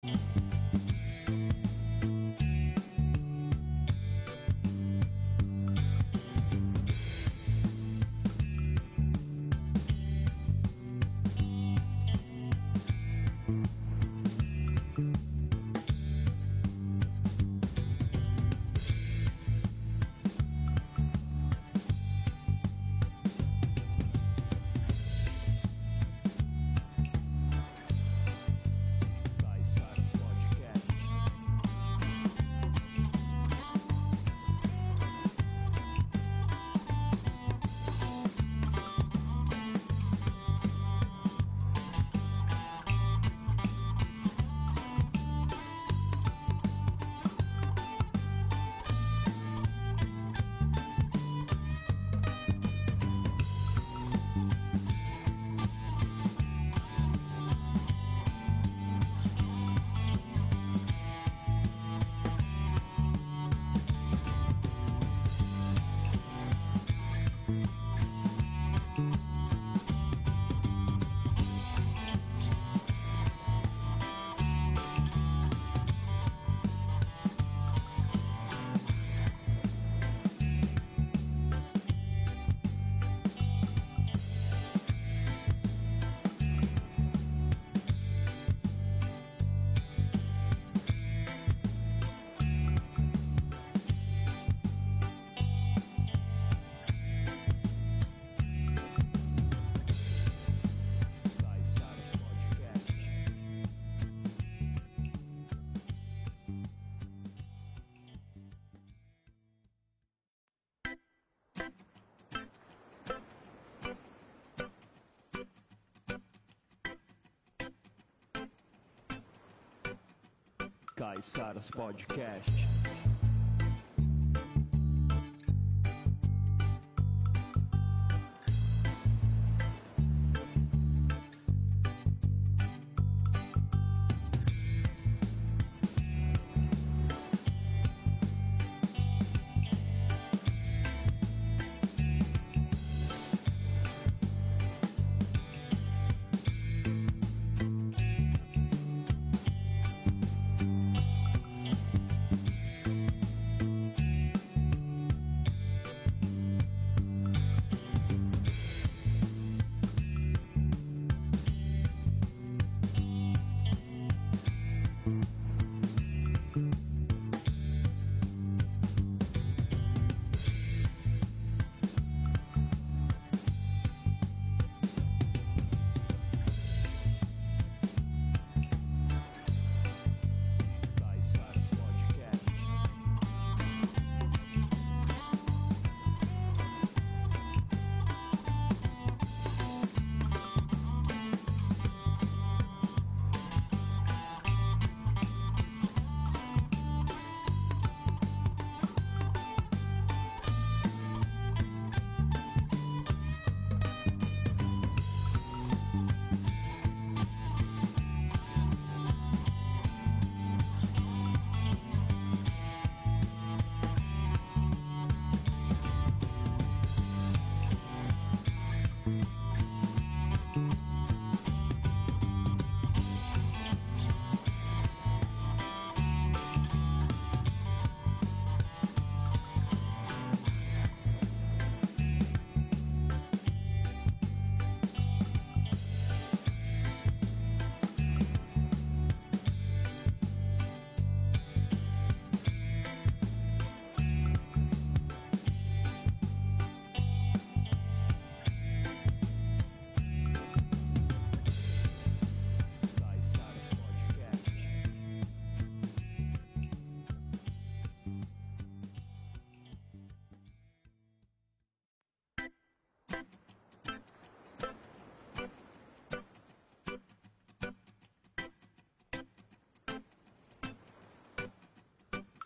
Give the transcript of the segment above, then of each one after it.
Caiçaras Caiçaras Podcast.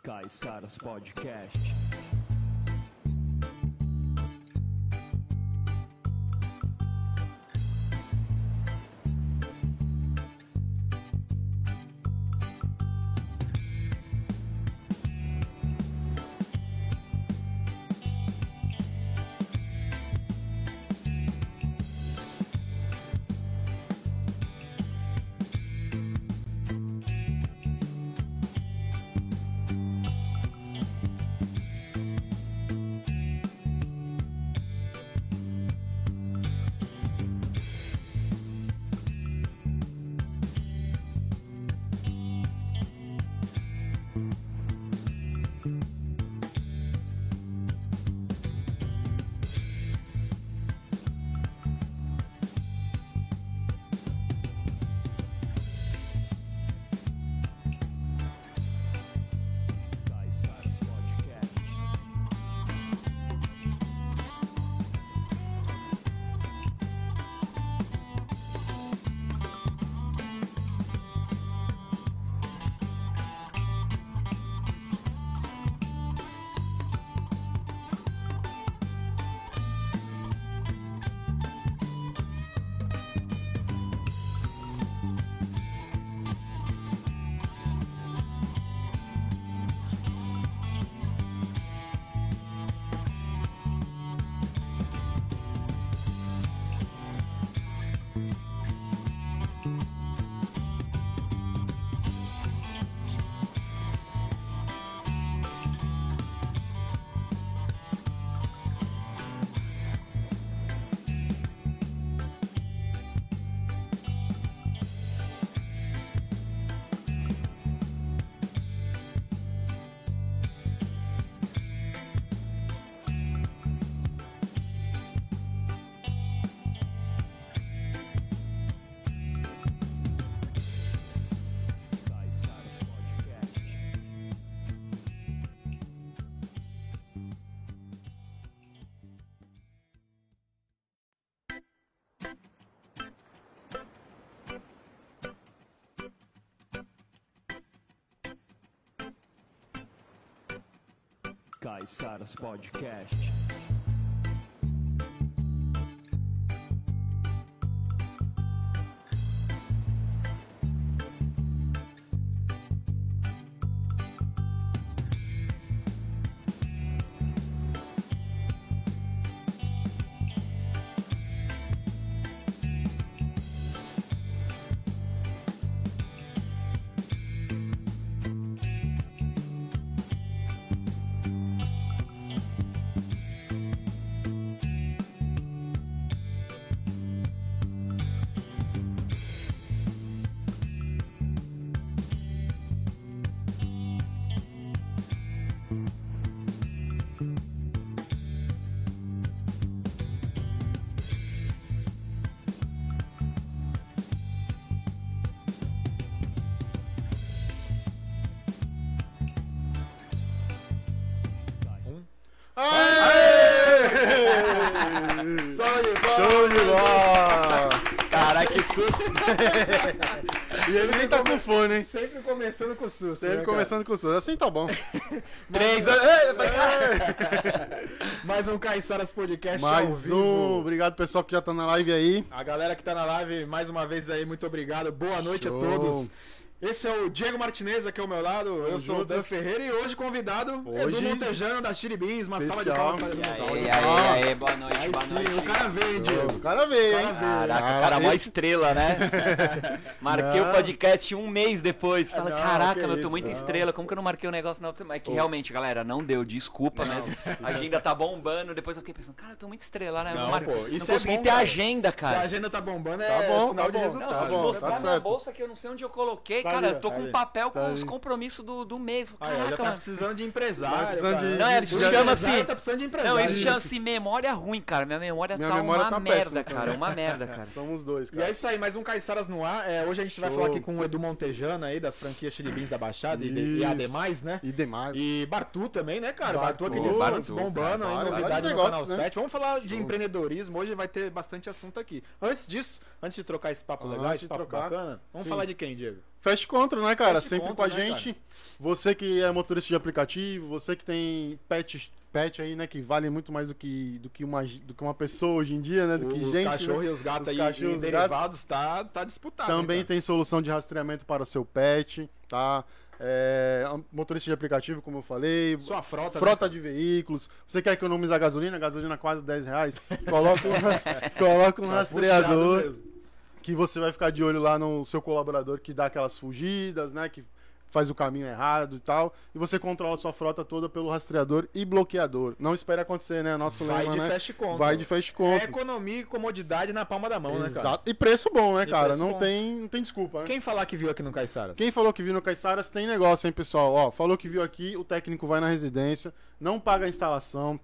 Caiçaras Podcast. Caiçaras Podcast. Show de bola! Show de bola! Caraca, que susto! E ele nem tá com fone, hein? Sempre começando com susto. Sempre né, começando com o susto. Assim tá bom. Três anos. Mais um Caiçaras Podcast ao Mais vivo. um. Obrigado, pessoal, que já tá na live aí. A galera que tá na live, mais uma vez aí, muito obrigado. Boa noite Show. a todos. Esse é o Diego Martinez aqui ao meu lado. Eu sou o. Dan Ferreira e hoje convidado Hoje- Edu Montejano da Chiribins. Uma salva de Especial. palmas para Edu E aí, E de aí, boa noite, Aí boa sim, noite. o cara veio, Diego. O cara veio, cara. Caraca, o cara é mó esse- estrela, né? Marquei Não. o podcast um mês depois. Fala, Não, caraca, eu tô isso, muito não. estrela, como que eu não marquei o negócio na outra semana? É que realmente, galera, não deu, desculpa, mas a agenda tá bombando. Depois eu fiquei pensando, cara, eu tô muito estrela, né? Não, mar... pô, não isso é consegui bom, ter cara. agenda, Se a cara. agenda tá bombando, é Tá bom, sinal tá de bom. resultado. Não, Tá se bom, mostrar tá minha certo. bolsa que eu não sei onde eu coloquei, Tá cara, ali, eu tô tá com um papel Tá com os compromissos do, do mês. Já Caraca, tá mano. precisando de empresário. Tá cara. de- Não, ele O se chama empresário assim- Tá precisando de empresário. Não, isso chama-se memória ruim, cara. Minha memória Minha tá memória uma tá merda, péssima cara. Uma merda, cara. Somos dois, E cara. é isso aí, mais um Caiçaras no ar. É, hoje a gente vai Show. falar aqui com o Edu Montejano aí, das franquias Chiribins da Baixada e, de- e ademais, né? E demais. E Bartu também, né, cara? Bartu, Bartu. aqui de Santos, Bartu, bombando aí, cara, novidade vários no Canal né? 7. Vamos falar de empreendedorismo, hoje vai ter bastante assunto aqui. Antes disso, antes de trocar esse papo Antes legal, de esse papo trocar, bacana, vamos sim. falar de quem, Diego? Feche contra, né, cara? Feche Sempre contra, com a né, gente. Você que é motorista de aplicativo, você que tem pet, pet aí, né, que vale muito mais do que, do que, uma, do que uma pessoa hoje em dia, né? Do que os gente. cachorros né? e os gatos Os aí cachorros e e derivados tá, tá disputado. Também tem solução de rastreamento para o seu pet, tá? É, motorista de aplicativo, como eu falei. Sua frota, Frota né, de veículos. Você quer economizar gasolina? Gasolina quase 10 reais. Coloca um, coloca um? Tá rastreador que você vai ficar de olho lá no seu colaborador que dá aquelas fugidas, né? Que faz o caminho errado e tal. E você controla a sua frota toda pelo rastreador e bloqueador. Não espere acontecer, né? Nosso Vai lema, de né? fast conta. Vai de fast É conta. economia e comodidade na palma da mão, né, cara? Exato. E preço bom, né, E cara? Não bom. tem, não tem desculpa, né? Quem falar que viu aqui no Caiçaras? Quem falou que viu no Caiçaras tem negócio, hein, pessoal? Ó, falou que viu aqui, o técnico vai na residência, não paga a instalação.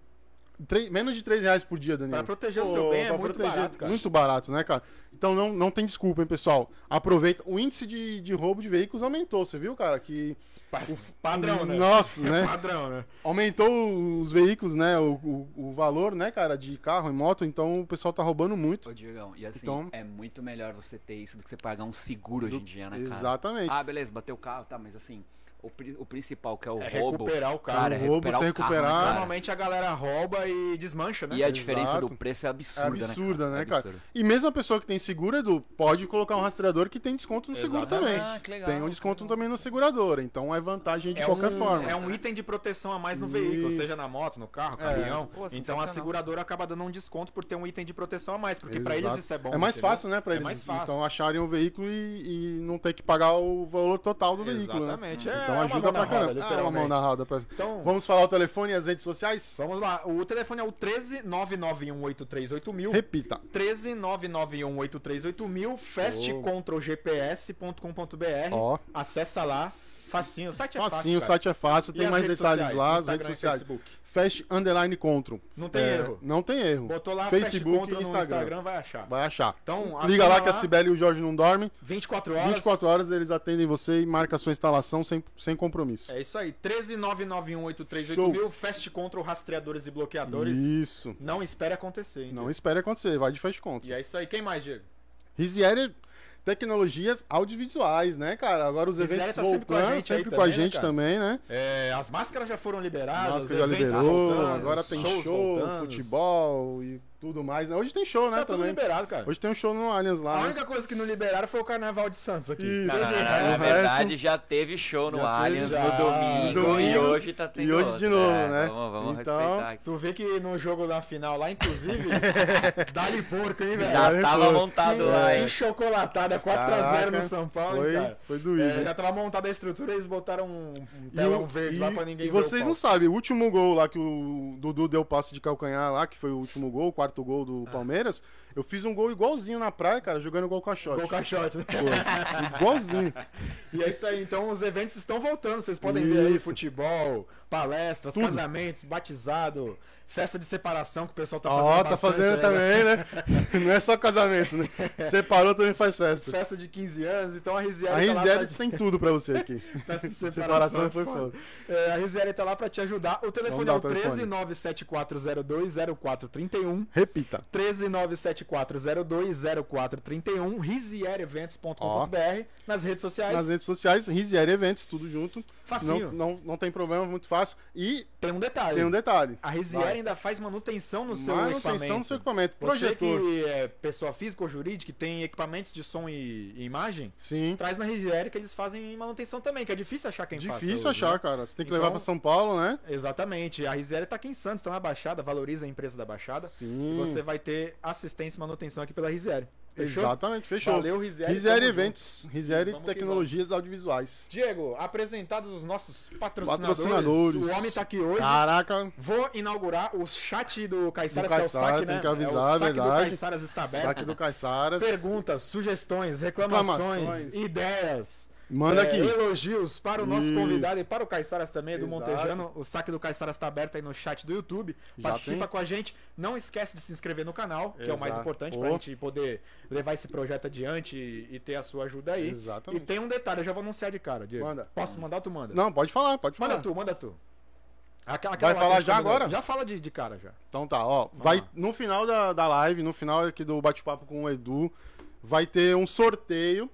Tre- menos de 3 reais por dia, Daniel. Pra proteger o seu bem é muito barato, cara. Muito barato, né, cara? Então não, não tem desculpa, hein, pessoal? Aproveita. O índice de, de roubo de veículos aumentou, você viu, cara? Que. Pa- Padrão, né? Nossa, né? Padrão, né? Aumentou os veículos, né? O, o, o valor, né, cara, de carro e moto, então o pessoal tá roubando muito. Ô, Diegão, e assim, Então- é muito melhor você ter isso do que você pagar um seguro hoje em dia, né, cara? Exatamente. Ah, beleza, bateu o carro, tá, mas assim, o, pri- o principal que é o É roubo. recuperar o carro. Cara, é O roubo, recuperar você carro, recuperar- né, cara? Normalmente a galera rouba e desmancha, né? E a diferença Exato. do preço é É absurda, absurda, né, É cara? absurdo. E mesmo a pessoa que tem seguro, Edu, pode colocar um rastreador que tem desconto no seguro também. Ah, que legal, tem um desconto legal. também no seguradora, então é vantagem de É qualquer um, forma. É um item de proteção a mais no veículo, seja na moto, no carro, É. caminhão. Pô, então a seguradora acaba dando um desconto por ter um item de proteção a mais, porque pra Exato. eles isso é bom. É mais entendeu? fácil, né, pra É eles mais fácil. então acharem o veículo e, e não ter que pagar o valor total do veículo, né? Exatamente. É, Então uma ajuda pra na roda, caramba. Ah, uma mão na roda. pra- Então, Vamos falar o telefone e as redes sociais? vamos lá. O telefone é o 13 991 838000. Repita. 13 991 838000 fastcontrolgps.com.br. Ó. Acessa lá. Facinho. O site é fácil. Facinho, o site é fácil, tem mais detalhes sociais? lá, as redes sociais. Facebook. Fast Underline Control. Não tem É, erro. Não tem erro. Botou lá Facebook Facebook e Instagram. Instagram, vai achar. Vai achar. Então, Liga assina lá que a Sibeli e o Jorge não dormem. 24 horas. 24 horas eles atendem você e marca a sua instalação sem, sem compromisso. É isso aí. 13 991 838000 Fast Control rastreadores e bloqueadores. Isso. Não espere acontecer, hein? Não espere acontecer, vai de fast conta. E é isso aí. Quem mais, Diego? Rizieri, tecnologias audiovisuais, né, cara? Agora os eventos tá sempre com a gente sempre com a também, né, gente cara? também, né? É, as máscaras já foram liberadas, Máscara já liberou, voltando, agora tem show, voltando. futebol e tudo mais. né? Hoje tem show, né, Tá tudo também. liberado, cara. Hoje tem um show no Allianz A lá, né? única coisa que não liberaram foi o Carnaval de Santos aqui. Isso. Não, não, não, O na verdade, já teve show no Já Allianz já. no domingo, Domingo, e hoje tá tendo e hoje outro. de novo, É, né? Vamos, vamos Então, respeitar aqui. Tu vê que no jogo da final lá, inclusive, dá-lhe porco, hein, velho? Já É, tava montado lá, Que hein? chocolatada, 4x0 Caraca, no São Paulo, Foi, cara? foi doído. É, já tava montada a estrutura e eles botaram um, um E telão o- verde e- lá pra ninguém E vocês não sabem, o último gol lá que o Dudu deu passe de calcanhar lá, que foi o último gol, o quarto gol do Ah. Palmeiras, eu fiz um gol igualzinho na praia, cara, jogando gol caixote. Gol caixote, né? Igualzinho. E é isso aí, então os eventos estão voltando. Vocês podem ver aí Isso. futebol, palestras, Tudo. casamentos, batizado, festa de separação que o pessoal tá Ó, fazendo. tá fazendo aí, também, né? Não é só casamento, né? Separou também faz festa. Festa de 15 anos, então a Rizieri A tá lá Rizieri pra... tem tudo pra você aqui. Festa de separação, Separação é foi foda. É, a Rizieri tá lá pra te ajudar. O telefone é o o telefone. 13974020431. Repita. 13974020431. rizierieventos.com.br nas redes sociais. Nas redes sociais, Rizieri Eventos, tudo junto. Facinho. Não, não, não tem problema, muito fácil. E Tem um detalhe. tem um detalhe. A Rizieri Vai. Ainda faz manutenção no seu Manutenção equipamento. do seu equipamento. Você Projetor. que é pessoa física ou jurídica, que tem equipamentos de som e, e imagem, Sim. traz na Rizieri que eles fazem manutenção também, que é difícil achar quem Difícil hoje, achar, né? cara. Você tem que Então- levar pra São Paulo, né? Exatamente. A Rizieri tá aqui em Santos, tá na Baixada, valoriza a empresa da Baixada. Sim. E você vai ter assistência e manutenção aqui pela Rizieri. Fechou? Exatamente, fechou. Valeu, Rizieri. Rizieri. Eventos, Rizieri Vamos Tecnologias Audiovisuais. Diego, apresentados os nossos patrocinadores. Patrocinadores. O homem tá aqui hoje. Caraca, Vou inaugurar o chat do Caiçaras, Do que é o saque, tem né? que avisar, é o saque do verdade. Caiçaras está aberto. saque do Caiçaras. Perguntas, sugestões, reclamações, Reclamações. ideias. Manda é, aqui. Elogios para o nosso Isso. convidado e para o Caiçaras também, do Exato. Montejano. O saque do Caiçaras está aberto aí no chat do YouTube. Já Participa tem. com a gente. Não esquece de se inscrever no canal, que é o mais Exato. importante para a gente poder levar esse projeto adiante e, e ter a sua ajuda aí. Exatamente. E tem um detalhe, eu já vou anunciar de cara, Diego. Manda. Posso mandar ou tu manda? Não, pode falar, pode falar. Manda tu, manda tu. Aquela, Vai lá que falar já agora? Já fala de, de cara já. Então tá, ó. Vai, no final da, da live, no final aqui do bate-papo com o Edu, vai ter um sorteio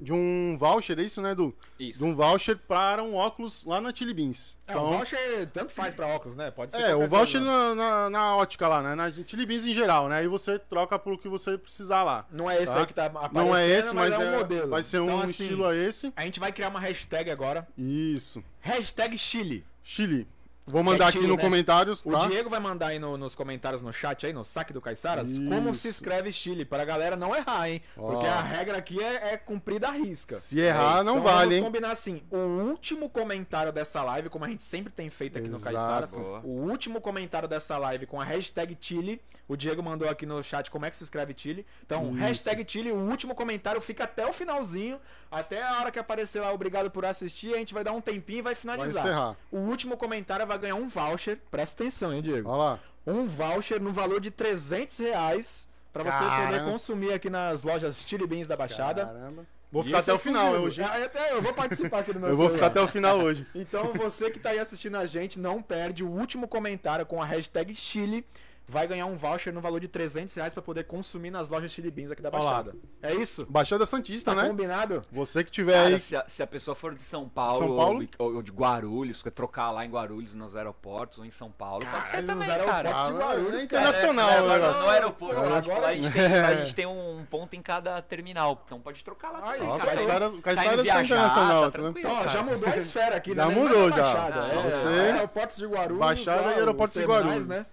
de um voucher, é isso, né, Edu? Isso. De um voucher para um óculos lá na Chili Beans. É, o voucher tanto faz pra óculos, né? Pode ser É, o voucher coisa. na, na, na ótica lá, né? Na Chili Beans em geral, né? Aí você troca pelo que você precisar lá. Não é esse Tá? aí que tá aparecendo, Não é esse, mas, é um é- modelo. vai ser um Então, assim, estilo a esse. A gente vai criar uma hashtag agora. Isso. Hashtag Chile. Chile. Vou mandar É aqui no né? comentários, O tá? Diego vai mandar aí no- nos comentários no chat aí, no saque do Caiçaras, Isso. como se escreve Chile, para a galera não errar, hein? Ó. Porque a regra aqui é, é cumprida à risca. Se errar, É não Então vale, vamos hein? combinar assim, o último comentário dessa live, como a gente sempre tem feito aqui no Exato. Caiçaras, Boa. o último comentário dessa live com a hashtag Chile, o Diego mandou aqui no chat como é que se escreve Chile. Então, Isso. hashtag Chile, o último comentário fica até o finalzinho, até a hora que aparecer lá, obrigado por assistir, a gente vai dar um tempinho e vai Vai finalizar. encerrar. O último comentário vai ganhar um voucher, presta atenção, hein, Diego? Olha lá. Um voucher no valor de 300 reais pra você poder Caramba. consumir aqui nas lojas Chili Beans da Baixada. Caramba. Vou ficar até é o final hoje. Ah, até eu vou participar aqui do meu Eu vou ficar celular. até o final hoje. Então você que tá aí assistindo a gente, não perde o último comentário com a hashtag Chile. Vai ganhar um voucher no valor de 300 reais pra poder consumir nas lojas Chili Beans aqui da lá. Baixada. É isso? Baixada Santista, Tá né? combinado? Você que tiver Cara, aí. se a, se a pessoa for de São Paulo, São Paulo? Ou, ou de Guarulhos, quer trocar lá em Guarulhos, nos aeroportos, ou em São Paulo, pode ser também, nos aeroportos cara. de Guarulhos, é cara. internacional, É, né, agora cara? no aeroporto. Agora- tipo, a, gente tem, a gente tem um ponto em cada terminal. Então pode trocar lá também, ó, cara. Caiçaras- Tá indo tá viajar, internacional, tá né? Ó, cara. já mudou a esfera aqui, Já né? mudou, já. Baixada, Ah, é, você- Aeroportos de Guarulhos. Baixada lá, e aeroportos os de Guarulhos. né?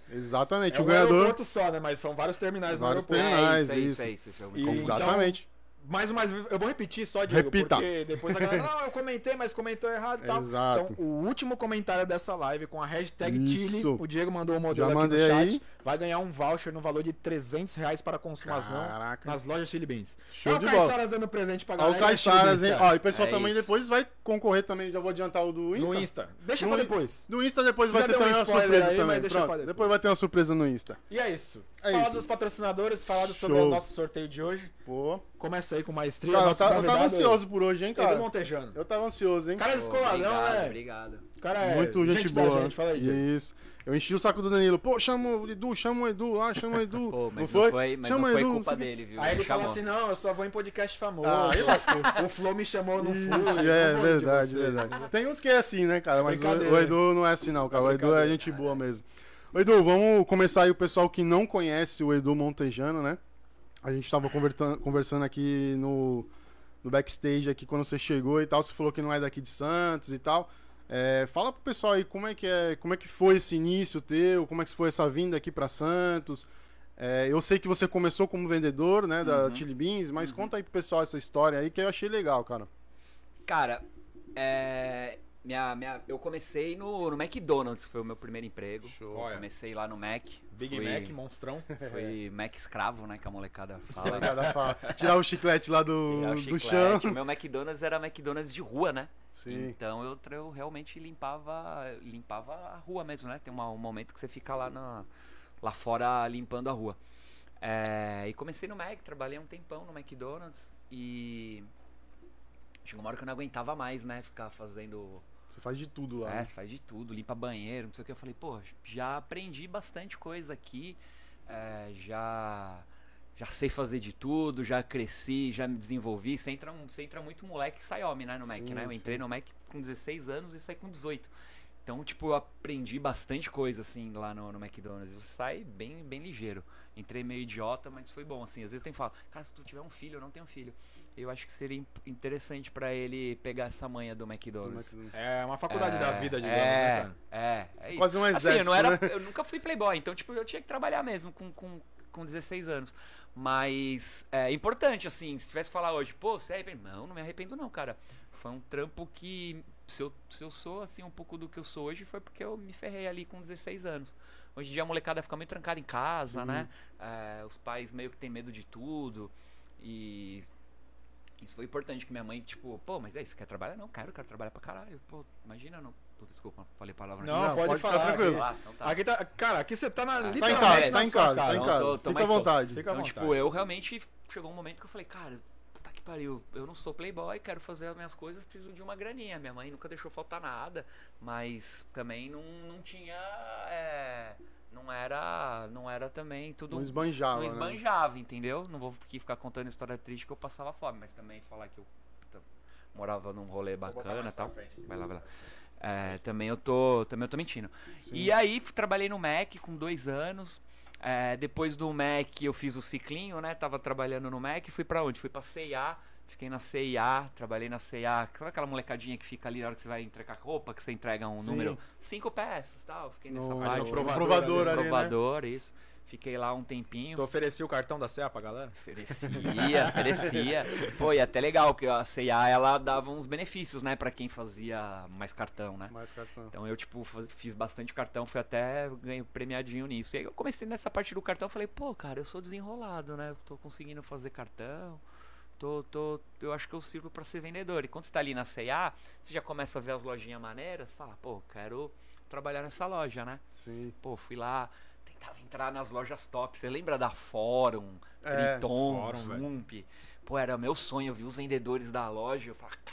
Exatamente. É o um ganhador. aeroporto só, né? Mas são vários terminais Vários no aeroporto. terminais. É, isso, é isso. isso, é me E- confundo. Exatamente. Mais uma vez, eu vou repetir só, Diego, Repita. porque depois a galera, não, eu comentei, mas comentou errado e tal. Exato. Então, o último comentário dessa live com a hashtag. Chile, o Diego mandou o modelo Já aqui no chat, aí. Vai ganhar um voucher no valor de 300 reais para consumação Caraca. nas lojas Chili Beans. Show Olha de o bola. Caiçaras dando presente pra Ó, galera. o e a Chili Caixaras, Beans, hein? cara. Ó, e o pessoal É também isso. depois vai concorrer também. Já vou adiantar o do Insta. No Insta. Deixa No pra depois. Do Insta depois Já vai ter um também uma surpresa aí, também. deixa Pronto, pra depois. depois vai ter uma surpresa no Insta. E é isso. É falar isso. dos patrocinadores, falar sobre o nosso sorteio de hoje. Pô. Começa aí com maestria. Cara, eu, ta- eu tava ansioso por hoje, hein, Edu cara? Montejano. Eu tava ansioso, hein? Cara Pô, descoladão, obrigado, né? obrigado. O cara é Muito gente, da boa. gente, fala aí. Isso. Eu enchi o saco do Danilo. Pô, chama o Edu, chama o Edu lá, chama o Edu. Pô, mas não não foi? foi, mas Chama não foi Edu, culpa o dele, viu? Aí ele falou assim: não, eu só vou em podcast famoso. Ah, lascou. o Flow me chamou no Flow. é verdade, verdade. Tem uns que é assim, né, cara? Mas o, o Edu não é assim, não, cara. O Edu é gente boa mesmo. Ô, Edu, vamos começar aí o pessoal que não conhece o Edu Montejano, né? A gente tava convertan- conversando aqui no, no backstage aqui quando você chegou e tal. Você falou que não é daqui de Santos e tal. É, fala pro pessoal aí como é que é, como é que foi esse início teu, como é que foi essa vinda aqui pra Santos. É, eu sei que você começou como vendedor, né, da Uhum. Chili Beans, mas conta aí pro pessoal essa história aí que eu achei legal, cara. Cara, é, minha, minha, eu comecei no, no McDonald's, foi o meu primeiro emprego. Olha. Comecei lá no Mac. Big fui, Mac, monstrão. Fui Mac escravo, né, que a molecada fala. Cada fala. Tirar o chiclete lá do, Tirar o do chiclete. chão. O meu McDonald's era McDonald's de rua, né? Sim. Então eu, eu realmente limpava, limpava a rua mesmo, né? Tem uma- um momento que você fica lá, na, lá fora limpando a rua. É, e comecei no Mac, trabalhei um tempão no McDonald's e chegou uma hora que eu não aguentava mais, né? Ficar fazendo Você faz de tudo lá. é, né? você faz de tudo, limpa banheiro, não sei o que. Eu falei, pô, já aprendi bastante coisa aqui, é, já já sei fazer de tudo, já cresci, já me desenvolvi. Você entra, você entra muito moleque e sai homem, né, no Mac, Sim, né? Eu entrei sim. no Mac com 16 anos e saí com 18. Então, tipo, eu aprendi bastante coisa, assim, lá no, no McDonald's. Você sai bem, bem ligeiro. Entrei meio idiota, mas foi bom, assim. Às vezes tem que falar, cara, se tu tiver um filho, eu não tenho filho. Eu acho que seria interessante pra ele pegar essa manha do McDonald's. É uma faculdade É, da vida, digamos, é, né, cara? É, é isso. Quase um Assim, exército, eu, não era, né? eu nunca fui playboy, então tipo, eu tinha que trabalhar mesmo com, com, com 16 anos. Mas é importante, assim, se tivesse que falar hoje, pô, você é arrependido? Não, não me arrependo não, cara. Foi um trampo que, se eu, se eu sou, assim, um pouco do que eu sou hoje, foi porque eu me ferrei ali com 16 anos. Hoje em dia a molecada fica meio trancada em casa, né? É, os pais meio que têm medo de tudo. E isso foi importante que minha mãe, tipo, pô, mas aí, você quer trabalhar? Não, quero, quero trabalhar pra caralho. Pô, imagina, não. Pô, desculpa, falei palavra Não, Não, pode, pode ficar falar. tranquilo. Ah, então tá. Aqui tá, cara, aqui você tá na Tá em literalmente casa, na tá em casa, tá em casa. tô- tô Fica à vontade. Fica à Então, vontade. tipo, eu realmente chegou um momento que eu falei, cara, puta que pariu, eu não sou playboy, quero fazer as minhas coisas, preciso de uma graninha. Minha mãe nunca deixou faltar nada, mas também não, não tinha. é, não era. Não era também tudo. Não esbanjava, não né? esbanjava, entendeu? Não vou aqui ficar contando história triste que eu passava fome, mas também falar que eu puta, morava num rolê bacana e tal. Vai lá, vai lá. É, também eu tô. Também eu tô mentindo. E aí trabalhei no Mac com dois anos. É, depois do Mac eu fiz o ciclinho, né? Tava trabalhando no Mac. Fui pra onde? Fui pra CIA. Fiquei na CIA, trabalhei na CIA. Sabe aquela molecadinha que fica ali na hora que você vai entregar roupa, que você entrega um Sim. número? Cinco peças tal. Fiquei nessa No, parte. no provador provador, ali, né? provador, isso. Fiquei lá um tempinho. Tu oferecia o cartão da CEA pra galera? Oferecia, oferecia. Pô, e até legal, porque a CIA ela dava uns benefícios, né, pra quem fazia mais cartão, né? Mais cartão. Então eu, tipo, faz- fiz bastante cartão, fui até ganhei premiadinho nisso. E aí eu comecei nessa parte do cartão, falei, pô, cara, eu sou desenrolado, né? Eu tô conseguindo fazer cartão. Tô, tô, eu acho que eu sirvo pra ser vendedor. E quando você tá ali na C&A, você já começa a ver as lojinhas maneiras, fala, pô, quero trabalhar nessa loja, né? Sim. Pô, fui lá, tentava entrar nas lojas top. Você lembra da Fórum, É, Triton, Fórum. Zump? Pô, era meu sonho. Eu vi os vendedores da loja. Eu falava, que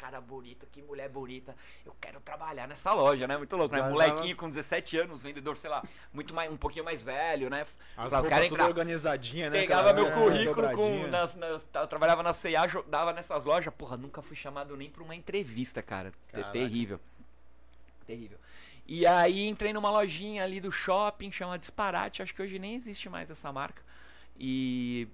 cara bonito, que mulher bonita. Eu quero trabalhar nessa loja, né? Muito louco, né? Já Molequinho com 17 anos, vendedor, sei lá, muito mais, um pouquinho mais velho, né? As Falava, roupas entrar. organizadinha, né? Pegava cara? meu É, currículo com. dobradinha. Nas, nas- eu trabalhava na CA, dava nessas lojas. Porra, nunca fui chamado nem pra uma entrevista, cara. Caraca. Terrível. Terrível. E aí entrei numa lojinha ali do shopping, chama Disparate. Acho que hoje nem existe mais essa marca. E.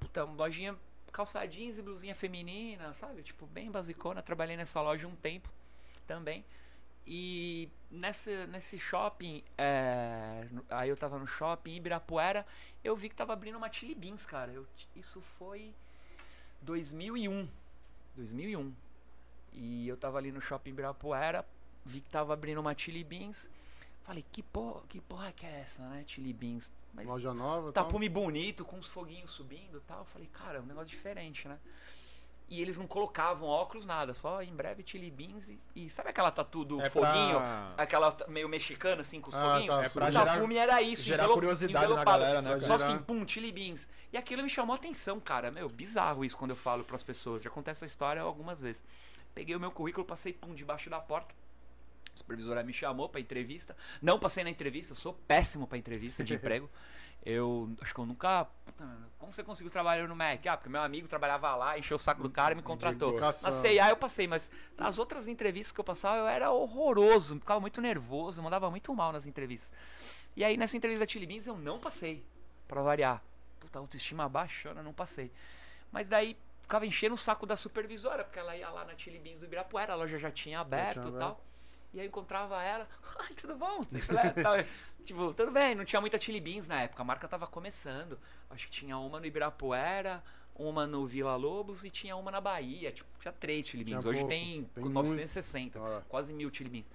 Puta, uma lojinha calça jeans e blusinha feminina, sabe? Tipo, bem basicona. Trabalhei nessa loja um tempo também. E nesse, nesse shopping, é, aí eu tava no shopping Ibirapuera, eu vi que tava abrindo uma Chili Beans, cara. Eu, isso foi 2001. 2001. E eu tava ali no shopping Ibirapuera, vi que tava abrindo uma Chili Beans. Falei, que porra, que porra que é essa, né? Chili Beans. Mas Loja nova. tal. tapume bonito, com os foguinhos subindo e tal. Eu falei, cara, é um negócio diferente, né? E eles não colocavam óculos, nada, só em breve Chili Beans e, e sabe aquela tatu do É foguinho? pra- Aquela meio mexicana, assim, com os Ah, foguinhos? tá, É pra o gerar- tapume era isso, gerar envelo- curiosidade na envelopado. galera, né, cara? Só Gerar- assim, pum, Chili Beans. E aquilo me chamou a atenção, cara. Meu, bizarro isso quando eu falo pras pessoas. Já contei essa história algumas vezes. Peguei o meu currículo, passei, pum, debaixo da porta. A supervisora me chamou pra entrevista. Não passei na entrevista, eu sou péssimo pra entrevista de emprego. Eu acho que eu nunca. Como você conseguiu trabalhar no Mac? Ah, porque meu amigo trabalhava lá, encheu o saco do cara e me contratou. Na CIA eu passei, mas nas outras entrevistas que eu passava eu era horroroso, ficava muito nervoso, mandava muito mal nas entrevistas. E aí nessa entrevista da Chili Beans eu não passei, pra variar. Puta, autoestima baixando, não passei. Mas daí ficava enchendo o saco da supervisora, porque ela ia lá na Chili Beans do Ibirapuera, a loja já tinha aberto e tal. E aí eu encontrava ela, ai, tudo bom? Né, tipo, tudo bem, não tinha muita Chili Beans na época, a marca tava começando. Acho que tinha uma no Ibirapuera, uma no Vila Lobos e tinha uma na Bahia. Tipo, tinha três Chili Beans. Hoje pouco. tem, Tem 960, muito. Quase mil Chili Beans.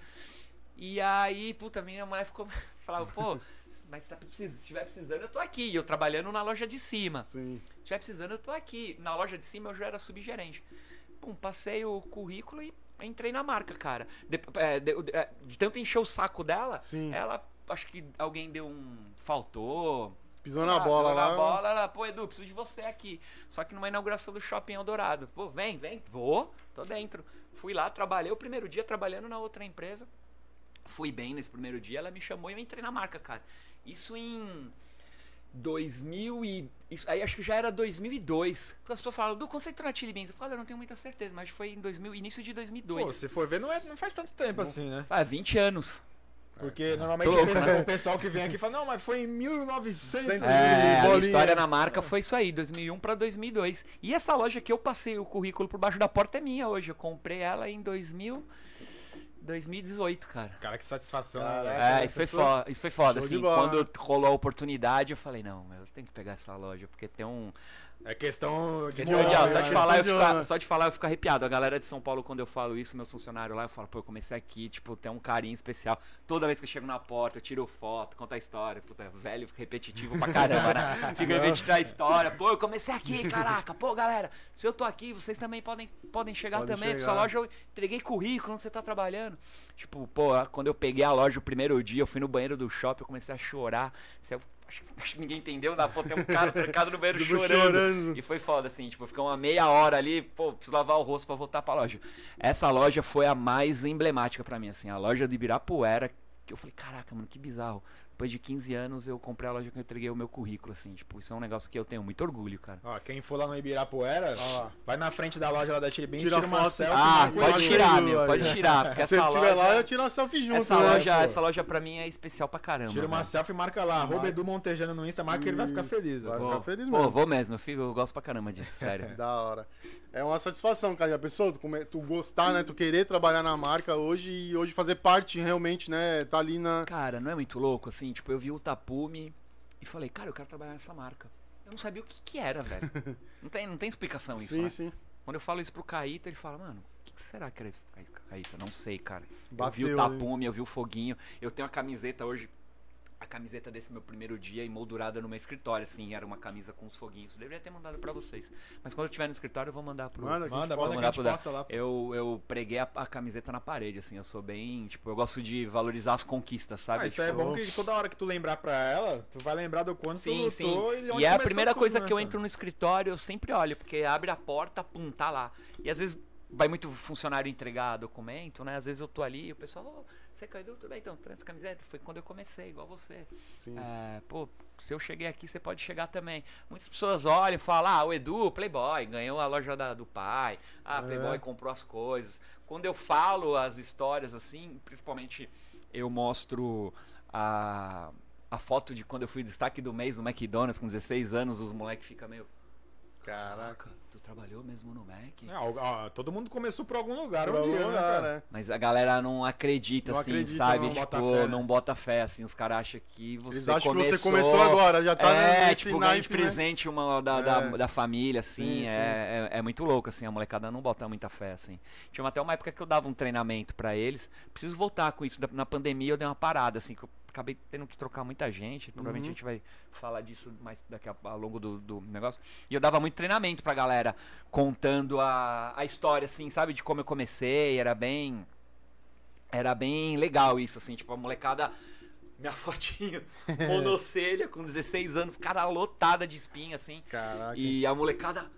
E aí, puta, minha mulher ficou. Falava, pô, mas se tá se estiver precisando, eu tô aqui. E eu trabalhando na loja de cima. Sim. Se estiver precisando, eu tô aqui. Na loja de cima eu já era subgerente. Pum, passei o currículo e entrei na marca, cara. De, é, de- é, de tanto encher o saco dela, Sim. ela. Acho que alguém deu um. Faltou. Pisou na Ah, bola lá. Na bola, ela, pô, Edu, preciso de você aqui. Só que numa inauguração do shopping Eldorado. Pô, vem, vem, vou, tô dentro. Fui lá, trabalhei o primeiro dia trabalhando na outra empresa. Fui bem nesse primeiro dia, ela me chamou e eu entrei na marca, cara. Isso em 2000 e... Isso, aí acho que já era 2002. Então as pessoas falam, quando você entrou na Chili Beans? Eu falo, eu não tenho muita certeza, mas foi em 2000, início de 2002. Pô, se for ver, não, é, não faz tanto tempo assim, né? Ah, 20 anos. Porque normalmente Tô o louco, pessoal, né? o pessoal que vem aqui fala, não, mas foi em 1900. Cento- É, a história na marca foi isso aí, 2001 pra 2002. E essa loja que eu passei o currículo por baixo da porta é minha hoje. Eu comprei ela em 2000, 2018, cara. Cara, que satisfação. Caraca. né, É? É, isso foi foda, isso foi foda, Show assim, quando rolou a oportunidade, eu falei, não, eu tenho que pegar essa loja, porque tem um... É questão de Questão Moral, de, ó, né? só, de Questão falar, eu honra. só de falar eu fico arrepiado. A galera de São Paulo, quando eu falo isso, meus funcionários lá, eu falo, pô, eu comecei aqui, tipo, tem um carinho especial. Toda vez que eu chego na porta, eu tiro foto, conto a história. Puta, velho, repetitivo pra caramba, né? Fica repetindo a história. Pô, eu comecei aqui, caraca. Pô, galera, se eu tô aqui, vocês também podem, podem chegar Podem também. chegar. Sua loja eu entreguei currículo, onde você tá trabalhando. Tipo, pô, quando eu peguei a loja o primeiro dia, eu fui no banheiro do shopping, eu comecei a chorar. Você- Acho, que- ninguém entendeu, né? Pô, tem um cara trancado no banheiro chorando. chorando. E foi foda, assim, tipo, ficou uma meia hora ali, pô, preciso lavar o rosto pra voltar pra loja. Essa loja foi a mais emblemática pra mim, assim, a loja de Ibirapuera, que eu falei, caraca, mano, que bizarro. Depois de 15 anos eu comprei a loja que eu entreguei o meu currículo, assim, tipo, isso é um negócio que eu tenho muito orgulho, cara. Ó, quem for lá no Ibirapuera, Ó vai na frente da loja lá da Beans, Tira tira, uma foto. selfie. Ah, pode tirar, meu, pode tirar, porque Se essa loja... lá, eu tiro uma selfie junto, Essa né? loja, pô? essa loja pra mim é especial pra caramba. Tira uma velho. selfie e marca lá, arroba Edu Montejano no Insta, marca que ele vai ficar feliz. Vai ó. ficar Vou- feliz Pô, mesmo. vou mesmo, eu, fico, eu gosto pra caramba disso, sério. Da hora. É uma satisfação, cara. Já pensou? Tu, come- tu gostar, né? Tu querer trabalhar na marca hoje e hoje fazer parte realmente, né? Tá ali na. Cara, não é muito louco, assim? Tipo, eu vi o Tapume e falei, cara, eu quero trabalhar nessa marca. Eu não sabia o que que era, velho. Não tem, não tem explicação isso, sim, né? sim. Quando eu falo isso pro Caíta, ele fala, mano, o que, será que era isso, Caíta? Não sei, cara. eu Bateu vi o. Tapume, eu vi o Foguinho. Eu tenho a camiseta hoje, a camiseta desse meu primeiro dia emoldurada no meu escritório, assim. Era uma camisa com os foguinhos. Eu deveria ter mandado pra vocês. Mas quando eu estiver no escritório, eu vou mandar pro... Manda, Manda, posta. manda mandar pro posta lá. Eu, eu preguei a, a camiseta na parede, assim. Eu sou bem. Tipo, eu gosto de valorizar as conquistas, sabe? Ah, isso é Tipo, bom que toda hora que tu lembrar pra ela, tu vai lembrar do quanto Sim, tu sim. lutou e onde E é a primeira tudo, coisa né, que eu entro no escritório, eu sempre olho, porque abre a porta, pum, tá lá. E às vezes vai muito funcionário entregar documento, né? Às vezes eu tô ali e o pessoal, ô, você caiu, tudo bem, então, traz camiseta. Foi quando eu comecei, igual você. É, pô, se eu cheguei aqui, você pode chegar também. Muitas pessoas olham e falam, ah, o Edu, Playboy, ganhou a loja da- do pai. Ah, É. Playboy comprou as coisas. Quando eu falo as histórias assim, principalmente eu mostro a, a foto de quando eu fui destaque do mês no McDonald's com 16 anos, os moleques ficam meio. Caraca, tu trabalhou mesmo no Mac? É, ó, todo mundo começou por algum lugar Pra um dia, algum né, lugar, cara? né? Mas a galera não acredita, Não assim, acredita, sabe? não tipo, bota fé, né? não bota fé, assim. Os caras acham que você Eles acham começou... que você começou agora, já tá é, nesse tipo, ganha de né? presente uma da, da, É. da família, assim, Sim, é, é, é muito louco, assim, a molecada não bota muita fé, assim. Tinha até uma época que eu dava um treinamento pra eles, preciso voltar com isso, da- na pandemia eu dei uma parada, assim, que eu acabei tendo que trocar muita gente, provavelmente Uhum. a gente vai falar disso mais daqui a, ao longo do, do negócio, e eu dava muito treinamento pra galera, contando a, a história, assim, sabe, de como eu comecei, era bem... Era bem legal isso, assim, tipo, a molecada minha fotinho, monocelha, com 16 anos, cara lotada de espinha, assim. Caraca. E a molecada.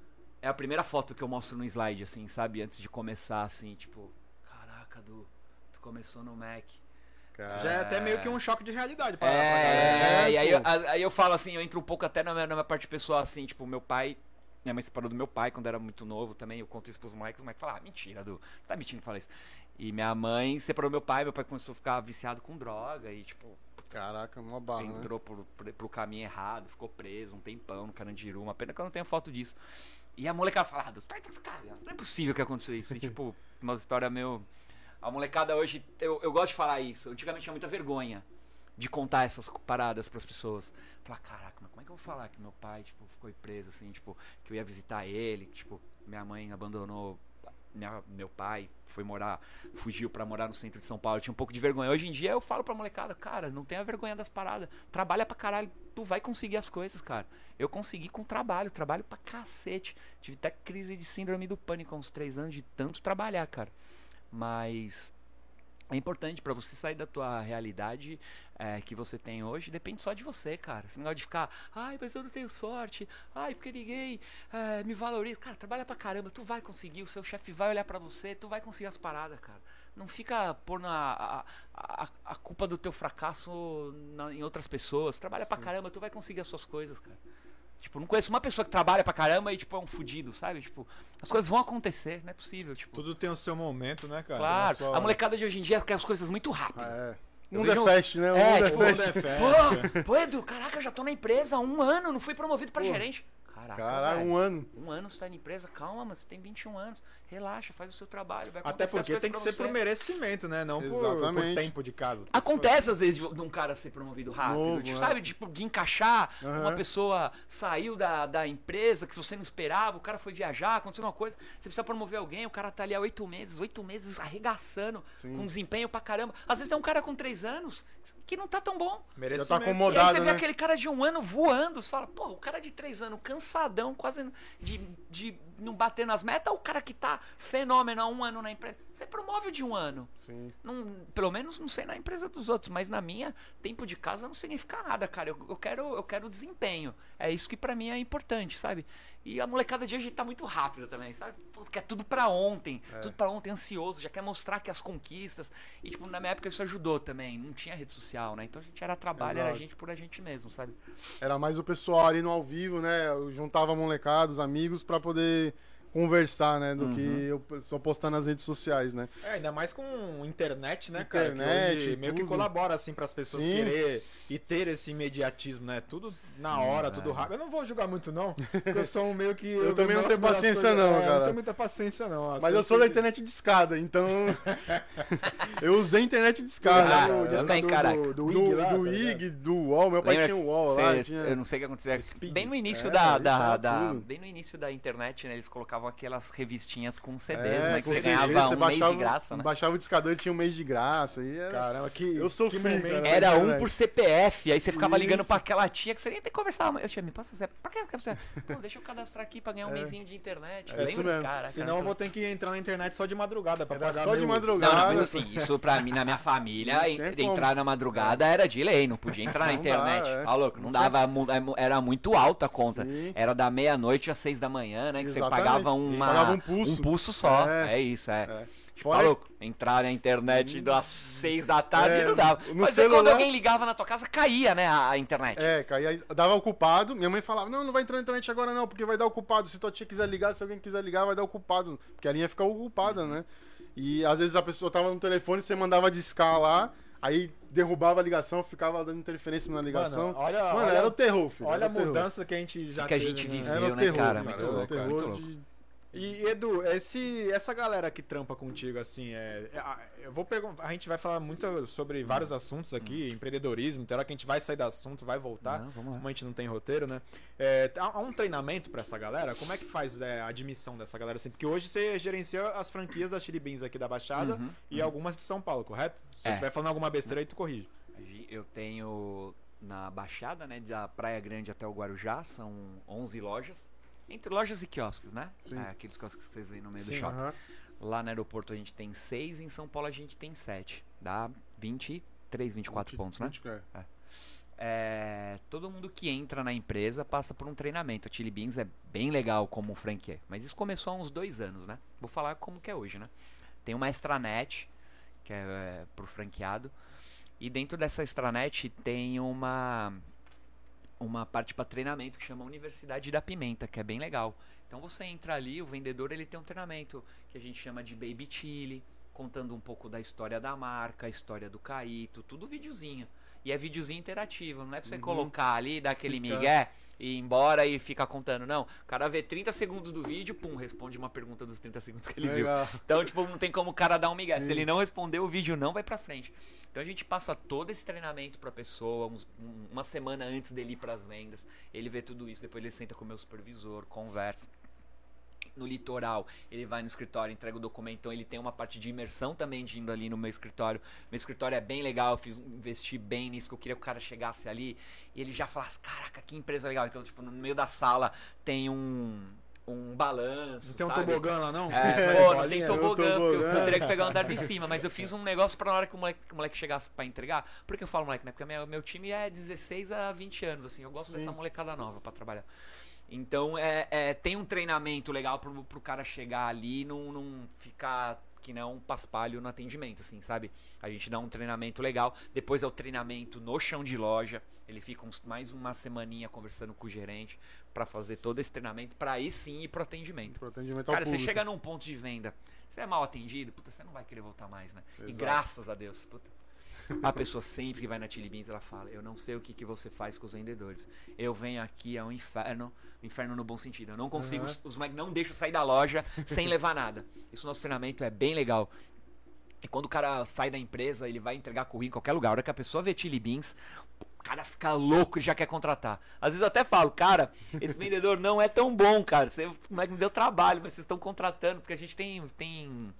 É a primeira foto que eu mostro no slide, assim, sabe? Antes de começar, assim, tipo. Caraca, do. Tu começou no Mac. Já é até meio que um choque de realidade pra, É, galera. e aí, eu- aí eu falo assim, eu entro um pouco até na minha, na minha parte pessoal, assim, tipo, meu pai. Minha mãe separou do meu pai quando era muito novo também. Eu conto isso pros moleques, os moleques falam, ah, mentira, Du. Tá mentindo falar isso. E minha mãe separou do meu pai, meu pai começou a ficar viciado com droga e, tipo, Caraca, uma barra, né? entrou pro, pro, pro caminho errado, ficou preso um tempão no Carandiru. Uma pena que eu não tenho foto disso. E a molecada fala, ah, Deus, tá cara, não é possível que aconteceu isso. E, tipo, uma história meio. A molecada hoje, eu, eu gosto de falar isso. Antigamente tinha muita vergonha de contar essas paradas pras pessoas. Falar, caraca, mas como é que eu vou falar que meu pai, tipo, ficou preso, assim, tipo, que eu ia visitar ele, que, tipo, minha mãe abandonou minha- meu pai, foi morar, fugiu pra morar no centro de São Paulo, eu tinha um pouco de vergonha. Hoje em dia eu falo pra molecada, cara, não tenha vergonha das paradas, trabalha pra caralho, tu vai conseguir as coisas, cara. Eu consegui com trabalho, trabalho pra cacete. Tive até crise de síndrome do pânico há uns três anos de tanto trabalhar, cara. Mas é importante pra você sair da tua realidade é, que você tem hoje, depende só de você, cara. Esse negócio de ficar, ai, mas eu não tenho sorte, ai, porque ninguém é, me valoriza. Cara, trabalha pra caramba, tu vai conseguir, o seu chefe vai olhar pra você, tu vai conseguir as paradas, cara. Não fica pondo a, a, a, a culpa do teu fracasso na- em outras pessoas. Trabalha pra caramba, tu vai conseguir as suas coisas, cara. Tipo, não conheço uma pessoa que trabalha pra caramba e, tipo, é um fudido, sabe? Tipo, as coisas vão acontecer, não é possível, tipo. Tudo tem o seu momento, né, cara? Claro, sua- a molecada de hoje em dia quer as coisas muito rápido. É. Eu Mundo é vejo- fast, né? O É, mundo é tipo, fast. Mundo é. Pô, pô, Edu, caraca, eu já tô na empresa há um ano, não fui promovido pra Pô. gerente. Caraca, Caralho, velho, um ano. um ano você tá na empresa, calma, mano, você tem 21 anos, relaxa, faz o seu trabalho, vai Até porque tem que ser você. por merecimento, né? Não por, por tempo de casa. Acontece às vezes de um cara ser promovido rápido, Novo, tipo, né? sabe? Tipo, de encaixar, Aham. uma pessoa saiu da, da empresa que você não esperava, o cara foi viajar, aconteceu uma coisa, você precisa promover alguém, o cara tá ali há oito meses, oito meses arregaçando, Sim. com desempenho pra caramba. Às vezes tem um cara com três anos que não tá tão bom. Merecimento. Já tá E aí acomodado. você vê né? aquele cara de um ano voando, você fala, pô, o cara de três anos, cansadão, quase de, de não bater nas metas, o cara que tá fenômeno há um ano na empresa. Você promove de um ano. Sim. Não, pelo menos não sei na empresa dos outros, mas na minha, tempo de casa não significa nada, cara. Eu, eu quero eu quero desempenho. É isso que pra mim é importante, sabe? E a molecada de hoje tá muito rápida também, sabe? Pô, quer tudo pra ontem, É. tudo pra ontem, ansioso, já quer mostrar que as conquistas. E, tipo, na minha época isso ajudou também. Não tinha rede social, né? Então a gente era trabalho, era Exato. gente por a gente mesmo, sabe? Era mais o pessoal ali no ao vivo, né? Eu juntava a molecada, os amigos, pra poder conversar, né? Do Uhum. que eu só postar nas redes sociais, né? É, ainda mais com internet, né, cara? Internet, que hoje meio que colabora, assim, pras pessoas Sim. querer e ter esse imediatismo, né? Tudo na Sim, hora, velho. tudo rápido. Eu não vou julgar muito, não, porque eu sou um meio que... Eu também não tenho paciência coisas- não, é, Eu cara. não tenho muita paciência, não. As Mas eu sou da que- internet de escada, então. eu usei internet de escada. Ah, né? eu do, do, do, do, do, IG lá, do tá ligado? IG, do UOL, meu pai Lembra tinha que UOL lá. Tinha... Eu não sei o que acontecia. Speed. Bem no início É, da, da, da-. Bem no início da internet, né? Eles colocavam aquelas revistinhas com CDs, É, né? Que com você ganhava você um mês baixava, de graça, né? Baixava o discador e tinha um mês de graça. E era... Caramba, que Eu sou que momento. cara. Era um internet. por CPF, aí você ficava ligando Isso. pra aquela tia que você nem tem que conversar. Eu tinha, me passa você. Pra que você? Pô, deixa eu cadastrar aqui pra ganhar um É. mêsinho de internet. É Lembra? isso mesmo. Caraca, Senão eu era vou ter que entrar na internet só de madrugada pra Era pagar só de meu- madrugada. Não, não, mas assim, isso pra mim, na minha família, de entrar na madrugada era de lei, não podia entrar na Não dá, internet. é. Tá louco? Não dava, mu- era muito alta a conta. Sim. Era da meia-noite às seis da manhã, né? Que Exatamente. você pagava uma, Pagava um pulso. um pulso só. É. É, isso, é. É. Tipo, Fora- louco? Entrar na internet das seis da tarde É, não dava. no Mas aí celular- quando alguém ligava na tua casa, caía, né, a, a internet. É, caía, dava ocupado. Minha mãe falava: Não, não vai entrar na internet agora, não, porque vai dar ocupado. Se tua tia quiser ligar, se alguém quiser ligar, vai dar ocupado. Porque a linha fica ocupada, né? E às vezes a pessoa tava no telefone, você mandava discar lá, aí derrubava a ligação, ficava dando interferência na ligação. Mano, olha, Mano, olha, era o terror, filho. olha a terror. mudança que a gente já Que a teve, gente né? viveu. Era o né, terror, cara? cara, Muito era o louco, cara, terror muito de- E Edu, esse, essa galera que trampa contigo, assim, é, é, a- eu vou perguntar, a gente vai falar muito sobre vários assuntos aqui, empreendedorismo, tem hora que a gente vai sair do assunto, vai voltar, Não, vamos lá. como a gente não tem roteiro, né? É, há, um treinamento pra essa galera? Como é que faz é, a admissão dessa galera assim? Porque hoje você gerencia as franquias da Chili Beans aqui da Baixada Uhum, e algumas de São Paulo, correto? Se eu É. estiver falando alguma besteira aí, tu corrige. Eu tenho na Baixada, né, da Praia Grande até o Guarujá, são 11 lojas. Entre lojas e quiosques, né? Sim. É, aqueles quiosques que vocês veem no meio Sim, do shopping. Aham. Lá no aeroporto a gente tem 6, em São Paulo a gente tem 7. Dá 23, 24 pontos, né? 20, é. É, todo mundo que entra na empresa passa por um treinamento. A Chili Beans é bem legal como franquia, mas isso começou há uns dois anos, né? Vou falar como que é hoje, né? Tem uma extranet que é, é pro franqueado. E dentro dessa extranet tem uma uma parte para treinamento que chama Universidade da Pimenta, que é bem legal. Então você entra ali, o vendedor ele tem um treinamento que a gente chama de Baby Chile, contando um pouco da história da marca, a história do Caíto, tudo videozinho. E é videozinho interativo, não é pra você Uhum. colocar ali, dar aquele Fica- migué e ir embora e ficar contando. Não, o cara vê 30 segundos do vídeo, pum, responde uma pergunta dos 30 segundos que ele viu. Legal. Então, tipo, não tem como o cara dar um migué. Se Sim. ele não responder, o vídeo não vai pra frente. Então a gente passa todo esse treinamento pra pessoa, uns- um- uma semana antes dele ir pras vendas. Ele vê tudo isso, depois ele senta com o meu supervisor, conversa. No litoral, ele vai no escritório, entrega o documento, então ele tem uma parte de imersão também de indo ali no meu escritório. Meu escritório é bem legal, eu fiz, investi bem nisso, que eu queria que o cara chegasse ali e ele já falasse, caraca, que empresa legal. Então, tipo, no meio da sala tem um, um balanço, Não tem um sabe? tobogã lá, não? É, Isso pô, não tem um tobogã, tobogã. eu teria que pegar o andar de cima, mas eu fiz um negócio pra na hora que o moleque, o moleque chegasse pra entregar. Por que eu falo moleque, né? Porque minha- meu time é 16 a 20 anos, assim, eu gosto Sim. dessa molecada nova pra trabalhar. Então, é, é, tem um treinamento legal pro, pro cara chegar ali e não, não ficar que não um paspalho no atendimento, assim, sabe? A gente dá um treinamento legal, depois é o treinamento no chão de loja, ele fica uns- mais uma semaninha conversando com o gerente pra fazer todo esse treinamento, pra aí sim ir pro atendimento. Pro atendimento Cara, você chega num ponto de venda, você é mal atendido, puta, você não vai querer voltar mais, né? E Exato. graças a Deus, puta. A pessoa sempre que vai na Chili Beans, ela fala, eu não sei o que, que você faz com os vendedores. Eu venho aqui, é um inferno, um inferno no bom sentido. Eu não consigo, Aham. os, moleques não deixam sair da loja sem levar nada. Isso nosso treinamento é bem legal. E quando o cara sai da empresa, ele vai entregar currículo em qualquer lugar. A hora que a pessoa vê Chili Beans, o cara fica louco e já quer contratar. Às vezes eu até falo, cara, esse vendedor não é tão bom, cara. Você o moleque me deu trabalho, mas vocês estão contratando, porque a gente tem, tem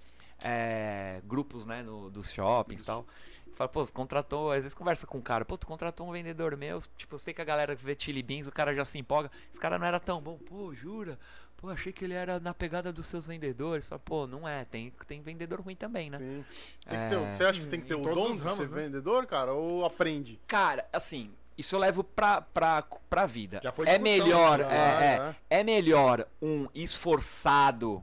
é, grupos, né, no, dos shoppings e tal. Fala, pô, você contratou, às vezes conversa com o cara, pô, tu contratou um vendedor meu, tipo, eu sei que a galera vê Chili Beans, o cara já se empolga, esse cara não era tão bom, pô, jura? Pô, achei que ele era na pegada dos seus vendedores. Fala, pô, não é, tem, tem vendedor ruim também, né? Sim. Tem que É. ter você acha que tem que ter Em o dom os de ramos, ser né? vendedor, cara? Ou aprende? Cara, assim, isso eu levo pra, pra, pra vida. Já foi é melhor, já, é, é, já. é melhor um esforçado,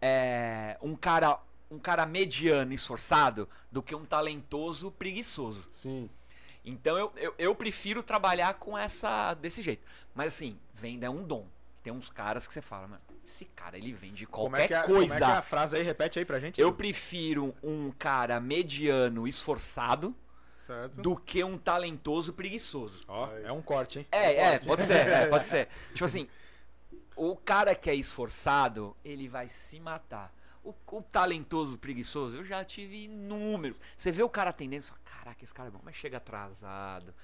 é, um cara, um cara mediano esforçado do que um talentoso preguiçoso. Sim. Então eu, eu, eu prefiro trabalhar com essa desse jeito. Mas assim, venda é um dom. Tem uns caras que você fala, mano, esse cara ele vende Como qualquer é, que é, coisa. como é que é a frase aí? Repete aí pra gente. Eu prefiro um cara mediano esforçado Certo? do que um talentoso preguiçoso. Ó, é um corte, hein? É, é, pode ser, é, pode ser. Tipo assim, o cara que é esforçado, ele vai se matar. O, o talentoso, preguiçoso, eu já tive inúmeros. Você vê o cara atendendo, você fala, caraca, esse cara é bom, mas chega atrasado,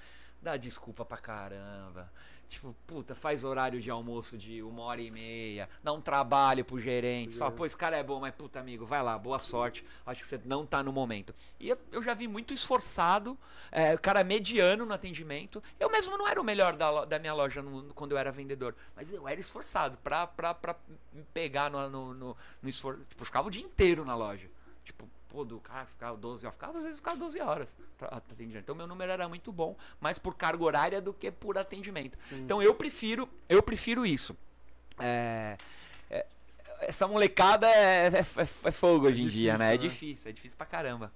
dá desculpa pra caramba. Tipo, puta, faz horário de almoço de uma hora e meia, dá um trabalho pro gerente. Você fala, pô, esse cara é bom, mas puta, amigo, vai lá, boa sorte. Acho que você não tá no momento. E eu, eu já vi muito esforçado, é, cara mediano no atendimento. Eu mesmo não era o melhor da, da minha loja no- quando eu era vendedor, mas eu era esforçado pra, pra, pra me pegar no, no, no, no esforço. Tipo, eu ficava o dia inteiro na loja. Tipo, pô, do cara ficava 12 horas, ficava, às vezes ficava 12 horas atendendo. Então meu número era muito bom, mais por carga horária do que por atendimento. Então eu prefiro, eu prefiro isso. É, é, essa molecada é, é- é- é fogo hoje em dia, né? É né? difícil, é difícil pra caramba.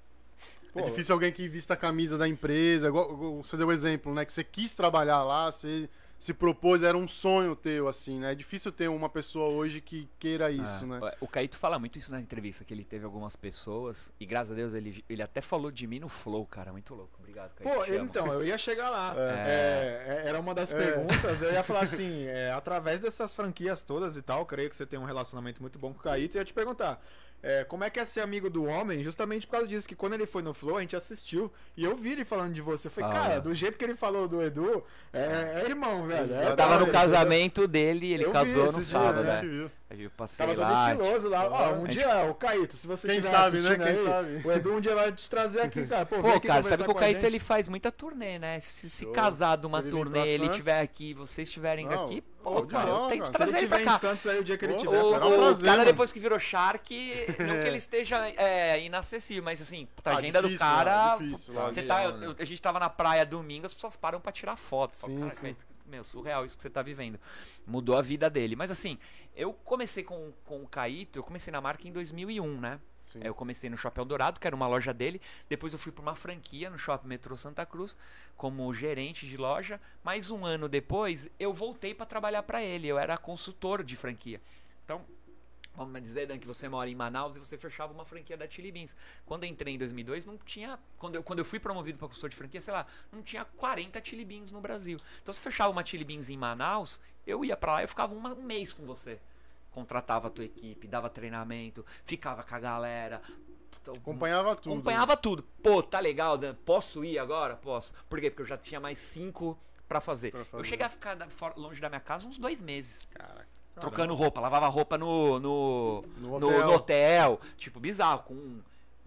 é difícil alguém que vista a camisa da empresa. Igual, igual você deu o exemplo, né? Que você quis trabalhar lá, você se propôs, era um sonho teu, assim, né? É difícil ter uma pessoa hoje que queira isso, É. né? O Caíto fala muito isso na entrevista, que ele teve algumas pessoas, e graças a Deus ele, ele até falou de mim no Flow, cara, muito louco. Obrigado, Caíto. Pô, amo. então, eu ia chegar lá. É. É, é, era uma das perguntas. Eu ia falar assim: é, através dessas franquias todas e tal, creio que você tem um relacionamento muito bom com o Caíto. E eu ia te perguntar: é, como é que é ser amigo do homem? Justamente por causa disso, que quando ele foi no Flow, a gente assistiu. E eu vi ele falando de você. Eu falei, Ah, cara, é. do jeito que ele falou do Edu, é, é irmão, velho. É Eu tava no casamento dele, ele Eu vi casou no esses dias, sábado, né? A gente né? eu passei Tava todo lá. estiloso lá. Ó, um A dia, o Caíto, se você Quem tiver sabe, né? Quem aí, sabe? o Edu um dia vai te trazer aqui, cara. Pô, Pô, cara, sabe que o Caíto gente. ele faz muita turnê, né? Se, se casar de uma turnê, ele estiver aqui, vocês estiverem aqui, pô, cara, bola, tenho que cara. Se ele trazer ele tiver pra em cá. Santos aí o dia que ele tiver, O, o prazer, cara mano. depois que virou Shark, não que ele esteja é, inacessível, mas assim, puta, a agenda difícil, do cara. né? Difícil, lá, você tá, eu- a gente tava na praia domingo, as pessoas param pra tirar foto. Fala, Sim, cara, sim. Meu, surreal isso que você tá vivendo. Mudou a vida dele. Mas assim, eu comecei com, com o Caíto, eu comecei na marca em 2001, né? Sim. Eu comecei no Shopping Eldorado, que era uma loja dele. Depois eu fui para uma franquia no Shopping Metrô Santa Cruz, como gerente de loja. Mais um ano depois, eu voltei para trabalhar para ele. Eu era consultor de franquia. Então, vamos dizer, Dan, que você mora em Manaus e você fechava uma franquia da Chili Beans. Quando eu entrei em 2002, não tinha. Quando eu, quando eu fui promovido para consultor de franquia, sei lá, não tinha 40 Chili Beans no Brasil. Então, se fechava uma Chili Beans em Manaus, eu ia para lá e ficava um mês com você. Contratava a tua equipe, dava treinamento, ficava com a galera. Puta, Acompanhava tudo. Acompanhava tudo. Pô, tá legal, Dan? Posso ir agora? Posso. Por quê? Porque eu já tinha mais cinco pra fazer. Fazer. Eu cheguei a ficar longe da minha casa uns dois meses. Caraca. Trocando roupa. Lavava roupa no, no, No no, hotel. no hotel. Tipo, bizarro. Com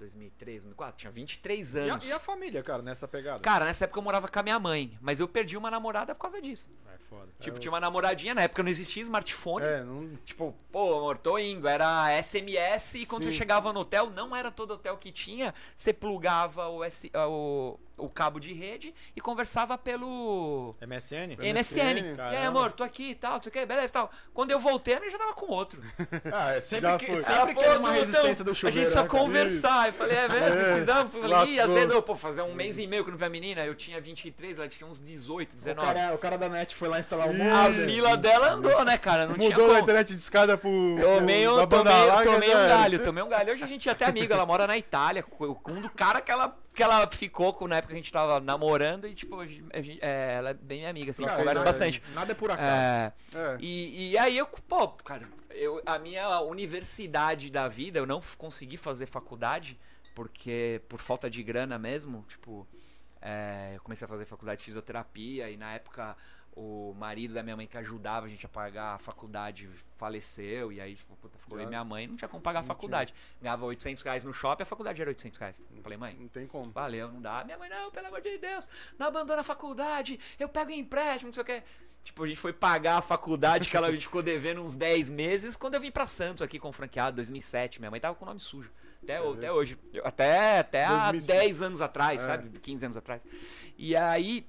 2003, 2004, tinha 23 E a, anos. e a família, cara, nessa pegada? Cara, nessa época eu morava com a minha mãe. Mas eu perdi uma namorada por causa disso. É foda. Tipo, eu- tinha uma namoradinha. Na época não existia smartphone. É, não. Tipo, pô, amor, tô indo. Era SMS e quando Sim. você chegava no hotel, não era todo hotel que tinha. Você plugava o, S, o, o cabo de rede e conversava pelo MSN? NSN. E aí, amor, tô aqui e tal, não sei o que, beleza e tal. Quando eu voltei, eu já tava com outro. Ah, é sempre Já que, foi. sempre Ah, que pô, tem uma não, resistência então, do chuveiro. A gente precisa né, conversar. Eu falei, é mesmo? É, Precisamos? Falei, ih, lascou. azedou. Pô, fazer um mês e meio que não vi a menina. Eu tinha 23, ela tinha uns 18, O 19. cara, o cara da net foi lá instalar o modem. A fila dela andou, né, cara? Não tinha Mudou como. da internet de escada pro. Tomei pro- um, tomei, larga, tomei um era. galho, tomei um galho. Hoje a gente é até amigo, ela mora na Itália, um do cara que ela, que ela ficou com, na época que a gente tava namorando e, tipo, a gente- é, ela é bem minha amiga, assim, a gente Cara, conversa nada- bastante. Nada é por acaso. É, É. e, e aí eu, pô, cara, eu, a minha universidade da vida, eu não consegui fazer faculdade, porque por falta de grana mesmo, tipo, é, eu comecei a fazer faculdade de fisioterapia e na época o marido da minha mãe que ajudava a gente a pagar a faculdade faleceu e aí tipo, puta, ficou eu e minha mãe, não tinha como pagar a faculdade. Ganhava 800 reais no shopping, a faculdade era 800 reais. Eu falei, mãe, Não tem como. Valeu, não dá. Minha mãe, não, pelo amor de Deus, não abandona a faculdade, eu pego empréstimo, não sei o que. Tipo, a gente foi pagar a faculdade que ela a gente ficou devendo uns 10 meses quando eu vim pra Santos aqui com o franqueado, 2007. Minha mãe tava com o nome sujo. Até, Você até hoje. Até, até há 2005. 10 anos atrás, É. sabe? 15 anos atrás. E aí.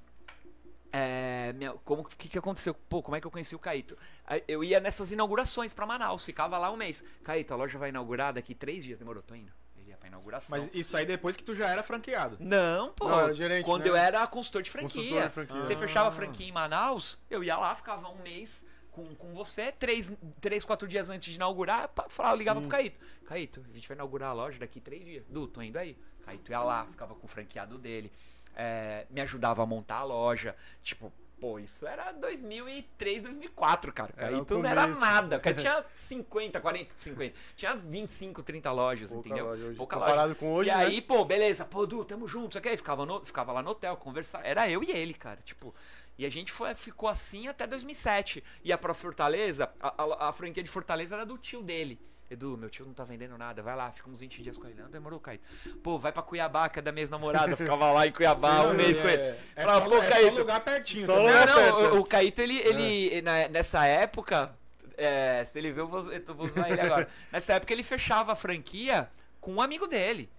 É, minha- como que, que aconteceu? Pô, como é que eu conheci o Caíto? Aí Eu ia nessas inaugurações pra Manaus, ficava lá um mês. Caíto, a loja vai inaugurar daqui três dias. Demorou, tô indo. Ele ia pra inauguração. Mas isso aí depois que tu já era franqueado. Não, pô. Não, era gerente, quando né? eu era consultor de franquia. Consultor de franquia. Você Ah. fechava a franquia em Manaus, eu ia lá, ficava um mês com, com você, três, três, quatro dias antes de inaugurar, falava, ligava Sim. pro Caíto. Caíto, a gente vai inaugurar a loja daqui três dias. Du, tô indo aí. Caíto ia lá, ficava com o franqueado dele. É, me ajudava a montar a loja. Tipo, pô, isso era 2003, 2004, cara. Era o Caíto não era nada. Cara, tinha 50, 40, 50. Tinha 25, 30 lojas, Pouca entendeu? loja hoje. Pouca Comparado com hoje, e né? aí, pô, beleza, pô, Du, tamo junto, aqui. Ficava, no, ficava lá no hotel, conversar. Era eu e ele, cara. Tipo. E a gente foi, ficou assim até 2007. Ia pra Fortaleza, a, a- a franquia de Fortaleza era do tio dele. Edu, meu tio não tá vendendo nada, vai lá, fica uns 20 dias com ele. Não, demorou, Caio. Pô, vai pra Cuiabá, que é da minha namorada. Ficava lá em Cuiabá Sim, um mês com ele. É, é Falava, só, pô, é só Caíto. lugar pertinho. Só também. lugar- Não, perto, não, é. o, o Caíto, ele, ele na- nessa época, é, se ele ver, eu vou, eu vou usar ele agora. Nessa época ele fechava a franquia com um amigo dele.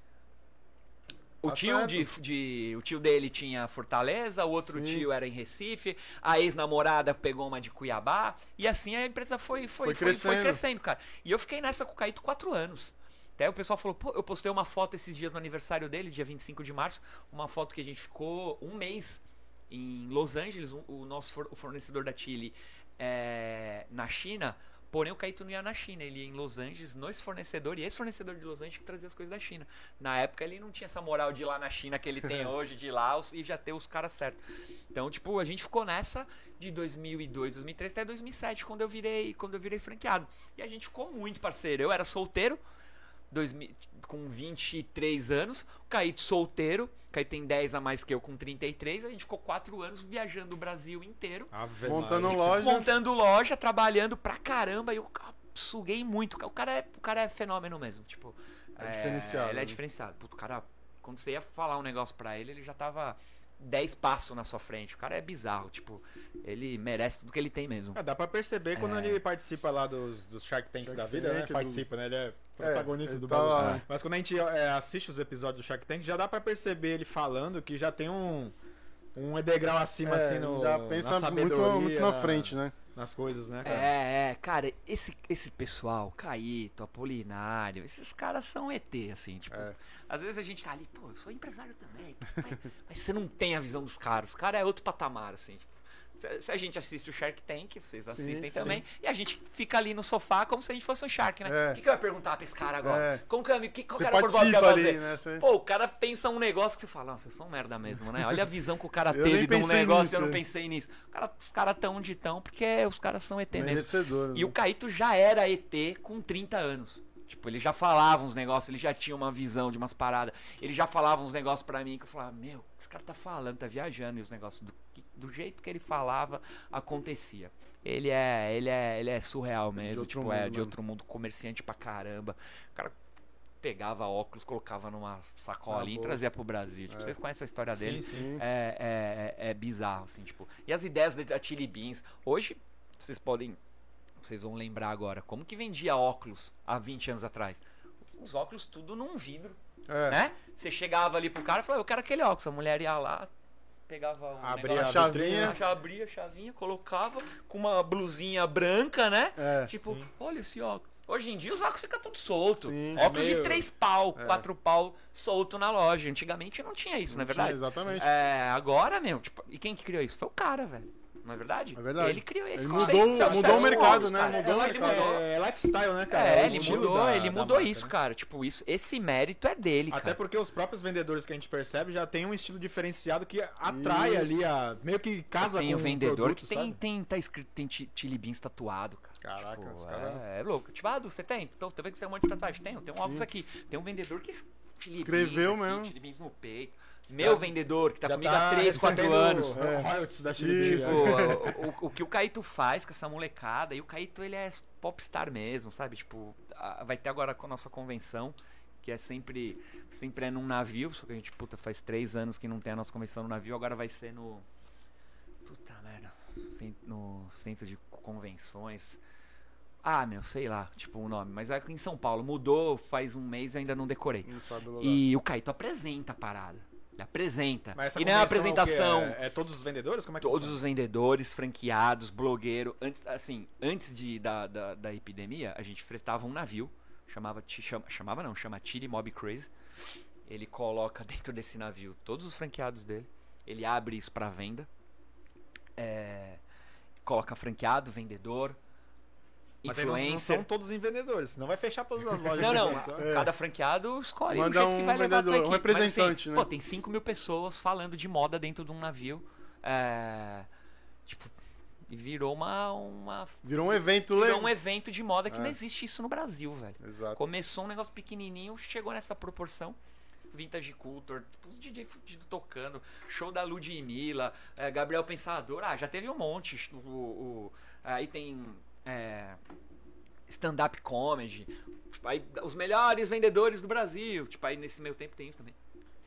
O Tá tio, de, de- o tio dele tinha Fortaleza, o outro Sim. tio era em Recife, a ex-namorada pegou uma de Cuiabá, e assim a empresa foi, Foi foi, foi, foi crescendo. crescendo. cara. E eu fiquei nessa com o Caíto quatro anos. Até o pessoal falou, pô, eu postei uma foto esses dias no aniversário dele, dia 25 de março, uma foto que a gente ficou um mês em Los Angeles, o nosso fornecedor da Chile é, na China, porém o Caíto não ia na China, ele ia em Los Angeles, no fornecedor, e esse fornecedor de Los Angeles que trazia as coisas da China. Na época ele não tinha essa moral de ir lá na China que ele tem hoje, de ir lá e já ter os caras certos. Então, tipo, a gente ficou nessa de 2002, 2003 até 2007, quando eu virei, quando eu virei franqueado. E a gente ficou muito parceiro. Eu era solteiro, 2000 com 23 anos, o Caíto solteiro, o Caíto tem 10 a mais que eu com 33, a gente ficou 4 anos viajando o Brasil inteiro, Ave Montando Maria. loja. montando loja, trabalhando pra caramba, e eu suguei muito. O cara é, o cara é fenômeno mesmo, tipo, É diferenciado, Ele é né? diferenciado. Puto, o cara, quando você ia falar um negócio pra ele, ele já tava 10 passos na sua frente. O cara é bizarro, tipo, ele merece tudo que ele tem mesmo. É, dá pra perceber quando É. ele participa lá dos, dos Shark Tanks Shark da vida, né? Tank, do- Participa, né? Ele é protagonista ele do tá bagulho. lá. Mas quando a gente é, assiste os episódios do Shark Tank, já dá pra perceber ele falando que já tem um, um degrau acima, É, assim, no, já na pensa muito, sabedoria. muito na frente, né? Nas coisas, né, cara? É, é, cara, esse, esse pessoal, Caíto, Apolinário, esses caras são ET, assim, tipo. É. Às vezes a gente tá ali, pô, eu sou empresário também. Mas, mas você não tem a visão dos caras. Os caras é outro patamar, assim, tipo. A gente assiste o Shark Tank, vocês assistem sim. também, e a gente fica ali no sofá como se a gente fosse um Shark, né? É. O que, que eu ia perguntar pra esse cara agora? É. Como que eu, que, qual Você que era a proposta que eu ia participa ali, fazer? né? Você- Pô, o cara pensa um negócio que você fala, nossa, vocês são merda mesmo, né? Olha a visão que o cara teve de um negócio nisso, eu não pensei nisso. Cara- os caras tão onde tão porque os caras são ET mesmo. Merecedor. E o Caíto já era ET com 30 anos. Tipo, ele já falava uns negócios, ele já tinha uma visão de umas paradas. Ele já falava uns negócios pra mim que eu falava, meu, o que esse cara tá falando, tá viajando. E os negócios, do, do jeito que ele falava, acontecia. Ele é, ele é, ele é surreal mesmo, tipo, é mundo de mesmo. outro mundo, comerciante pra caramba. O cara pegava óculos, colocava numa sacolinha e boa. trazia pro Brasil. Tipo, É. vocês conhecem a história dele? Sim, Sim. é, é, é bizarro, assim, tipo. E as ideias da Chili Beans. Hoje, vocês podem. Vocês vão lembrar agora. Como que vendia óculos há 20 anos atrás? Os óculos tudo num vidro, É. né? Você chegava ali pro cara e falava, eu quero aquele óculos. A mulher ia lá, pegava um Abria negócio, a chavinha. já abria a chavinha, colocava com uma blusinha branca, né? É. Tipo, sim. olha esse óculos. Hoje em dia os óculos ficam tudo solto. Sim. óculos Meio- de três pau, É. quatro pau solto na loja. Antigamente não tinha isso, não é Tinha, verdade? Exatamente. É, agora, meu, tipo, e quem que criou isso? Foi o cara, velho. Não é verdade? É verdade. Ele criou esse Ele conceito. mudou- Você mudou o mercado, né? cara. Mudou o É, ele mercado. mudou. É lifestyle, né, cara? É, o ele mudou, da- ele mudou marca, isso, né? cara. Tipo, isso, esse mérito é dele, Até cara. porque os próprios vendedores que a gente percebe já tem um estilo diferenciado que atrai Isso. ali a. meio que casa tem com o vendedor produto, que tem, sabe? tem, tá escrito, tem Chili Beans tatuado, cara. Caraca, Tipo, os caras. é, é louco. Tipo, ah, você tem? Então, você vê que você tem um monte de tatuagem? Tenho, tem um óculos aqui. Tem um vendedor que Escreveu mesmo. Chili Beans no peito. Meu vendedor, que tá Já comigo há 3, 4 recebendo anos. É. Royalties da. Beans, Tipo, o, o- que o Caíto faz com essa molecada, e o Caíto ele é popstar mesmo, sabe? Tipo, a- vai ter agora com a nossa convenção, que é sempre, sempre é num navio, só que a gente, puta, faz três anos que não tem a nossa convenção no navio, agora vai ser no. Puta merda. No centro de convenções. Ah, meu, sei lá, tipo o nome. Mas é em São Paulo. Mudou faz um mês e ainda não decorei. Não. E o Caíto apresenta a parada. Ele apresenta. E não é uma quê? apresentação. É, é todos os vendedores? Como é que Todos funciona? os vendedores, franqueados, blogueiro. Antes, assim, antes de, da, da, da epidemia, a gente fretava um navio. Chamava, chama, chamava não, chama Chile Mob Crazy. Ele coloca dentro desse navio todos os franqueados dele. Ele abre isso pra venda. É, coloca franqueado, vendedor, Mas não, são todos em vendedores, senão vai fechar todas as lojas. Não, não. convenção. Cada franqueado escolhe Manda o jeito que um vai levar a tua vendedor, um equipe. Mas, representante, assim, né? Pô, tem 5 mil pessoas falando de moda dentro de um navio. É, tipo, e virou uma, uma Virou um evento virou legal. um evento de moda que É. não existe isso no Brasil, velho. Exato. Começou um negócio pequenininho, chegou nessa proporção. Vintage Culture, tipo, os DJ fudido tocando, show da Ludmilla, é, Gabriel Pensador, ah, já teve um monte. O, o- aí tem é, stand-up comedy, tipo, aí, os melhores vendedores do Brasil. Tipo, aí nesse meio tempo tem isso também.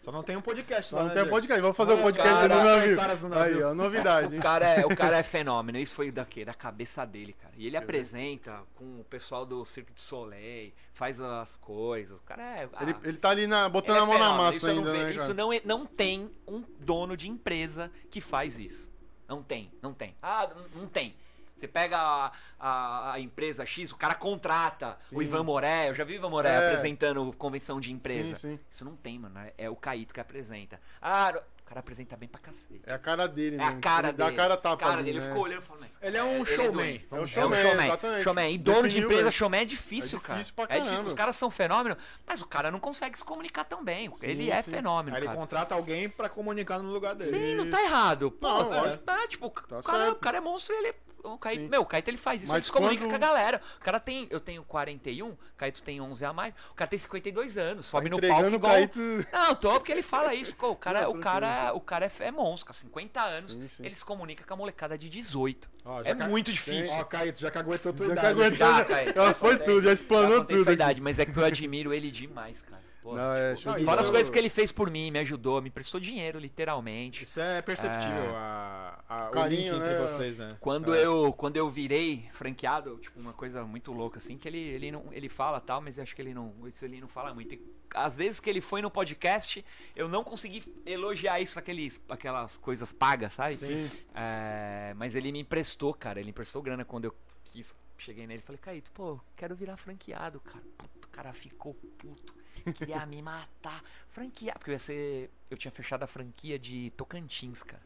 Só não tem um podcast Só lá, não né, tem Diego? podcast. Vamos fazer o Ah, podcast cara, do navio. Aí, ó, novidade. hein? O cara, é, o cara é fenômeno. Isso foi da quê? Da cabeça dele, cara. E ele apresenta com o pessoal do Cirque du Soleil, faz as coisas. O cara é. Ele, ah, ele tá ali na, botando é a mão na fenômeno. massa isso eu não ainda, ve- né, Isso não, é- não tem um dono de empresa que faz isso. Não tem, não tem. Ah, não- não tem. Você pega a, a- a empresa X, o cara contrata Sim. o Ivan Moré. Eu já vi o Ivan Moré É. apresentando convenção de empresa. Sim, sim. Isso não tem, mano. É- É o Caíto que apresenta. Ah, o cara apresenta bem pra cacete. É a cara dele, É né? a cara Ele dele. Dá a cara tapa cara ali, dele. né? Ele ficou olhando e falou, mas. Ele é um doido. showman. É É um um showman, showman, exatamente. showman. E dono de Definiu empresa, mesmo. showman é difícil, É cara. difícil pra É difícil. caramba. Os caras são fenômeno, mas o cara não consegue se comunicar tão bem. Sim, ele é sim. fenômeno, Aí ele cara. contrata alguém pra comunicar no lugar dele. Sim, não tá errado. Pô, Não, é, é, tipo, o, Tá cara, certo. o cara é monstro e ele. O Caíto, Sim. meu, o Caíto ele faz isso, Mas ele se comunica quando- com a galera. O cara tem. Eu tenho 41, o Caíto tem 11 a mais. O cara tem 52 anos, sobe no palco Tá Entregando o igual. Caíto... Não, tô porque ele fala isso. Pô, o cara, Não, o cara, o cara é, é monstro, com 50 anos. Sim, sim. Ele se comunica com a molecada de 18. Ó, é ca- muito difícil. Ó, Caíto, já caguetou tua Já idade. caguetou. Já, foi tudo, já explanou tudo idade, mas é que eu admiro ele demais, cara. Pô. Não, é show de isso- Fora as coisas que ele fez por mim, me ajudou, me prestou dinheiro, literalmente. Isso é perceptível. A, a- o Carinho, link entre né? vocês, né? Quando, É. eu, quando eu virei franqueado, tipo, uma coisa muito louca, assim, que ele, ele, não, ele fala tal, mas eu acho que ele não, isso ele não fala muito. E, às vezes que ele foi no podcast, eu não consegui elogiar isso, aqueles, aquelas coisas pagas, sabe? Sim. É, mas ele me emprestou, cara, ele emprestou grana quando eu quis, cheguei nele e falei, Caíto, pô, quero virar franqueado, cara. Puto, o cara ficou puto, queria me matar. Franqueado, porque eu ia ser, eu tinha fechado a franquia de Tocantins, cara.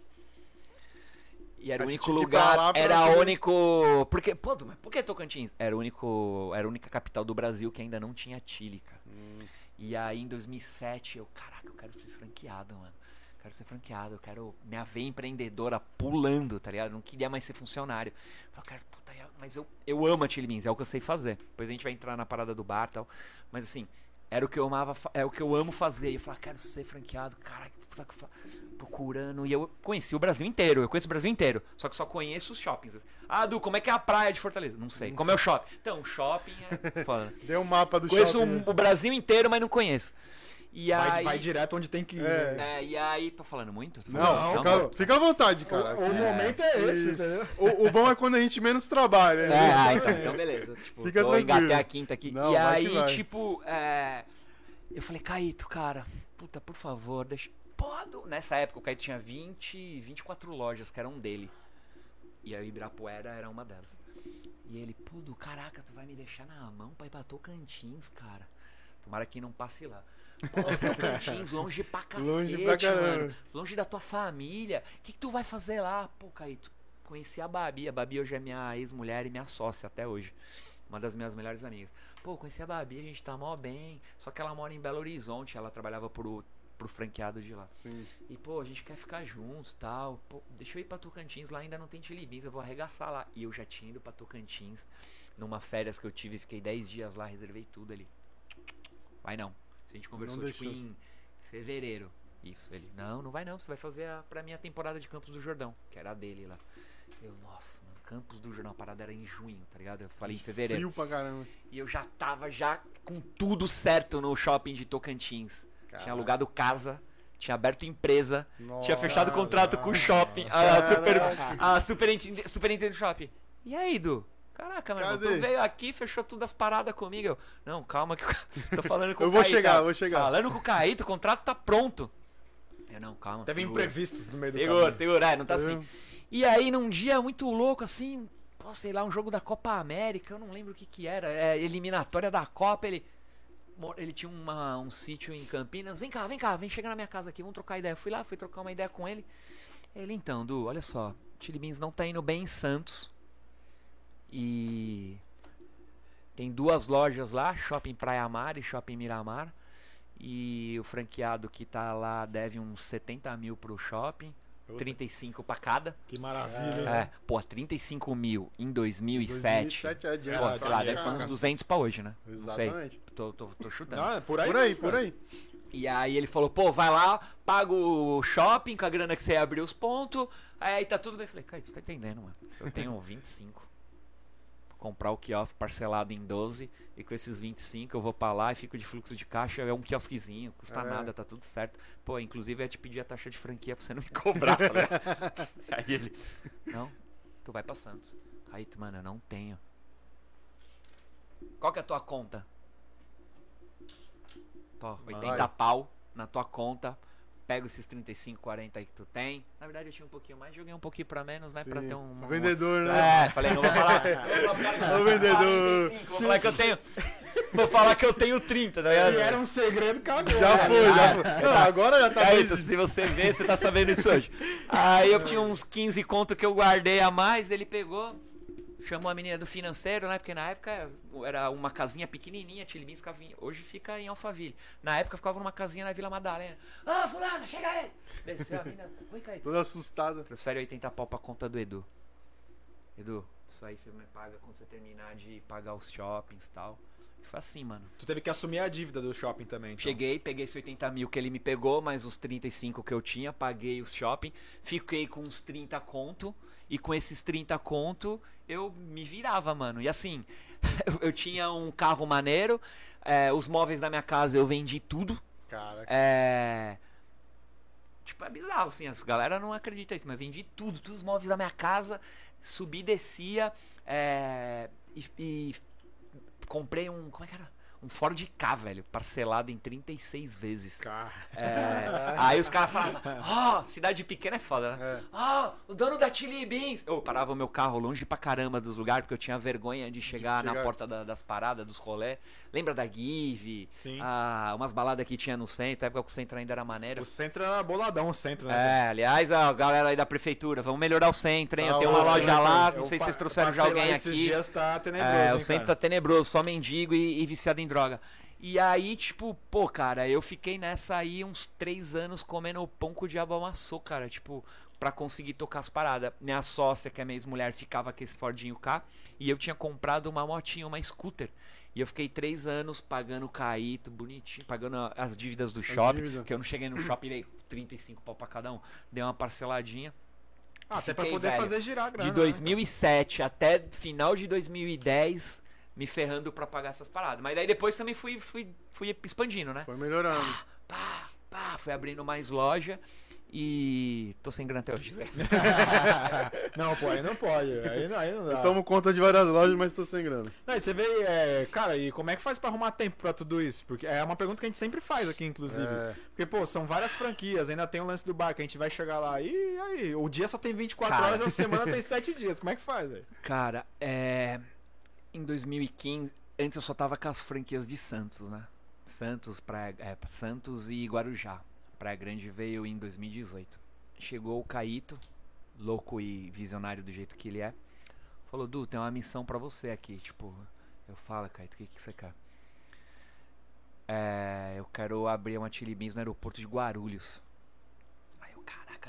E era o único lugar, era o único. Porque, pô, mas por que Tocantins? Era o único, era a única capital do Brasil que ainda não tinha Chile, cara. Hum. E aí em 2007 eu, caraca, eu quero ser franqueado, mano. Quero ser franqueado, eu quero minha veia empreendedora pulando, tá ligado? Eu não queria mais ser funcionário. Eu cara, puta, mas eu, eu amo a Chili Beans, é o que eu sei fazer. Depois a gente vai entrar na parada do bar e tal. Mas assim, era o que eu amava, é o que eu amo fazer. E eu falei, ah, quero ser franqueado, cara, procurando. E eu conheci o Brasil inteiro, eu conheço o Brasil inteiro. Só que só conheço os shoppings. Ah, Du, como é que é a praia de Fortaleza? Não sei. Como é o shopping? Então, o shopping é. Deu um mapa do Conheço shopping. um- né? o Brasil inteiro, mas não conheço. E Vai, aí. vai direto onde tem que ir. É. né? É, e aí, tô falando muito? Tô Não, falando- fica, fica à vontade, cara. O, o momento é esse, entendeu? O, o bom é quando a gente menos trabalha. né? É, ah, então, então beleza. Tipo, Fica tô engatei a quinta aqui. Não, e aí, tipo, é, eu falei, Caíto, cara, puta, por favor, deixa. Pô, Du- Nessa época o Caíto tinha 20, 24 lojas que eram dele. E a Ibirapuera era uma delas. E ele, pô, do caraca, tu vai me deixar na mão pra ir pra Tocantins, cara. Tomara que não passe lá. Tocantins, longe pra cacete, Longe pra mano. Longe da tua família. O que, que tu vai fazer lá? Pô, Caíto, conheci a Babi. A Babi hoje é minha ex-mulher e minha sócia até hoje. Uma das minhas melhores amigas. Pô, conheci a Babi, a gente tá mó bem. Só que ela mora em Belo Horizonte, ela trabalhava pro, pro franqueado de lá. Sim. E, pô, a gente quer ficar juntos tal. Pô, deixa eu ir pra Tocantins, lá ainda não tem Chili Beans, eu vou arregaçar lá. E eu já tinha ido pra Tocantins, numa férias que eu tive, fiquei 10 dias lá, reservei tudo ali. Vai não. A gente conversou, tipo, em fevereiro. Isso, ele, não, não vai não, você vai fazer a, pra minha temporada de Campos do Jordão, que era a dele lá. Eu, nossa, mano, Campos do Jordão, a parada era em junho, tá ligado? Eu falei em fevereiro. Frio pra caramba. E eu já tava já com tudo certo no shopping de Tocantins. Tinha Caraca. alugado casa, tinha aberto empresa, tinha Nossa, fechado contrato com o shopping, a, super, a superintendente, superintendente do shopping. E aí, Du? Caraca, meu irmão, tu Cadê? veio aqui, fechou tudo as paradas comigo. Eu, não, calma que eu tô falando com Eu o vou Caíto, chegar, tá? eu vou chegar. Falando com o Caíto, o contrato tá pronto. Eu, não, calma, Teve segura. imprevistos no meio do Segura, caminho. segura, é, não tá assim. Eu- E aí, num dia muito louco, assim, pô, sei lá, um jogo da Copa América, eu não lembro o que que era, é, eliminatória da Copa, ele ele tinha uma- um sítio em Campinas, vem cá, vem cá, vem chegar na minha casa aqui, vamos trocar ideia. Eu fui lá, fui trocar uma ideia com ele. Ele, então, Du, olha só, Chili Beans não tá indo bem em Santos. E tem duas lojas lá, Shopping Praia Mar e Shopping Miramar. E o franqueado que tá lá deve uns 70 mil pro shopping, Puta. 35 pra cada. Que maravilha. hein? É, pô, 35 mil em 2007. 2007 é Pô, adiante. sei lá, tá deve ser uns ligado. 200 pra hoje, né? Não sei. Exatamente. Tô, tô, tô chutando. Não, é por aí. Por aí, mesmo, por aí. E aí ele falou, pô, vai lá, paga o shopping com a grana que você abrir os pontos. Aí tá tudo bem. Eu falei, cara, você tá entendendo, mano? Eu tenho 25. Comprar o quiosque parcelado em 12. E com esses 25 eu vou pra lá e fico de fluxo de caixa. É um quiosquezinho, custa É. nada, tá tudo certo. Pô, inclusive eu ia te pedir a taxa de franquia pra você não me cobrar. tá aí ele, não, tu vai pra Santos. Aí, mano, eu não tenho. Qual que é a tua conta? Tó, 80 Vai. pau na tua conta. Pega esses 35, 40 aí que tu tem. Na verdade eu tinha um pouquinho mais, joguei um pouquinho pra menos, né? Pra Sim. ter um. O vendedor, né? É, falei, não vou falar. não vou falar que eu O vendedor. 45, Vou falar que eu tenho. Vou falar que eu tenho 30, tá ligado? Se era um segredo, cagou. Já né? foi, já foi. Não, agora já tá então, se você vê, você tá sabendo isso hoje. Aí eu tinha uns 15 conto que eu guardei a mais, ele pegou, chamou a menina do financeiro, né? Porque na época era uma casinha pequenininha, Tilibins ficava em- hoje fica em Alphaville. Na época ficava numa casinha na Vila Madalena. Ah, fulano, chega aí! Desceu a menina, oi, Caetano. Toda assustada. Transfere 80 pau pra conta do Edu. Edu, isso aí você me paga quando você terminar de pagar os shoppings e tal. Foi assim, mano. Tu teve que assumir a dívida do shopping também. então. Cheguei, peguei esses 80 mil que ele me pegou, mais os 35 que eu tinha, paguei os shopping, fiquei com uns 30 conto, e com esses 30 conto eu me virava, mano. E assim, eu, eu tinha um carro maneiro, é, os móveis da minha casa eu vendi tudo. Caraca. É. Tipo, bizarro, assim, as galera não acredita nisso, mas vendi tudo, todos os móveis da minha casa, subi, descia, é, e, e comprei um, como é que era? Um Ford K, velho, parcelado em 36 vezes. Cara. É, aí os caras falavam, ó, cidade pequena é foda, né? É. Ó, o dono da Chili Beans. Eu parava o meu carro longe pra caramba dos lugares, porque eu tinha vergonha de chegar, na chegar. porta da- das paradas, dos rolé. Lembra da Give? Sim. Ah, umas baladas que tinha no centro, na época que o centro ainda era maneiro. O centro era boladão, o centro, né? É, aliás, a galera aí da prefeitura, vamos melhorar o centro, hein? Eu Ah, tenho uma loja lá, Eu não sei se pa- vocês trouxeram já alguém esses aqui. dias tá tenebroso, É, hein, o centro cara? tá tenebroso, só mendigo e, e viciado em droga. E aí, tipo, pô, cara, eu fiquei nessa aí uns três anos comendo pão que o diabo amassou, cara. Tipo, pra conseguir tocar as paradas. Minha sócia, que é minha ex-mulher, ficava com esse Fordinho K. E eu tinha comprado uma motinha, uma scooter. E eu fiquei três anos pagando o caíto, bonitinho, pagando as dívidas do shopping. dívidas. Que eu não cheguei no shopping, dei 35 pau pra cada um. Dei uma parceladinha. Ah, até pra poder velho, fazer girar a grana. De né, 2007 até final de 2010, me ferrando pra pagar essas paradas. Mas daí depois também fui, fui, fui expandindo, né? Foi melhorando. Pá, pá, fui abrindo mais loja e tô sem grana até hoje. né? não, pô, aí não pode. Aí não, aí não dá. Eu tomo conta de várias lojas, mas tô sem grana. Não, e você vê, é, cara, e como é que faz pra arrumar tempo pra tudo isso? Porque é uma pergunta que a gente sempre faz aqui, inclusive. É. Porque, pô, são várias franquias, ainda tem o lance do bar que a gente vai chegar lá e aí, o dia só tem 24 Cara. horas, a semana tem 7 dias. Como é que faz, velho? Cara, é. Em 2015, antes eu só tava com as franquias de Santos, né? Santos, Praia, é, Santos e Guarujá. Praia Grande veio em 2018. Chegou o Caíto, louco e visionário do jeito que ele é. Falou, Du, tem uma missão pra você aqui. Tipo, eu falo, Caíto, o que, que você quer? É, eu quero abrir uma Chili Beans no aeroporto de Guarulhos.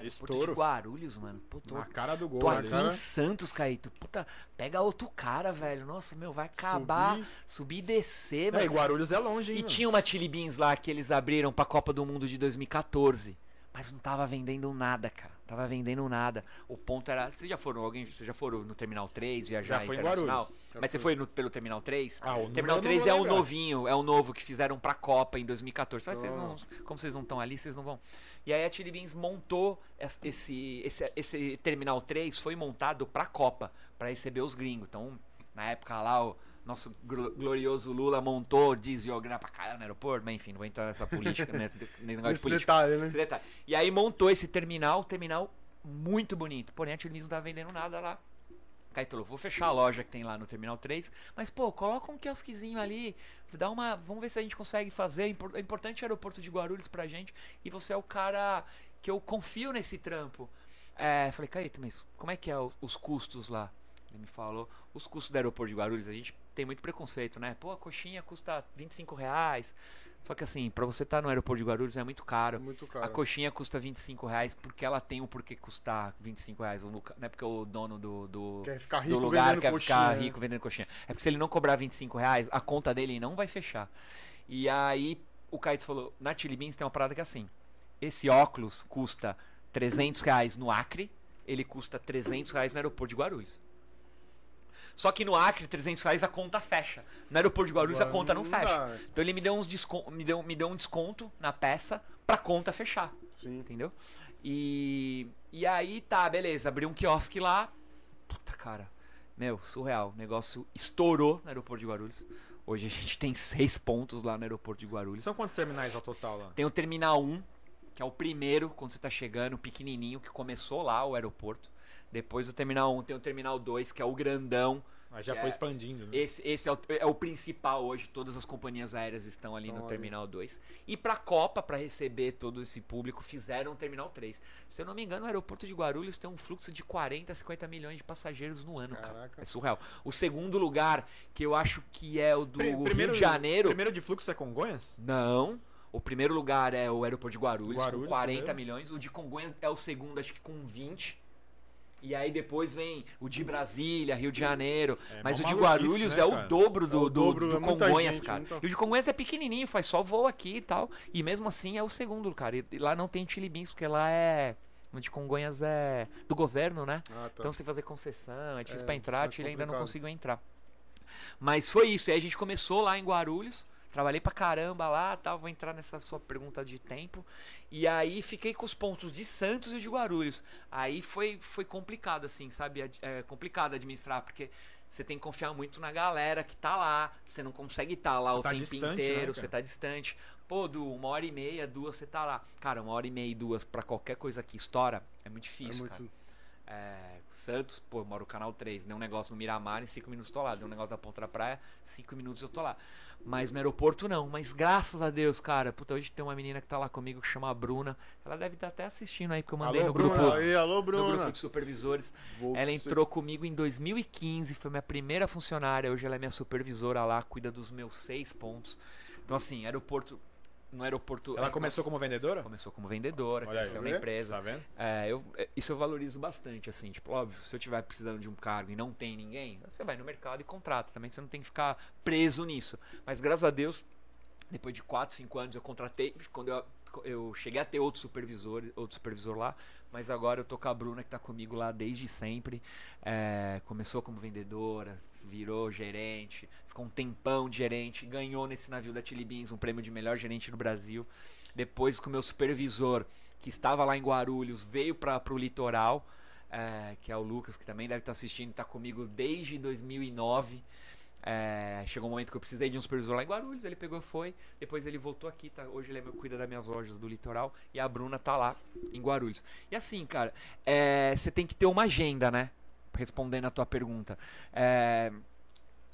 Aeroporto Estouro. de Guarulhos, mano. Pô, tô, Na cara do gol, Tô aqui cara. em Santos, Caíto. Puta, pega outro cara, velho. Nossa, meu, vai acabar. Subir. Subir, e descer, É, e. Guarulhos é longe, hein? E mano? tinha uma Chili Beans lá que eles abriram pra Copa do Mundo de 2014. Mas não tava vendendo nada, cara. Tava vendendo nada. O ponto era. Vocês já foram, alguém. Vocês já foram no Terminal 3 viajar Já em internacional? Já Mas você foi no- pelo Terminal 3? Ah, o Terminal número eu 3 não é o novinho, é o novo que fizeram pra Copa em 2014. Mas vocês não, como vocês não estão ali, vocês não vão. E aí a Chili Beans montou es- esse, esse, esse Terminal 3 foi montado pra Copa, pra receber os gringos. Então, na época lá, o nosso glo- glorioso Lula montou, desviou grana pra caralho no aeroporto, mas enfim, não vou entrar nessa política, nesse, negócio de Esse política. detalhe, né? Esse detalhe. E aí montou esse terminal, terminal muito bonito. Porém, a Chili Beans não tava vendendo nada lá. Caetano, vou fechar a loja que tem lá no Terminal 3, mas pô, coloca um quiosquezinho ali, dá uma, vamos ver se a gente consegue fazer. Impor- É importante o aeroporto de Guarulhos pra gente e você é o cara que eu confio nesse trampo. É, falei, Caetano, mas como é que é os custos lá? Ele me falou, os custos do aeroporto de Guarulhos, a gente tem muito preconceito, né? Pô, a coxinha custa 25 reais. Só que assim, pra você estar no aeroporto de Guarulhos é muito caro. É muito A caro. coxinha custa 25 reais porque ela tem um porquê custar 25 reais. Não é porque o dono do, do, Quer ficar do rico lugar vendendo quer coxinha, ficar né? rico vendendo coxinha. É porque se ele não cobrar 25 reais, a conta dele não vai fechar. E aí o Caetano falou, na Chili Beans tem uma parada que é assim. Esse óculos custa 300 reais no Acre, ele custa 300 reais no aeroporto de Guarulhos. Só que no Acre, 300 reais a conta fecha. No aeroporto de Guarulhos a conta não fecha. Então ele me deu, uns me, deu, me deu um desconto na peça pra conta fechar. Sim. Entendeu? E, e aí tá, beleza. Abri um quiosque lá. Puta, cara. Meu, surreal. O negócio estourou no aeroporto de Guarulhos. Hoje a gente tem seis pontos lá no aeroporto de Guarulhos. São quantos terminais ao total lá? Tem o Terminal 1, que é o primeiro, quando você tá chegando, pequenininho, que começou lá o aeroporto. Depois do Terminal 1 tem o Terminal 2, que é o grandão. Mas já foi é- expandindo, né? Esse, esse é, o, é o principal hoje. Todas as companhias aéreas estão ali Estão no. Terminal 2. E pra Copa, pra receber todo esse público, fizeram o Terminal 3. Se eu não me engano, o aeroporto de Guarulhos tem um fluxo de 40, 50 milhões de passageiros no ano, cara. Caraca. É surreal. O segundo lugar, que eu acho que é o do Pri- Rio de Janeiro. Primeiro de fluxo é Congonhas? Não. O primeiro lugar é o aeroporto de Guarulhos, Guarulhos, com 40 primeiro. milhões. O de Congonhas é o segundo, acho que com 20. E aí depois vem o de Brasília, Rio de Janeiro. É, Mas o mó de Guarulhos né, é o dobro do, É o do, dobro, do é muita Congonhas, gente, cara. muita- E o de Congonhas é pequenininho, faz só voo aqui e tal. E mesmo assim é o segundo, cara. E lá não tem Chili Beans, porque lá é... O de Congonhas é do governo, né? Ah, tá. Então você fazer concessão, é difícil É, pra entrar, Chile ainda não conseguiu entrar. Mas foi isso, aí a gente começou lá em Guarulhos, Trabalhei pra caramba lá, tal, vou entrar nessa sua pergunta de tempo. E aí fiquei com os pontos de Santos e de Guarulhos. Aí foi, foi complicado, assim, sabe? É complicado administrar, porque você tem que confiar muito na galera que tá lá. Você não consegue estar tá lá Você o tá tempo distante, né, inteiro, cara? você tá distante. Pô, Du, uma hora e meia, duas, você tá lá. Cara, uma hora e meia e duas pra qualquer coisa que estoura é muito É difícil, cara. muito... É, Santos, pô, eu moro no canal 3, deu um negócio no Miramar, em 5 minutos eu tô lá. Deu um negócio da Ponta da Praia, 5 minutos eu tô lá. Mas no aeroporto não. Mas graças a Deus, cara. Puta, hoje tem uma menina que tá lá comigo que chama a Bruna. Ela deve estar até assistindo aí, porque eu mandei Alô, no grupo. Bruna. Aí, alô, No grupo Bruna. de supervisores. Você- Ela entrou comigo em 2015, foi minha primeira funcionária. Hoje ela é minha supervisora lá, cuida dos meus seis pontos. Então, assim, aeroporto. No aeroporto. Ela começou como vendedora? começou como vendedora, Olha aí. cresceu na Vê? empresa. Tá vendo? É, eu, é, isso eu valorizo bastante, assim, tipo, óbvio, se eu tiver precisando de um cargo e não tem ninguém, você vai no mercado e contrata também, você não tem que ficar preso nisso. Mas graças a Deus, depois de 4, 5 anos eu contratei, quando eu, eu cheguei a ter outro supervisor, outro supervisor lá, mas agora eu tô com a Bruna que tá comigo lá desde sempre. É, começou como vendedora, virou gerente, ficou um tempão de gerente, ganhou nesse navio da Chili Beans um prêmio de melhor gerente no Brasil. Depois com o meu supervisor, que estava lá em Guarulhos, veio para o litoral, é, que é o Lucas, que também deve estar assistindo, está comigo desde 2009. É, chegou um momento que eu precisei de um supervisor lá em Guarulhos, ele pegou e foi. Depois ele voltou aqui, tá? hoje ele é meu- cuida das minhas lojas do litoral e a Bruna tá lá em Guarulhos. E assim, cara, é, você tem que ter uma agenda, né? Respondendo a tua pergunta. É,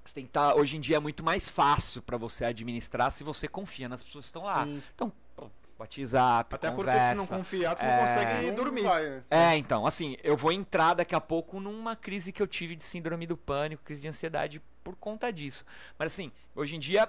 você tem que estar. hoje em dia é muito mais fácil para você administrar se você confia nas pessoas que estão lá. Sim. Então, WhatsApp, Até porque conversa. se não confiar, tu não É. consegue Não dormir. vai, né? É, então, assim, eu vou entrar daqui a pouco numa crise que eu tive de síndrome do pânico, crise de ansiedade por conta disso. Mas assim, hoje em dia,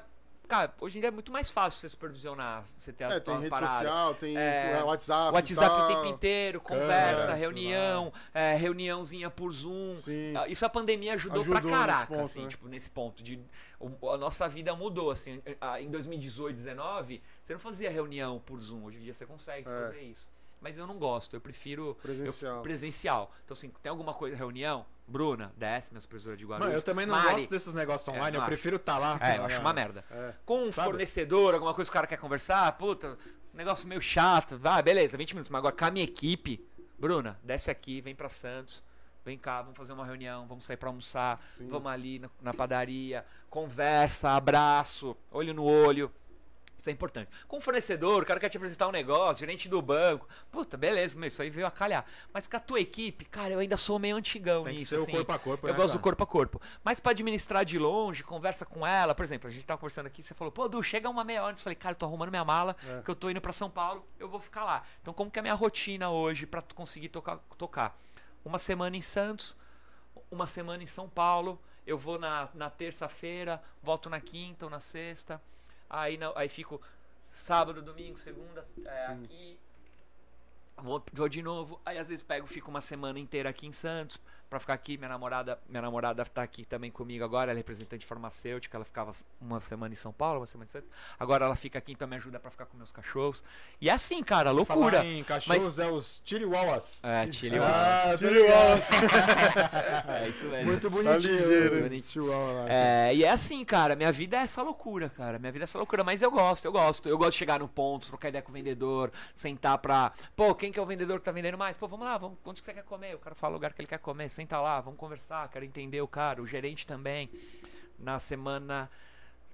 cara, hoje em dia é muito mais fácil você supervisionar, você ter a É, tem tua rede parada. social, tem É, é, WhatsApp. WhatsApp o tempo inteiro, conversa, Câmera, reunião, é, reuniãozinha por Zoom. Sim. Ah, Isso a pandemia ajudou, Ajudou pra caraca, ponto, assim, né? tipo, nesse ponto de o- a nossa vida mudou, assim, em 2018, 19, você não fazia reunião por Zoom, hoje em dia você consegue É. fazer isso. Mas eu não gosto, eu prefiro Presencial. eu- presencial. Então assim, tem alguma coisa reunião? Bruna, desce, minha supervisora de Guarulhos. Mano, eu também não Mari, gosto desses negócios É, online, não eu acho. prefiro estar lá. É, eu acho uma merda. É. Com um Sabe? fornecedor, alguma coisa que o cara quer conversar, puta, negócio meio chato. Vai, beleza, 20 minutos. Mas agora com a minha equipe, Bruna, desce aqui, vem pra Santos. Vem cá, vamos fazer uma reunião, vamos sair pra almoçar, Sim. vamos ali na, na padaria, conversa, abraço, olho no olho. Isso é importante. Com o fornecedor, o cara quer te apresentar um negócio, gerente do banco. Puta, beleza, meu, isso aí veio a calhar. Mas com a tua equipe, cara, eu ainda sou meio antigão Tem que nisso. ser o assim. corpo a corpo, Eu né, gosto cara? do corpo a corpo. Mas pra administrar de longe, conversa com ela, por exemplo, a gente tava conversando aqui, você falou, pô, Du, chega uma meia hora. Eu falei, cara, eu tô arrumando minha mala, É. que eu tô indo pra São Paulo, eu vou ficar lá. Então, como que é a minha rotina hoje pra tu conseguir tocar, tocar? Uma semana em Santos, uma semana em São Paulo, eu vou na, na terça-feira, volto na quinta ou na sexta, aí, aí fico sábado, domingo, segunda, é, aqui, Vou, vou de novo, aí às vezes pego, fico uma semana inteira aqui em Santos pra ficar aqui. Minha namorada, minha namorada tá aqui também comigo agora, ela é representante farmacêutica, ela ficava uma semana em São Paulo, uma semana em Santos. Agora ela fica aqui, então me ajuda pra ficar com meus cachorros. E é assim, cara, loucura. Falar em cachorros é os Chirihuahuas. É, Chile, Ah, alvo. é isso mesmo. Muito Tá bonitinho. ligeiro. né? Chihuahua lá. É, e é assim, cara, minha vida é essa loucura, cara. Minha vida é essa loucura, mas eu gosto, eu gosto. Eu gosto de chegar no ponto, trocar ideia com o vendedor, sentar pra. Pô, quem que é o vendedor que tá vendendo mais? Pô, vamos lá, vamos, onde que você quer comer? O cara fala o lugar que ele quer comer, senta lá, vamos conversar, quero entender o cara, o gerente também. Na semana.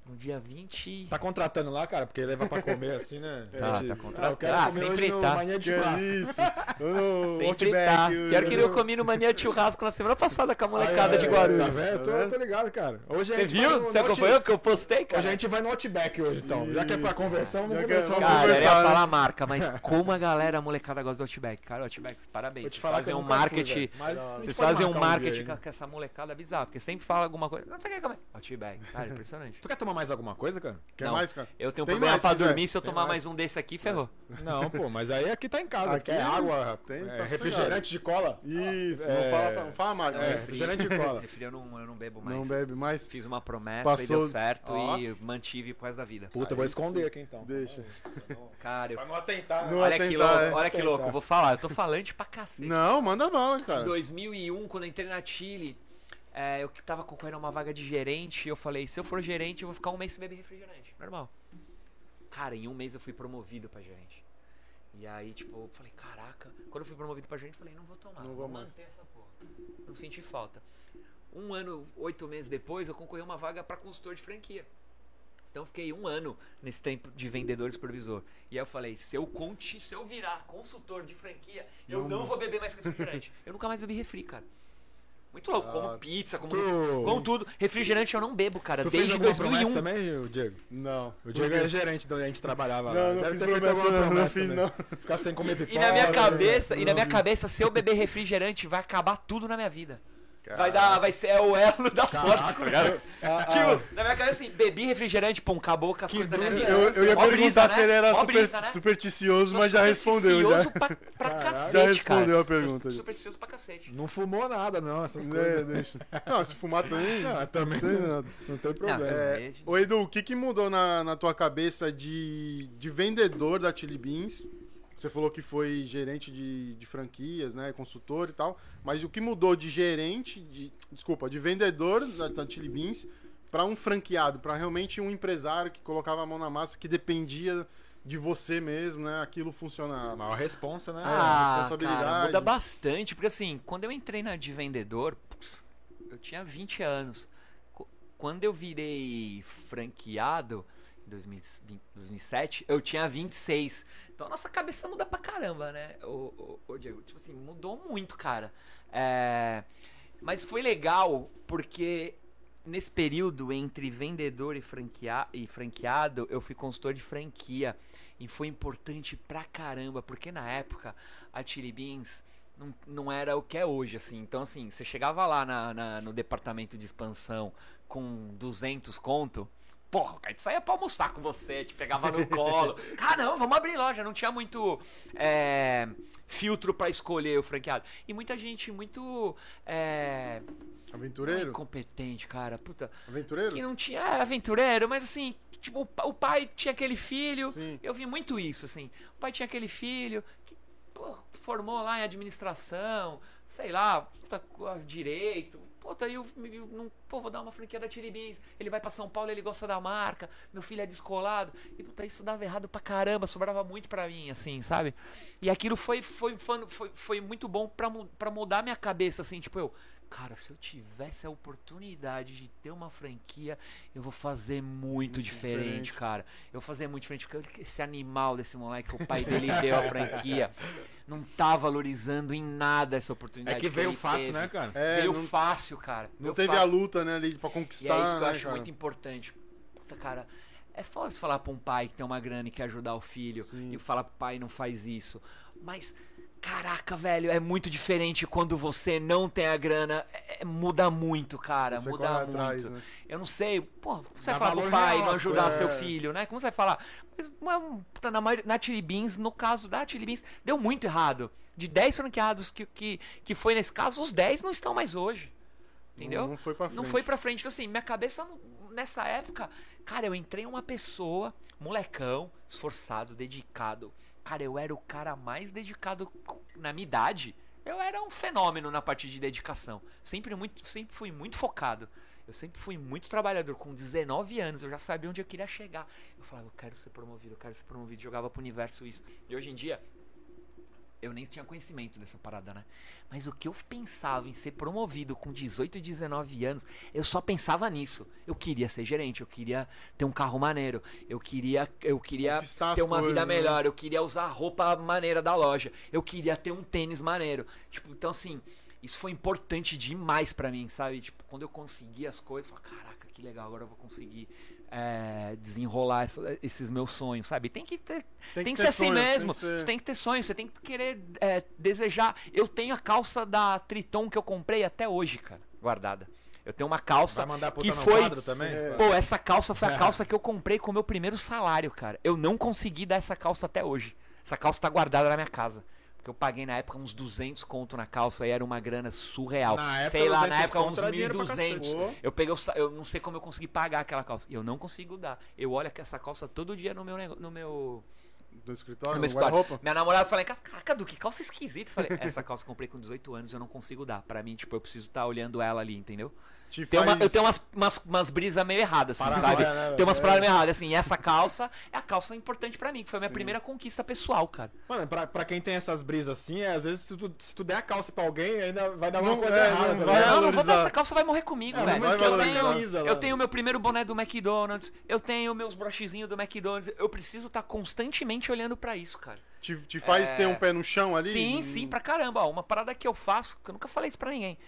No dia 20. Tá contratando lá, cara? Porque leva pra comer assim, né? Tá, Gente, tá contratando. ah, Eu quero Ah, comer sempre hoje no tá. Mania de Que churrasco. isso? No Sempre tá. o- Pior que eu comi no Mania de Churrasco na semana passada com a molecada Aí, de é, Guarulhos. Tá vendo? Eu tô, Tá eu tô ligado, cara. Hoje Você viu? no- Você no acompanhou? Out- Porque eu postei, cara. Hoje a gente vai no Outback hoje, então. Já que é pra conversar, vamos Já que é- conversar. Cara, eu ia conversar, né? falar a marca, mas como a galera, a molecada gosta do Outback. Cara, o Outback, parabéns. Vocês que fazem um marketing. Vocês fazem um marketing com, essa molecada bizarra, porque sempre fala alguma coisa. Não, você quer comer? Outback. Cara, impressionante. Tu quer tomar mais alguma coisa, cara? Quer Não. mais, cara? Eu tenho um Tem problema mais, pra se quiser. dormir, se eu Tem tomar mais. mais um desse aqui, ferrou. Não, pô, mas aí aqui tá em casa. Aqui Quer água, tem, é, tá refrigerante de cola? Isso, É. não fala, pra, não fala a marca. É, refrigerante de cola. Refri eu não, eu não bebo mais. Não bebe mais. Fiz uma promessa e Passou- deu certo Ó. e mantive pro resto da vida. Puta, eu vou esconder aqui então. Deixa. Cara, eu... Pra não atentar. Não olha que atentar, louco, é. olha que louco, eu vou falar, eu tô falante pra cacete. Não, manda bala, Em cara. 2001, quando eu entrei na Chile, É, eu tava concorrendo a uma vaga de gerente. Eu falei: se eu for gerente, eu vou ficar um mês sem beber refrigerante. Normal. Cara, em um mês eu fui promovido pra gerente. E aí, tipo, eu falei: caraca. Quando eu fui promovido pra gerente, eu falei: não vou tomar. Não vou mais. manter essa porra. Não senti falta. Um ano, oito meses depois, eu concorri a uma vaga pra consultor de franquia. Então eu fiquei um ano nesse tempo de vendedor e supervisor. E aí eu falei, se eu conte, se eu virar consultor de franquia, eu Não- não vou beber mais refrigerante. eu nunca mais bebi refri, cara. Muito louco, como Ah, pizza, como, tu- como tudo. Refrigerante eu não bebo, cara, Tu fez desde promessa 2001. também, o Diego? Não. O Diego é gerente de onde a gente trabalhava lá. Não, não Deve ter feito promessa, alguma não, não promessa fiz, também. não. Ficar sem comer pipoca. E na minha né? cabeça, e na não minha cabeça, se eu beber refrigerante, vai acabar tudo na minha vida. Vai Caraca. dar, vai ser é o elo da sorte, tá ligado? Ah, ah, Tipo, na minha cabeça assim, bebi refrigerante, pum, acabou com as Que coisas da minha vida. eu, eu ia Mó perguntar brisa, se né? ele era super, brisa, né? supersticioso, mas já respondeu. Já, supersticioso Pra, pra Caraca. cacete, já respondeu cara. a pergunta. Supersticioso pra cacete. Não fumou nada, não, essas É, coisas. deixa. Não, se fumar também. Não, também não tem não, nada. não tem problema. É, ô Edu, o que, que mudou na, na tua cabeça de, de vendedor da Chili Beans? Você falou que foi gerente de, de franquias, né? Consultor e tal. Mas o que mudou de gerente, de, desculpa, de vendedor da, da Chili Beans para um franqueado, para realmente um empresário que colocava a mão na massa, que dependia de você mesmo, né? Aquilo A funcionar. maior responsa, né? Ah, responsabilidade. cara, muda bastante. Porque assim, quando eu entrei na de vendedor, eu tinha 20 anos. Quando eu virei franqueado, 2020 2007, eu tinha 26. Então a nossa cabeça muda pra caramba, né? O, o, o Diego, tipo assim, mudou muito, cara. É, Mas foi legal porque nesse período entre vendedor e, franquea... e franqueado, eu fui consultor de franquia. E foi importante pra caramba, porque na época a Chili Beans não, não era o que é hoje, assim. Então, assim, você chegava lá na, na- no departamento de expansão com 200 conto, porra, o cara saía pra almoçar com você, te pegava no colo. Ah, não, vamos abrir loja. Não tinha muito é, filtro pra escolher o franqueado. E muita gente muito é, Aventureiro? incompetente, cara. Puta, Aventureiro? que não tinha era aventureiro, mas assim, tipo, o pa- o pai tinha aquele filho. Sim. Eu vi muito isso, assim. O pai tinha aquele filho que pô, formou lá em administração, sei lá, puta, co- direito. Puta, aí eu, eu pô, vou dar uma franquia da Tiribins. Ele vai pra São Paulo, ele gosta da marca. Meu filho é descolado. E puta, isso dava errado pra caramba, sobrava muito pra mim, assim, sabe? E aquilo foi, foi, foi, foi, foi muito bom pra, pra mudar minha cabeça, assim, tipo, eu. Cara, se eu tivesse a oportunidade de ter uma franquia, eu vou fazer muito diferente, diferente. cara. Eu vou fazer muito diferente, porque esse animal desse moleque, que o pai dele deu a franquia, não tá valorizando em nada essa É oportunidade. que veio ele fácil, teve. né, cara? É, veio não, fácil, cara. não Veio teve a fácil. luta, né, ali pra E conquistar. é isso que eu né, acho cara? muito importante. Puta, cara, é foda você falar pra um pai que tem uma grana e quer ajudar o filho Sim. e falar pro pai não faz isso. Mas, caraca, velho, é muito diferente quando você não tem a grana. É- é- muda muito, cara. Você muda muito. atrás, né? Eu não sei, pô, como você Dá vai falar pro pai não ajudar coisas. seu É. filho, né? Como você vai falar? Mas, puta, na, na Chili Beans, no caso da Chili Beans, deu muito errado. De 10 franqueados que, que, que foi nesse caso, os 10 não estão mais hoje. Entendeu? Não, foi pra frente. Não foi pra frente. Então, assim, minha cabeça nessa época, cara, eu entrei uma pessoa, molecão, esforçado, dedicado. Cara, eu era o cara mais dedicado na minha idade. Eu era um fenômeno na parte de dedicação. Sempre muito, sempre fui muito focado. Eu sempre fui muito trabalhador. Com 19 anos, eu já sabia onde eu queria chegar. Eu falava, eu quero ser promovido, eu quero ser promovido. Jogava pro universo isso. E hoje em dia, eu nem tinha conhecimento dessa parada, né? Mas o que eu pensava em ser promovido com 18 e 19 anos, eu só pensava nisso. Eu queria ser gerente, eu queria ter um carro maneiro, eu queria, eu queria ter uma vida coisas, né? melhor, eu queria usar a roupa maneira da loja, eu queria ter um tênis maneiro. Tipo, então assim, isso foi importante demais pra mim, sabe? Tipo, quando eu consegui as coisas, eu falei, caraca, que legal, agora eu vou conseguir é, desenrolar essa- esses meus sonhos, sabe? Tem que ter tem, que, ter ser assim sonho, tem mesmo. que ser- Você tem que ter sonho, você tem que querer é, desejar. Eu tenho a calça da Triton que eu comprei até hoje, cara, guardada. Eu tenho uma calça Vai mandar puta que foi. quadro também? É. Pô, essa calça foi a calça que eu comprei com o meu primeiro salário, cara. Eu não consegui dar essa calça até hoje. Essa calça tá guardada na minha casa. Porque eu paguei na época uns 200 conto na calça e era uma grana surreal. Na época, Sei lá, na 200 época uns conto era dinheiro pra 1.200. cacete. Eu peguei, eu não sei como eu consegui pagar aquela calça. E eu não consigo dar. Eu olho que essa calça todo dia no meu, no meu do escritório, No escritório. guarda-roupa? Minha namorada falou casa, caraca, do que calça esquisita. Eu falei, essa calça eu comprei com 18 anos, eu não consigo dar. Pra mim, tipo, eu preciso estar olhando ela ali, entendeu? Te Tem uma- faz- eu tenho umas, umas, umas brisas meio erradas, assim, Paranoia, sabe? né? Tem umas É. paradas meio erradas, assim. Essa calça é a calça importante pra mim, que foi a minha primeira conquista pessoal, cara. Mano, pra, pra quem tem essas brisas assim, é, às vezes se tu, se tu der a calça pra alguém, ainda vai dar uma Não, coisa é, errada. não tá vai não, não vou dar essa calça, vai morrer comigo, É, velho. mas eu tenho, Camisa eu tenho meu primeiro boné do McDonald's, eu tenho meus brochezinhos do McDonald's. Eu preciso estar constantemente olhando pra isso, cara. Te, te faz É. ter um pé no chão ali? Sim, sim, pra caramba. Ó, uma parada que eu faço, que eu nunca falei isso pra ninguém.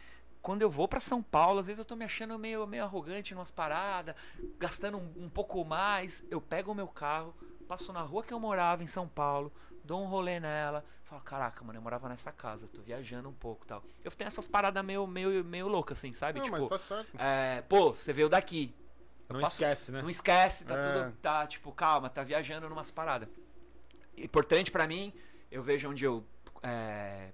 Quando eu vou pra São Paulo, às vezes eu tô me achando meio, meio arrogante em umas paradas, gastando um, um pouco mais. Eu pego o meu carro, passo na rua que eu morava em São Paulo, dou um rolê nela, falo, caraca, mano, eu morava nessa casa, tô viajando um pouco e tal. Eu tenho essas paradas meio, meio, meio loucas, assim, sabe? Não, tipo, mas tá certo. é, pô, você veio daqui. Eu Não passo- esquece, né? Não esquece, tá É. tudo. Tá, tipo, calma, tá viajando numas paradas. Importante pra mim, eu vejo onde eu. É,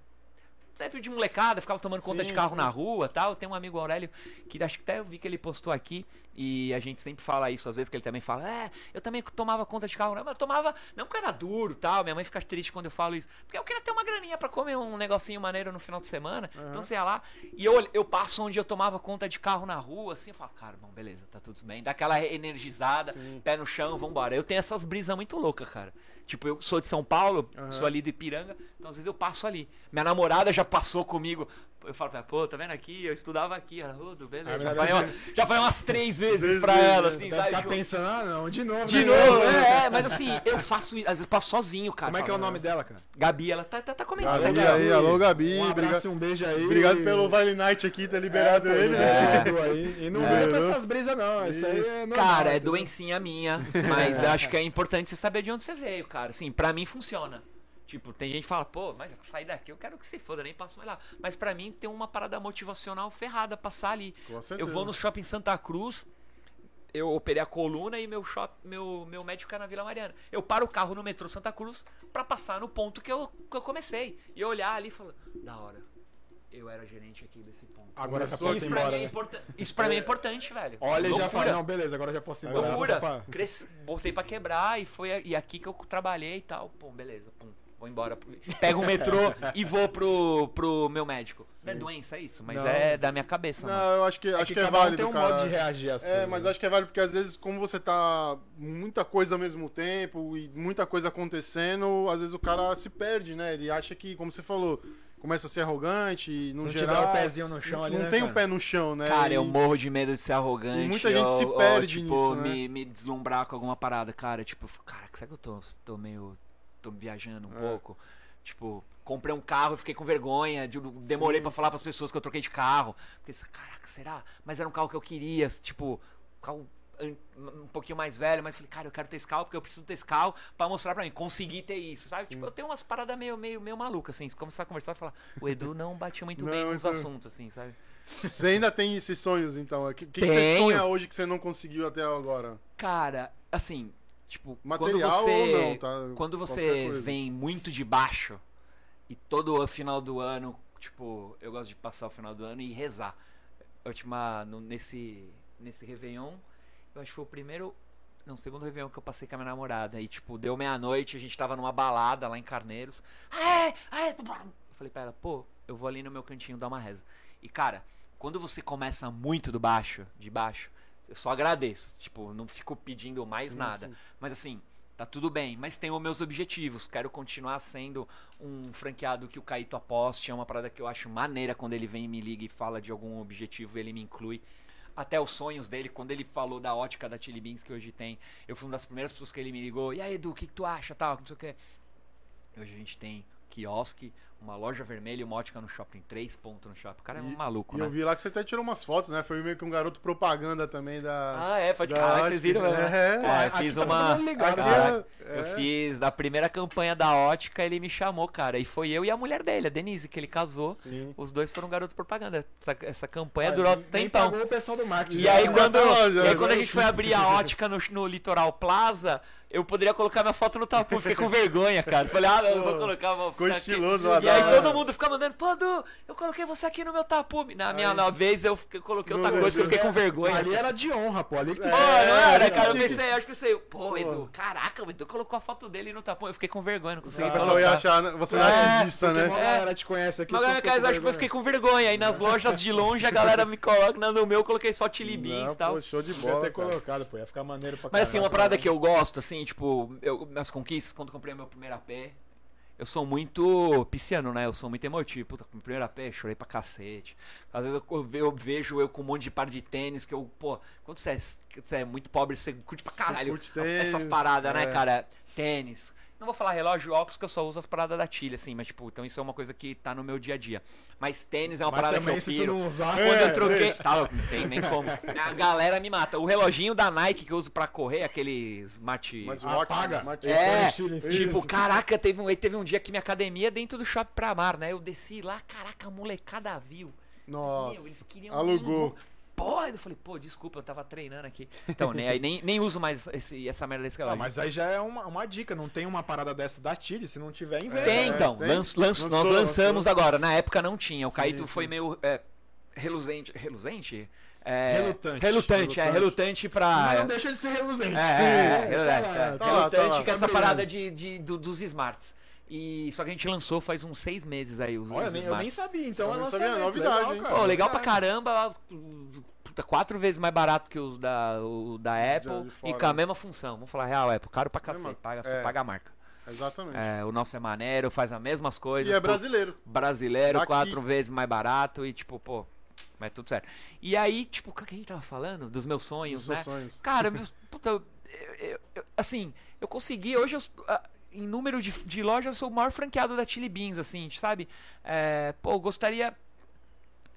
tempo de molecada, ficava tomando conta Sim, de carro sim. na rua tal. Tenho um amigo Aurélio que acho que até eu vi que ele postou aqui e a gente sempre fala isso, às vezes que ele também fala, é, eu também tomava conta de carro, mas eu tomava, não porque era duro tal, minha mãe fica triste quando eu falo isso, porque eu queria ter uma graninha pra comer um negocinho maneiro no final de semana, então você ia lá, e eu, eu passo onde eu tomava conta de carro na rua, assim, eu falo, cara, bom, beleza, tá tudo bem, dá aquela energizada, Sim. pé no chão, vambora. Eu tenho essas brisas muito loucas, cara. Tipo, eu sou de São Paulo, Aham. sou ali do Ipiranga, então às vezes eu passo ali. Minha namorada já passou comigo. Eu falo pra ela, pô, tá vendo aqui? Eu estudava aqui. Ela, beleza. Ah, Já falei, uma- já falei umas três vezes pra ela, né? assim, sabe? Tipo, pensando, ah, não, de novo. de né? novo, é, é, mas assim, eu faço isso, às vezes eu passo sozinho, cara. Como é que é o nome dela, cara? Gabi, ela tá, tá, tá comentando. Gabi aqui, ó. aí, alô, Gabi. Um abraço e um beijo aí. Obrigado pelo Vale Night aqui, ter liberado É, ele, né? aí. E não É. liga pra essas brisas, não. Isso aí é normal. Cara, é doencinha minha, mas eu acho que é importante você saber de onde você veio, cara. Assim, pra mim funciona. Tipo, tem gente que fala, pô, mas sair daqui eu quero que se foda, nem passo mais lá. Mas pra mim tem uma parada motivacional ferrada passar ali. Eu vou no shopping Santa Cruz, eu operei a coluna e meu, shop, meu, meu médico é na Vila Mariana. Eu paro o carro no metrô Santa Cruz pra passar no ponto que eu, que eu comecei. E eu olhar ali e falar, da hora. Eu era gerente aqui desse ponto. Agora já posso Isso ir embora, mim é né? importa- isso pra mim é importante, velho. Olha e já Loucura. fala, não, beleza, agora já posso ir embora. Loucura. Pra- botei pra quebrar e foi e aqui que eu trabalhei e tal. Pum, beleza, pum. Vou embora. Pego o metrô e vou pro, pro meu médico. Não é doença isso, mas Não. é da minha cabeça, mano. Não, eu acho que, É acho que que é um válido, tem um cara. modo de reagir às É, coisas. mas né? acho que é válido porque às vezes, como você tá muita coisa ao mesmo tempo e muita coisa acontecendo, às vezes o cara se perde, né? Ele acha que, como você falou, começa a ser arrogante e Se no não geral. tiver o pezinho no chão não, ali, não né, tem o cara? pé no chão, né? Cara, E- eu morro de medo de ser arrogante. E muita gente ou- se ou, perde tipo, nisso, né? me, me deslumbrar com alguma parada. Cara, tipo, cara, será que eu tô, tô meio. Tô viajando um É. pouco? Tipo, comprei um carro e fiquei com vergonha. de- demorei pra falar pras pessoas que eu troquei de carro. Porque, caraca, será? Mas era um carro que eu queria. Tipo, um carro um pouquinho mais velho, mas falei, cara, eu quero ter esse carro porque eu preciso ter esse carro pra mostrar pra mim, consegui ter isso, sabe? Tipo, eu tenho umas paradas meio, meio, meio malucas, assim, começar a conversar e falar, o Edu não batia muito bem Não, nos então- assuntos, assim, sabe? Você ainda tem esses sonhos, então? O que, que, que você sonha hoje que você não conseguiu até agora? Cara, assim, tipo, Material quando você, não, tá? quando você vem muito de baixo e todo o final do ano, tipo, eu gosto de passar o final do ano e rezar. A última, no- nesse, nesse Réveillon, eu acho que foi o primeiro, não, o segundo Réveillon que eu passei com a minha namorada. E, tipo, deu meia-noite, a gente tava numa balada lá em Carneiros. Ah, é, ah, é. Eu falei pra ela, pô, eu vou ali no meu cantinho dar uma reza. E, cara, quando você começa muito do baixo, de baixo, eu só agradeço. Tipo, não fico pedindo mais Sim, nada. sim. Mas assim, tá tudo bem. Mas tenho meus objetivos. Quero continuar sendo um franqueado que o Caíto aposte. É uma parada que eu acho maneira quando ele vem e me liga e fala de algum objetivo, ele me inclui. Até os sonhos dele, quando ele falou da ótica da Chili Beans que hoje tem, eu fui uma das primeiras pessoas que ele me ligou. E aí, Edu, o que, que tu acha? Tal, não sei o que. Hoje a gente tem quiosque, uma loja vermelha e uma ótica no shopping, três pontos no shopping. O cara é um E- maluco, E né? eu vi lá que você até tirou umas fotos, né? Foi meio que um garoto propaganda também da. Ah, é, pode da Caraca, vocês viram né? É. Fiz tá todo uma. mundo ligado, Aqui Caraca, é- Eu é. fiz da primeira campanha da ótica, ele me chamou, cara. E foi eu e a mulher dele, a Denise, que ele casou. Sim. Os dois foram garoto propaganda. Essa, essa campanha Ah, durou tempão. pagou o pessoal do marketing. E já, aí né? quando, lá, e aí quando a gente foi abrir a ótica no, no Litoral Plaza, eu poderia colocar minha foto no tapu. Fiquei com vergonha, cara. Falei, ah, não, eu vou colocar uma ficou ficar aqui. estiloso lá, E aí todo mundo fica mandando, pô, Du, eu coloquei você aqui no meu tapu. Na minha Aí- nova vez eu fiquei- coloquei outra coisa que eu fiquei com vergonha. Ali era de honra, pô. Ali que tu É, não era, é, cara. Eu é. pensei, eu acho que pensei, pô, Edu, caraca, o Edu colocou a foto dele no tapão. Eu fiquei com vergonha, não consegui O pessoal ia achar né, você É, narcisista, Porque né? uma galera te conhece aqui. Mas tu galera, acho que eu fiquei com vergonha. Aí nas lojas de longe a galera me coloca. No meu eu coloquei só Chili Beans Não, e tal. pô, show de bola, ter colocado, pô. Ia ficar maneiro pra Mas assim, uma parada que eu gosto, assim, tipo, eu, minhas conquistas, quando comprei meu primeiro AP, eu sou muito pisciano, né? Eu sou muito emotivo. Puta, meu primeiro AP, chorei pra cacete. Às vezes eu, eu vejo eu com um monte de par de tênis que eu, pô, quando você é, você é muito pobre, você curte pra caralho curte as- essas tênis, paradas, né, é. cara? Tênis. Não vou falar relógio óculos, que eu só uso as paradas da Tilha, assim, mas tipo, então isso é uma coisa que tá no meu dia a dia. Mas tênis é uma Mas parada também que eu se tu piro. não usar... Quando É, eu troquei. deixa. Tá não tem nem como. A galera me mata. O reloginho da Nike que eu uso pra correr, aquele Smart. Mas o Apaga. Smart- É, Chile, tipo, isso. caraca, teve um, teve um dia que minha academia é dentro do shopping pra mar, né? Eu desci lá, caraca, a molecada viu. Nossa, Meu, eles queriam alugou. Pô, eu falei, pô, desculpa, eu tava treinando aqui. Então, né, aí nem, nem uso mais esse, essa merda desse Ah, relógio. mas aí já é uma, uma dica, não tem uma parada dessa da Tilly, se não tiver, inventa. Tem, É, então. tem. Lanç- lanç- Lançou, nós lançamos lançou. agora. Na época não tinha. O Sim, Caíto sim. foi meio é, reluzente. Reluzente? É, Relutante. Relutante, é. Relutante. Pra. Mas não deixa de ser reluzente. É, é, é, é. Relutante com essa parada de, de- do- dos smarts. E, só que a gente lançou faz uns seis meses aí os, Olha, os nem- eu nem sabia, então Eu é lançamento, novidade, legal, hein? cara. Pô, legal pra Verdade. caramba. Puta, quatro vezes mais barato que os da, o da Apple e com a mesma função. Vamos falar real, Apple. Caro pra cacete. Paga, é. Paga a marca. Exatamente. É, o nosso é maneiro, faz as mesmas coisas. E é pô, brasileiro. brasileiro, Daqui. quatro vezes mais barato e tipo, pô, mas tudo certo. E aí, tipo, o que a gente tava falando? Dos meus sonhos, Dos né? sonhos. Cara, meus, puta, eu- eu- eu- assim, eu consegui, hoje, eu, ah, em número de, de lojas, sou o maior franqueado da Chili Beans, assim, sabe? É, pô, gostaria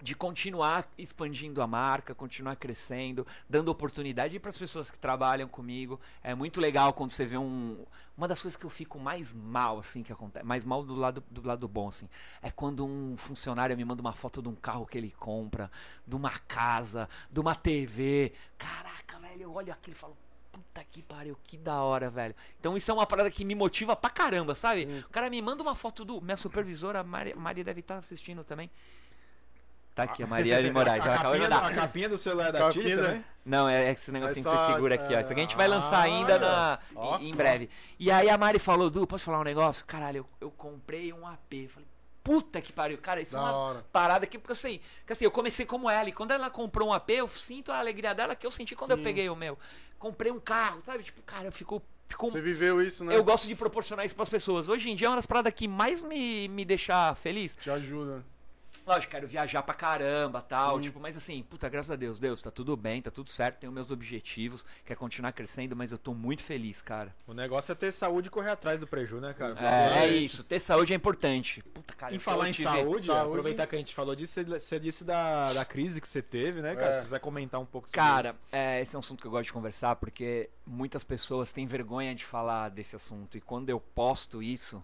de continuar expandindo a marca, continuar crescendo, dando oportunidade para as pessoas que trabalham comigo. É muito legal quando você vê um. Uma das coisas que eu fico mais mal, assim, que acontece. Mais mal do lado, do lado bom, assim. É quando um funcionário me manda uma foto de um carro que ele compra, de uma casa, de uma TV. Caraca, velho, eu olho aquilo e falo. Puta que pariu, que da hora, velho. Então isso é uma parada que me motiva pra caramba, sabe? O cara me manda uma foto do. Minha supervisora, a Mari, Maria deve estar assistindo também. Tá aqui, a Mariane Moraes. Ela A acabou de mandar. a capinha do celular da Tilly da- também? Não, é esse negocinho É que só- você segura aqui, ó. Isso aqui a gente vai lançar Ah, ainda na, ó. em, em breve. E aí a Mari falou, Du, posso falar um negócio? Caralho, eu, eu comprei um AP. Falei, puta que pariu. Cara, isso Da é uma hora. parada que, porque eu sei, que assim, eu comecei como ela. E quando ela comprou um AP, eu sinto a alegria dela que eu senti quando eu Sim. peguei o meu. Comprei um carro, sabe? Tipo, cara, eu fico... Você viveu isso, né? eu gosto de proporcionar isso pras pessoas. Hoje em dia é uma das paradas que mais me, me deixa feliz. Te ajuda. Lógico, quero viajar pra caramba tal, Sim. tipo, mas assim, puta, graças a Deus, Deus, tá tudo bem, tá tudo certo, tenho meus objetivos, quero continuar crescendo, mas eu tô muito feliz, cara. O negócio é ter saúde e correr atrás do preju, né, cara? É, é isso, ter saúde é importante. Puta, cara, eu falar em saúde, Saúde. aproveitar que a gente falou disso, você- disse da, da crise que você teve, né, cara? É. Se quiser comentar um pouco sobre Cara, isso. é, esse é um assunto que eu gosto de conversar porque muitas pessoas têm vergonha de falar desse assunto. E quando eu posto isso,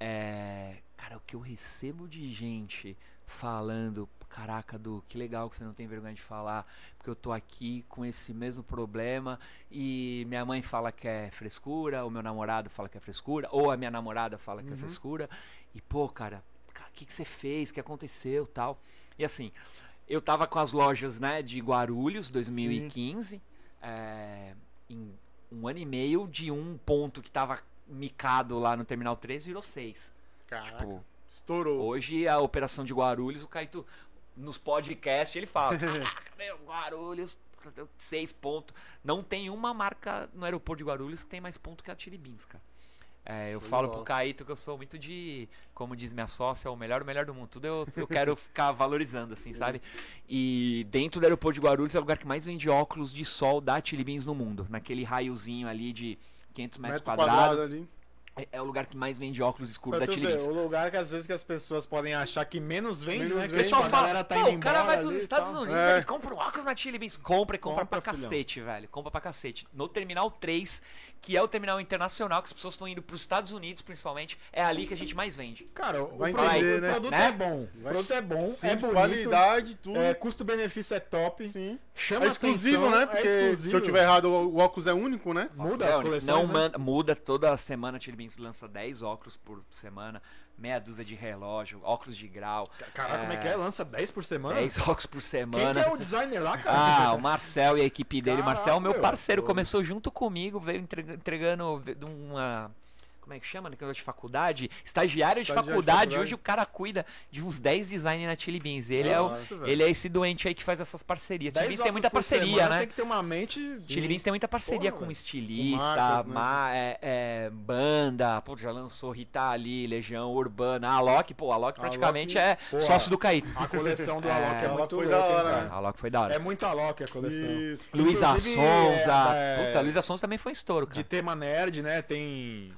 é. Cara, o que eu recebo de gente falando, caraca, Du, que legal que você não tem vergonha de falar, porque eu tô aqui com esse mesmo problema e minha mãe fala que é frescura, o meu namorado fala que é frescura, ou a minha namorada fala que é frescura. E, pô, cara, o que, que você fez? O que aconteceu tal? E assim, eu tava com as lojas, né, de Guarulhos, 2015, é, em um ano e meio de um ponto que tava micado lá no Terminal 3 virou seis. Caraca. Tipo, Estourou. hoje a operação de Guarulhos, o Caíto, nos podcasts, ele fala, caraca, meu, Guarulhos, seis pontos. Não tem uma marca no aeroporto de Guarulhos que tem mais ponto que a Tiribins, cara. É, eu de falo pro Caíto que eu sou muito de, como diz minha sócia, o melhor, o melhor do mundo. Tudo eu, eu quero ficar valorizando, assim, sabe? E dentro do aeroporto de Guarulhos é o lugar que mais vende óculos de sol da Tilibins no mundo. Naquele raiozinho ali de 500 metros Metro quadrados. quadrado ali. É, é o lugar que mais vende óculos escuros da Beans. o lugar que às vezes que as pessoas podem achar que menos vende, Menos né? Vende. O pessoal fala, galera tá indo o cara vai pros Estados tal." Unidos, É. ele compra um óculos na Chili Beans. Compra e compra, Compra, pra filhão. cacete, velho. Compra pra cacete. No Terminal 3, que é o terminal internacional, que as pessoas estão indo pros Estados Unidos, principalmente, é ali que a gente mais vende. Cara, o, Vai produto, entender, o né? produto Né? é bom. O produto é bom, Sim, é bonito. qualidade, tudo. É, custo-benefício é top. Sim. Chama É exclusivo, atenção, né? Porque é se exclusivo. eu tiver errado, o óculos é único, né? Muda É, as não coleções, né? manda- muda toda semana, a Chili Beans lança 10 óculos por semana, meia dúzia de relógio, óculos de grau, Caraca, como é que é? Lança 10 por semana? 10 óculos por Quem semana. que é o designer lá, cara? Ah, o Marcel e a equipe dele. Marcel, Caraca, meu meu. parceiro, Pô. começou junto comigo, veio entrega- entregando de uma. Como é que chama? Negócio de faculdade? Estagiário de Estagiário de faculdade. faculdade. Hoje o cara cuida de uns 10 designers na Chili Beans. Ele, é, o, Nossa, velho. ele é esse doente aí que faz essas parcerias. Chili 10 Beans tem muita parceria, semana, né? Tem que ter uma mente... Chili Beans tem muita parceria Porra, com velho. estilista, Com marcas, né? ma- é, é, banda, pô, já lançou Rita Lee, Legião Urbana, a Alok, pô, a Alok praticamente é porra. sócio do Caíto. A coleção do É, Alok é, Alok muito foi louca, da hora, cara? né? A Alok foi da hora. É muito Alok a coleção. Isso. Luísa Sonza. é, Puta, Luísa Sonza também foi um estouro, cara. De tema nerd, né? Tem...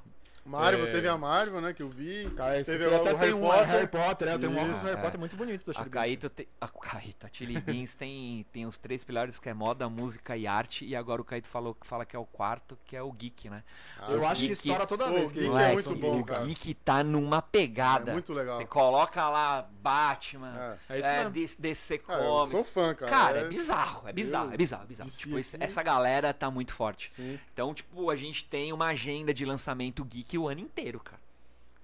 Marvel, É. teve a Marvel, né? Que eu vi. Cara, teve teve até o tem um. Harry Potter, é, tem um óculos do Harry É. Potter muito bonito da Chili. Caíto tem. A Caíto, a Chili Beans tem, tem os três pilares que é moda, música e arte. E agora o Caíto falou, fala que é o quarto, que é o geek, né? Ah, Eu acho que Geek- estoura toda Pô, vez que Geek é Moleque, muito bom, o cara. geek tá numa pegada. É muito legal. Você coloca lá Batman, É. É isso mesmo. DC, DC eu Comics. sou fã, cara. Cara, é bizarro, é bizarro, Eu- é bizarro, é bizarro. Tipo, essa galera tá muito forte. Então, tipo, a gente tem uma agenda de lançamento geek o ano inteiro, cara.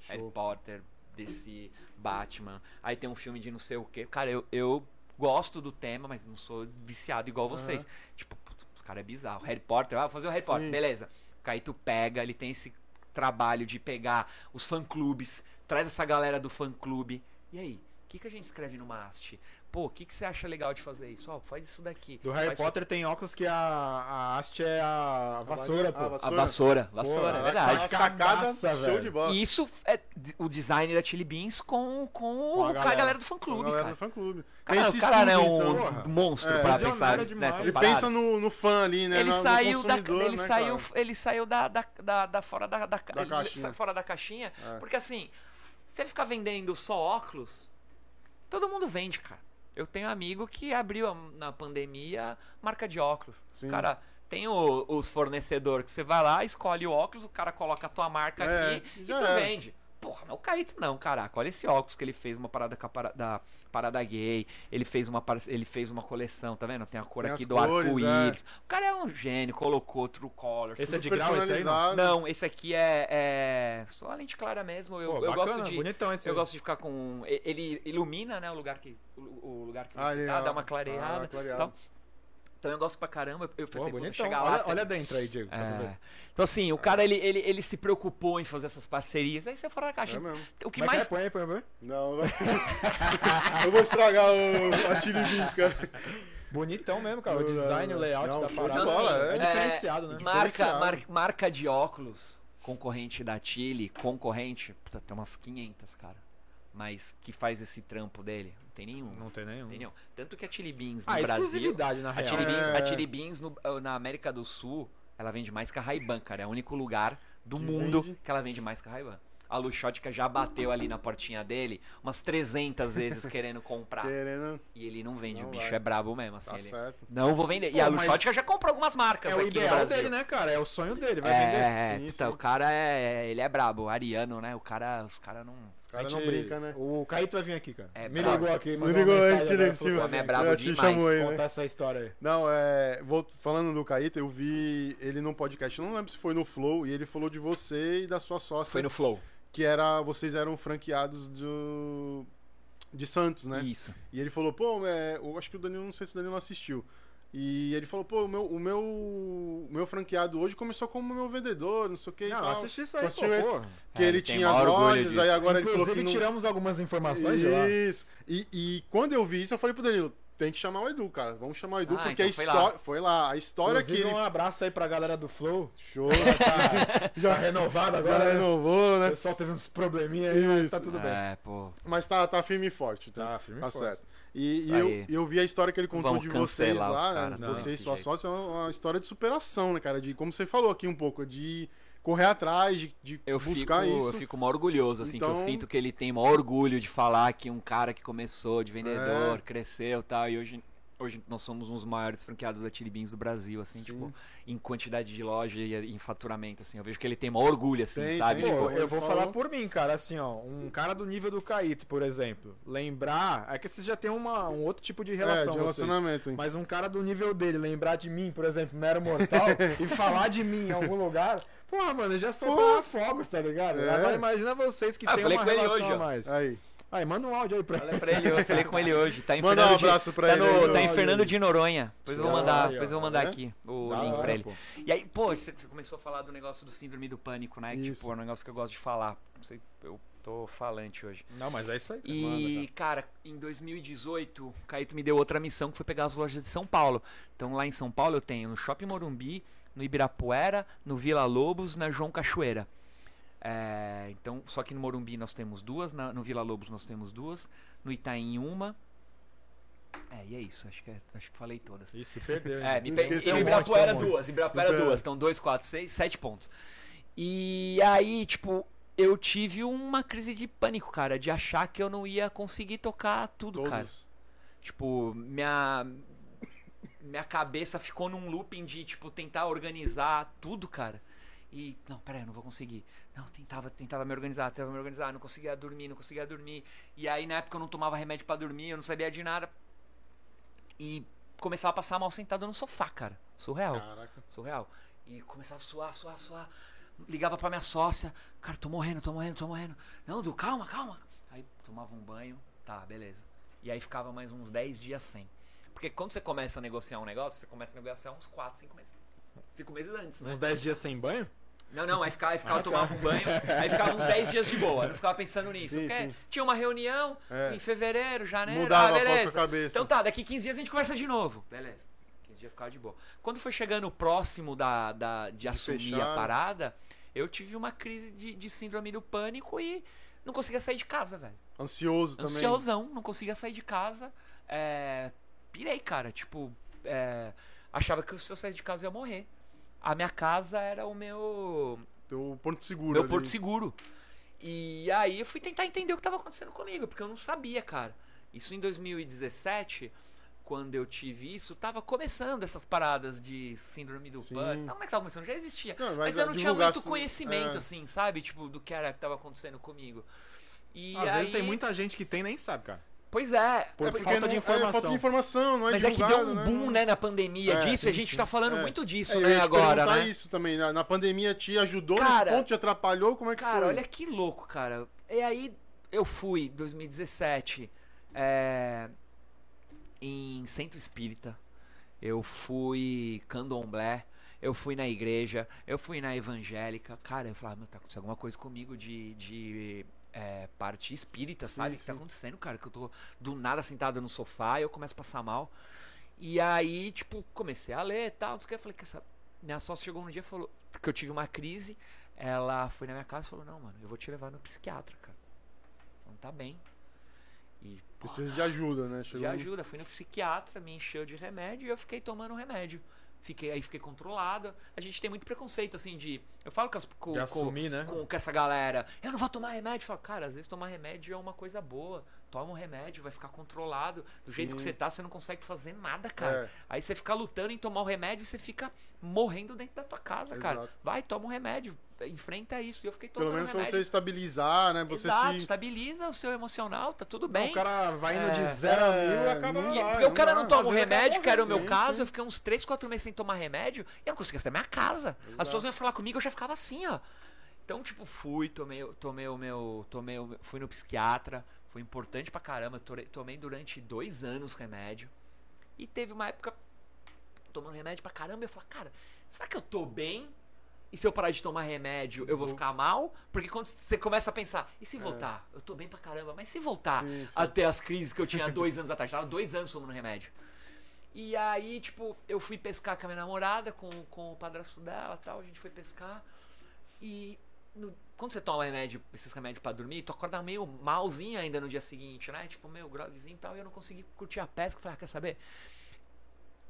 Harry show. Potter, DC, Batman. Aí tem um filme de não sei o que. Cara, eu, eu gosto do tema, mas não sou viciado igual vocês. Tipo, putz, os caras é bizarro. Harry Potter, ah, vou fazer o Harry Sim. Potter, beleza. O Caíto pega, ele tem esse trabalho de pegar os fã-clubes, traz essa galera do fã-clube. E aí? O que, que a gente escreve numa haste? Pô, o que, que você acha legal de fazer isso? Ó, faz isso daqui. Do Harry faz Potter tem óculos que a, a haste é a vassoura, pô. A vassoura, Pô, vassoura, é essa verdade. A sacada, show velho. de bola. E isso é o design da Chili Beans com, com, Com a a, galera. galera. do A fã-clube, galera cara. do fã-clube. Cara, esse o cara é um então. monstro É. pra pensar nessas Ele paradas. pensa no, no fã ali, né? ele no- no saiu da, consumidor, ele né, saiu, cara? ele saiu da, da, da, da fora da, da, ele caixinha. saiu fora da caixinha, É. porque assim, você ficar vendendo só óculos, todo mundo vende, cara. Eu tenho um amigo que abriu na pandemia marca de óculos. Sim. Cara, tem o- os fornecedores que você vai lá, escolhe o óculos, o cara coloca a tua marca É, aqui e tu era. vende. Porra, mas o Caíto não, caraca. Olha esse óculos que ele fez uma parada com a para- da parada gay. Ele fez uma ele fez uma coleção, tá vendo? Tem a cor Tem aqui do arco-íris. O cara é um gênio, colocou True Colors. Esse é de grau, esse aí não? Não, esse aqui é, é só a lente clara mesmo. Eu, Pô, eu bacana, gosto de bonitão esse eu aí. gosto de ficar com ele ilumina, né, o lugar que o, o lugar que Ah, você ele- tá, dá ah, uma clareada, ah, clareada. tal. Então eu gosto pra caramba. Eu Pô, falei, bonitão. chegar lá. Olha, tem- olha dentro aí, Diego. é. Então assim, o cara ele, ele, ele se preocupou em fazer essas parcerias. Aí você fora da caixa. É mesmo. o que é que mais é? Põe aí, põe aí, põe. Não, vai. eu vou estragar o, a Chili cara. Bonitão mesmo, cara. O design, o layout não, da parada. bola, é, é. diferenciado, né? Marca, Diferenciado. mar- marca de óculos, concorrente da Chile, concorrente, puta, tem umas 500, cara. Mas que faz esse trampo dele? Não tem nenhum. Não tem nenhum. Não tem nenhum. Tanto que a Chili Beans no Ah, Brasil. exclusividade, na A real. Chili Beans, É. a Chili Beans no- na América do Sul, ela vende mais que a Ray-Ban, cara. É o único lugar do Que mundo vende. que ela vende mais que a Ray-Ban. A Luxótica já bateu ali na portinha dele umas 300 vezes querendo comprar. Querendo. E ele não vende, Não o bicho vai. é brabo mesmo, assim. Tá ele- certo. Não vou vender. e Pô, a mas Luxótica já comprou algumas marcas É o aqui no ideal Brasil. dele, né, cara? É o sonho dele, vai É, vender. é, Sim, puta, sim. o cara é. Ele é brabo, ariano, né? O cara. Os caras não. Os caras A não brincam, né? O Caíto vai vir aqui, cara. É Me brabo. ligou aqui, Me ligou, tira- pra vir é brabo Eu te demais. chamo ele, Contar né? essa história aí. Não, é. Vou, falando do Caíta, eu vi ele num podcast, não lembro se foi no Flow, e ele falou de você e da sua sócia. Foi no Flow. Que era. Vocês eram franqueados do. De Santos, né? Isso. E ele falou, pô, é, eu acho que o Danilo, não sei se o Danilo assistiu. E ele falou, pô, o meu, o meu, o meu franqueado hoje começou como meu vendedor, não sei o que Não, assisti isso aí, pô, Assistiu esse? pô. Que É, ele ele tinha as lojas, aí agora ele Inclusive, falou que não... tiramos algumas informações de lá. Isso. E, e quando eu vi isso, eu falei pro Danilo, tem que chamar o Edu, cara. Vamos chamar o Edu, Ah, porque então a história... lá. Foi lá. A história Inclusive, que ele... um abraço aí pra galera do Flow. Show. Tá, já renovado Agora agora, né? renovou, O né? pessoal teve uns probleminha aí, mas tá tudo bem. É, pô. Mas tá, tá firme e forte. Tá, Tá, firme e tá forte. certo. E, e eu, eu vi a história que ele contou Vamos de vocês lá, cara, né? não, você desse sua jeito. sócia, é uma uma história de superação, né, cara? De como você falou aqui um pouco, de correr atrás, de, de Eu buscar fico, isso. eu fico mó orgulhoso, assim, que Então- eu sinto que ele tem maior orgulho de falar que um cara que começou de vendedor, É. cresceu e tal, e hoje, hoje nós somos um dos maiores franqueados da Chili Beans do Brasil, assim, Sim. tipo, em quantidade de loja e em faturamento, assim, eu vejo que ele tem maior orgulho, assim, Tem, sabe? tem. Pô, Tipo, Ele eu vou falou- falar por mim, cara, assim, ó, um cara do nível do Caíto, por exemplo, lembrar, é que vocês já tem uma, um outro tipo de é, relação, de vocês. relacionamento. hein? mas um cara do nível dele lembrar de mim, por exemplo, mero mortal, e falar de mim em algum lugar, porra, mano, já soltava fogos, tá ligado? É. Agora imagina vocês que Ah, eu tem falei uma com ele relação hoje, a ó. mais. Aí. Aí, manda um áudio aí pra Olha pra ele, eu falei com ele hoje. Tá em Manda um Fernando de- abraço pra tá ele no- aí, Tá em. Fernando de Noronha. Depois eu vou Da mandar, depois eu vou mandar É? aqui o Da link hora, pra ele. pô. E aí, pô, você começou a falar do negócio do síndrome do pânico, né? Que, Isso. tipo, é um negócio que eu gosto de falar. Não sei, eu tô falante hoje. Não, mas é isso aí. E, cara, em 2018, o Caíto me deu outra missão que foi pegar as lojas de São Paulo. Então, lá em São Paulo, eu tenho no Shopping Morumbi, no Ibirapuera, no Vila Lobos, na João Cachoeira. É, então, só que no Morumbi nós temos duas, na- no Vila Lobos nós temos duas, no Itaim uma. É, e é isso, acho que, é- acho que falei todas. Ih, se perdeu. É, me pe... e Ibirapuera tá monte. duas, Ibirapuera Ibirapuera. duas, então dois, quatro, seis, sete pontos. E aí, tipo, eu tive uma crise de pânico, cara, de achar que eu não ia conseguir tocar tudo, cara. Todos. Tipo, minha minha cabeça ficou num looping de tipo tentar organizar tudo, cara. E não, peraí, eu não vou conseguir. Não, tentava, tentava me organizar, tentava me organizar, não conseguia dormir, não conseguia dormir. E aí na época eu não tomava remédio pra dormir, eu não sabia de nada. E começava a passar mal sentado no sofá, cara. Surreal. Caraca. Surreal. E começava a suar, suar, suar. Ligava pra minha sócia. Cara, tô morrendo, tô morrendo, tô morrendo. Não, Du, calma, calma. Aí tomava um banho. Tá, beleza. E aí ficava mais uns 10 dias sem. Porque quando você começa a negociar um negócio, você começa a negociar uns 4, 5 meses. 5 meses antes, né? Uns 10 dias sem banho? Não, não, aí ficava, aí ficava Ah, tá. tomava um banho, aí ficava uns 10 dias de boa, não ficava pensando nisso. Sim, porque sim. tinha uma reunião É. em fevereiro, janeiro, Mudava ah, beleza. cabeça. Então tá, daqui 15 dias a gente conversa de novo. Beleza. 15 dias ficava de boa. Quando foi chegando próximo da, da, de, assumir fechar. a parada, eu tive uma crise de, de síndrome do pânico e não conseguia sair de casa, velho. Ansioso também. Ansiosão, não conseguia sair de casa. É, pirei, cara. Tipo, é, achava que se eu saísse de casa eu ia morrer. A minha casa era o meu Teu ponto seguro. meu ali. porto seguro. E aí eu fui tentar entender o que estava acontecendo comigo, porque eu não sabia, cara. Isso em 2017, quando eu tive isso, tava começando essas paradas de síndrome do pânico. Não, como é que tava começando? Já existia. Não, mas mas eu não tinha muito conhecimento, é. assim, sabe? Tipo, do que era que tava acontecendo comigo. E Às aí... vezes tem muita gente que tem e nem sabe, cara. Pois é. Por É falta não- de É, informação. falta de informação, não é Mas é que deu um né? boom, né, na pandemia É, disso, e a sim, gente sim. tá falando É. muito disso, É, eu né, agora, né? isso também. Na, na pandemia te ajudou Cara, nesse ponto? Te atrapalhou? Como é que Cara, foi? olha que louco, cara. E aí eu fui, 2017, é, em Centro Espírita. Eu fui candomblé. Eu fui na igreja. Eu fui na evangélica. Cara, eu falava, meu, tá acontecendo alguma coisa comigo de, de é, parte espírita, sabe? O que tá sim. acontecendo, cara? Que eu tô do nada sentado no sofá e eu começo a passar mal. E aí, tipo, comecei a ler e tal. não sei o que. Eu falei que essa. Minha sócia chegou um dia e falou que eu tive uma crise. Ela foi na minha casa e falou: Não, mano, eu vou te levar no psiquiatra, cara. Você não tá bem. E, Precisa de ajuda, né? de Chegou um- ajuda. Fui no psiquiatra, me encheu de remédio e eu fiquei tomando remédio. Fiquei, aí fiquei controlado. A gente tem muito preconceito, assim, de. Eu falo com, as, com, De com- assumir, né? com, com essa galera. Eu não vou tomar remédio. Eu falo, cara, às vezes tomar remédio é uma coisa boa. Toma um remédio, vai ficar controlado. Do jeito que Sim. você tá, você não consegue fazer nada, cara. É. Aí você fica lutando em tomar o remédio e você fica morrendo dentro da tua casa, cara. Exato. Vai, toma um remédio. Enfrenta isso. E eu fiquei tomando Pelo menos pra remédio. você estabilizar, né? Você Exato, se. estabiliza o seu emocional, tá tudo bem. O cara vai indo É. de 0 a É, mil e acaba. não E- vai, porque o cara não não toma o remédio, que era o meu sim, caso, sim. eu fiquei uns 3, 4 meses sem tomar remédio e eu não conseguia sair da minha casa. As pessoas iam falar comigo, eu já ficava assim, ó. Então, tipo, fui, tomei, tomei o meu. Tomei o meu- fui no psiquiatra, foi importante pra caramba. Tomei, durante dois anos remédio. E teve uma época tomando remédio pra caramba, eu falei, cara, será que eu tô bem? E se eu parar de tomar remédio, eu vou ficar mal? Porque quando você começa a pensar, e se voltar? Eu tô bem pra caramba, mas se voltar É. Sim, sim. até as crises que eu tinha dois anos atrás, tava dois anos tomando remédio. E aí, tipo, eu fui pescar com a minha namorada, com, com o padrasto dela e tal, a gente foi pescar. E no- quando você toma remédio, esses remédios pra dormir, tu acorda meio malzinho ainda no dia seguinte, né? Tipo, meio grogzinho e tal, e eu não consegui curtir a pesca. Eu Falei, ah, quer saber?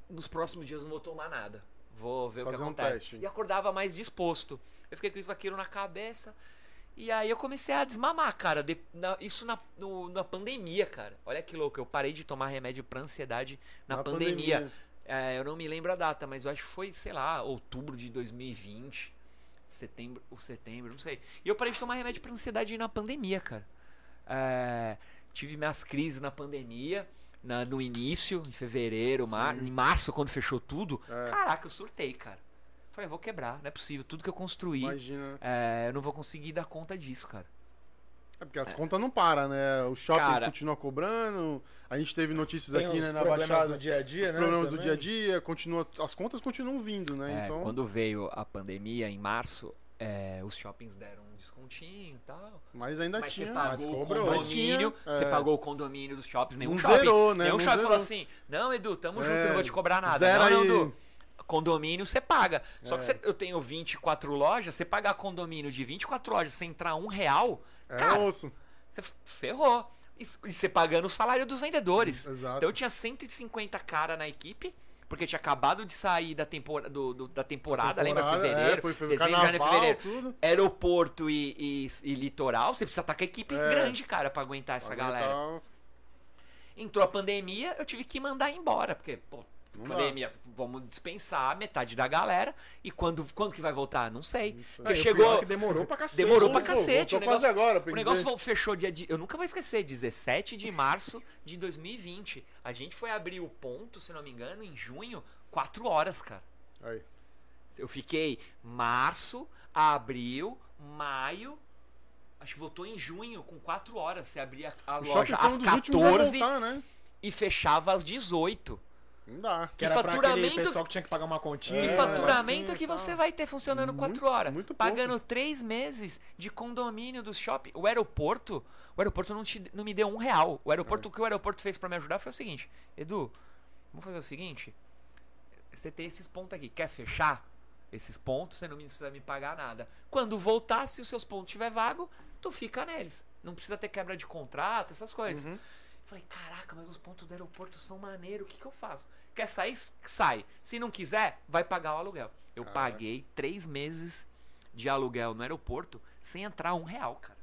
Nos próximos dias eu não vou tomar nada. Vou ver o Fazer que um acontece. teste. E acordava mais disposto. Eu fiquei com isso aquilo na cabeça. E aí eu comecei a desmamar, cara. De- na- isso na, no- na pandemia, cara. Olha que louco. Eu parei de tomar remédio pra ansiedade na, Na pandemia. pandemia. É, eu não me lembro a data, mas eu acho que foi, sei lá, outubro de 2020. Setembro ou setembro, não sei. E eu parei de tomar remédio pra ansiedade na pandemia, cara. É, tive minhas crises na pandemia. na- no início, em fevereiro, mar, em março, quando fechou tudo. É. Caraca, eu surtei, cara. Falei, vou quebrar, não é possível. Tudo que eu construí, Imagina. é, eu não vou conseguir dar conta disso, cara. É porque as contas não param, né? O shopping Cara. continua cobrando. A gente teve notícias Tem aqui, né, na problemas Baixada. do dia a dia, os né? problemas do também. dia a dia, continua, as contas continuam vindo, né? É, então, Quando veio a pandemia, em março, é, os shoppings deram um descontinho e tal. mas ainda Mas tinha. você mas pagou o cobrou. condomínio, Mas tinha, você é. pagou o condomínio dos shoppings, nenhum Não shopping. zerou, né? Nenhum Não shopping falou zerou. assim, não, Edu, tamo É, junto, não vou te cobrar nada. zera não, não. Edu. Condomínio você paga. Só que É. você- eu tenho 24 lojas, você pagar condomínio de 24 lojas sem entrar um real, É cara, osso. você ferrou. E, você pagando o salário dos vendedores. Exato. Então eu tinha 150 cara na equipe, porque tinha acabado de sair da, tempora, do- do- da temporada, lembra? Temporada, Fevereiro, É, foi, foi dezembro, carnaval, janeiro, fevereiro. tudo. Aeroporto e, e- e litoral, você precisa estar com a equipe É. grande, cara, pra aguentar essa Aguentar- galera. Entrou a pandemia, eu tive que mandar embora, porque, pô, Não dá. pandemia, vamos dispensar metade da galera. E quando, quando que vai voltar? Não sei. Não sei. Porque Ah, e o chegou. demorou pra cacete. Demorou pra cacete, voltou o negócio- agora, O negócio fechou dia de. Eu nunca vou esquecer, 17 de março de 2020. A gente foi abrir o ponto, se não me engano, em junho, 4 horas, cara. Aí. Eu fiquei março, abril, maio. Acho que voltou em junho, com 4 horas. Você abria a O loja às um dos últimos a 14 voltar, né? e fechava às 18. Não dá. Que era pra aquele faturamento- pessoal que tinha que pagar uma continha. Que É, faturamento assim, que tal. você vai ter funcionando Muito- 4 horas? muito pouco. pagando 3 meses de condomínio do shopping. O aeroporto, o aeroporto não, te- não me deu um real. O É. aeroporto, o que o aeroporto fez pra me ajudar foi o seguinte: Edu, vamos fazer o seguinte. Você tem esses pontos aqui, quer fechar? Esses pontos, você não precisa me pagar nada. Quando voltar, se os seus pontos estiver vago, tu fica neles. Não precisa ter quebra de contrato, essas coisas. Uhum. Falei, caraca, mas os pontos do aeroporto são maneiros, o que, que eu faço? Quer sair? Sai. Se não quiser, vai pagar o aluguel. Eu Caraca. paguei três meses de aluguel no aeroporto sem entrar um real, cara.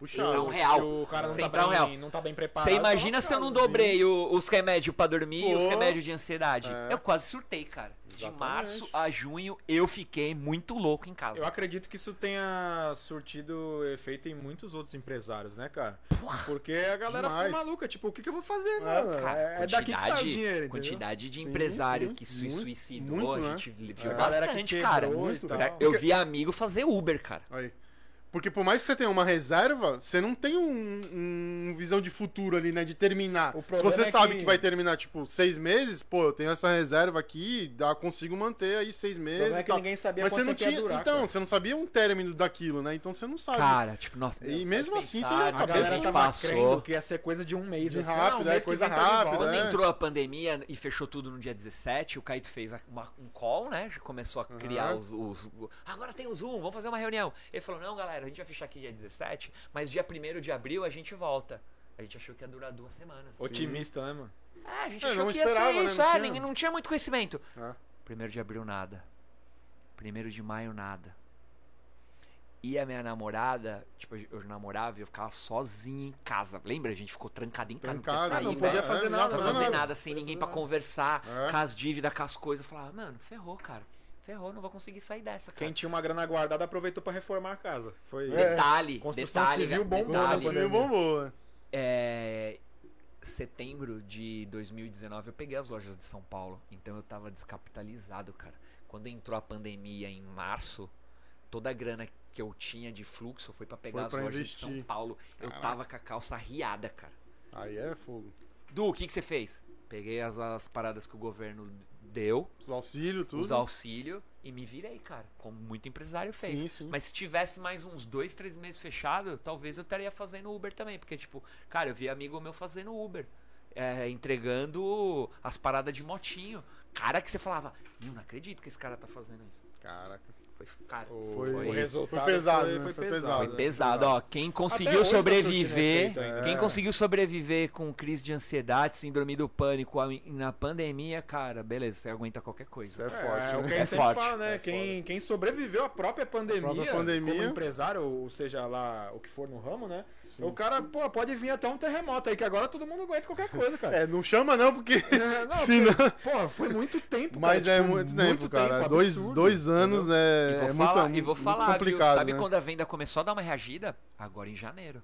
Puxado. Então, real. Se o cara não Sem tá, bem, real. não tá bem preparado. Você imagina tá se eu não dobrei os remédios pra dormir e os remédios de ansiedade? É. Eu quase surtei, cara. De Exatamente. março a junho, eu fiquei muito louco em casa. Eu acredito que isso tenha surtido efeito em muitos outros empresários, né, cara? Porque a galera demais. maluca. Tipo, o que, que eu vou fazer, É, mano? Cara, É, é daqui que sai o quantidade- dinheiro, entendeu? Quantidade de Sim, empresário sim. que se Muito, suicidou, muito, a né? gente viu É. A galera que bastante, cara. muito. Eu vi amigo fazer Uber, cara. Aí. Porque por mais que você tenha uma reserva, você não tem um, um visão de futuro ali, né? De terminar. O Se você é sabe que- que... vai terminar, tipo, seis meses, pô, eu tenho essa reserva aqui, dá, consigo manter aí seis O meses. é que ninguém sabia Mas você não tinha. durar, então, cara. você não sabia um término daquilo, né? Então você não sabe. Cara, tipo, nossa. E mesmo assim, você pensar, ia A cabeça galera de tava passou. crendo que ia ser coisa de um mês. De assim, rápido, ah, um é, coisa tá rápida. Quando É. entrou a pandemia e fechou tudo no dia 17, o Caíto fez a- uma- um call, né? Já Começou a criar Aham. os, os- Agora tem o Zoom, vamos fazer uma reunião. Ele falou: não, galera, a gente vai fechar aqui dia 17, mas dia 1 de abril a gente volta. A gente achou que ia durar duas semanas. Otimista, né, mano? É, a gente É, achou que ia esperava, ser né? isso, Não é, tinha- não tinha muito conhecimento. Ah, 1 de abril, nada. 1 de maio, nada. E a minha namorada, tipo, eu namorava e eu ficava sozinho em casa. Lembra? A gente ficou trancado em casa. Trancado, não podia sair, não podia fazer é, nada, Não não fazer nada. sem ninguém pra conversar, É. com as dívidas, com as coisas. Eu falava, mano, ferrou, cara. Ferrou, não vou conseguir sair dessa, cara. Quem tinha uma grana guardada aproveitou pra reformar a casa. Foi. Detalhe, Construção detalhe, civil bombou na detalhe. Meio bombou. É, setembro de 2019 eu peguei as lojas de São Paulo, então eu tava descapitalizado, cara. Quando entrou a pandemia em março, toda a grana que eu tinha de fluxo foi pra pegar Foi as pra lojas de. São Paulo. Eu Caraca. tava com a calça riada, cara. Aí é fogo. Du, o que que você fez? Peguei as, as paradas que o governo deu, Os auxílios, tudo. os auxílios e me virei, cara. Como muito empresário fez. Sim, sim. Mas se tivesse mais uns dois, três meses fechado, talvez eu estaria fazendo Uber também. Porque, tipo, cara, eu vi amigo meu fazendo Uber. é, entregando as paradas de motinho. Cara que você falava, "Meu, não acredito que esse cara tá fazendo isso. Caraca. Foi, cara, O, Foi- o resultado foi pesado, foi, né? foi Foi pesado. pesado. Foi pesado, ó. Quem conseguiu tá sobreviver. efeito ainda. Quem É. conseguiu sobreviver com crise de ansiedade, síndrome do pânico a- na pandemia, cara, beleza, você aguenta qualquer Isso coisa. é É, forte. é o que né? a É gente forte. fala, né? É quem, quem sobreviveu à própria pandemia, própria pandemia. como empresário, ou seja lá o que for no ramo, né? Sim. O cara, pô, pode vir até um terremoto aí, que agora todo mundo aguenta qualquer coisa, cara. É, não chama não, porque. não, Se porque, pô, foi muito tempo, Mas cara, é tipo, muito tempo, cara. tempo, dois, absurdo, dois anos entendeu? É, E vou é falar, muito, e vou falar viu? Sabe né? quando a venda começou a dar uma reagida? Agora em janeiro.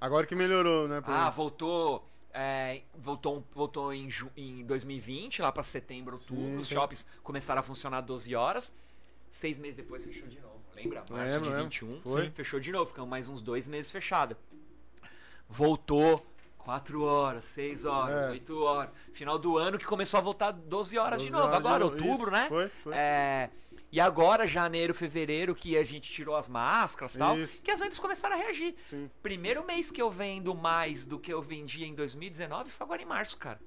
Agora que melhorou, né? Ah, voltou. é, voltou, voltou em, em 2020, lá pra setembro, outubro. Sim, os sim. shoppings começaram a funcionar 12 horas. Seis meses depois fechou de novo. Lembra? Março Lembro, de lembro. 21. Foi. Sim, fechou de novo. Ficamos mais uns dois meses fechado. Voltou 4 horas, 6 horas, É. 8 horas. Final do ano que começou a voltar 12 horas de 12 novo. horas Agora, de novo. outubro, Isso, né? Foi, foi. É, e agora, janeiro, fevereiro, que a gente tirou as máscaras e tal, Isso. que as vendas começaram a reagir. Sim. Primeiro mês que eu vendo mais do que eu vendia em 2019 foi agora em março, cara.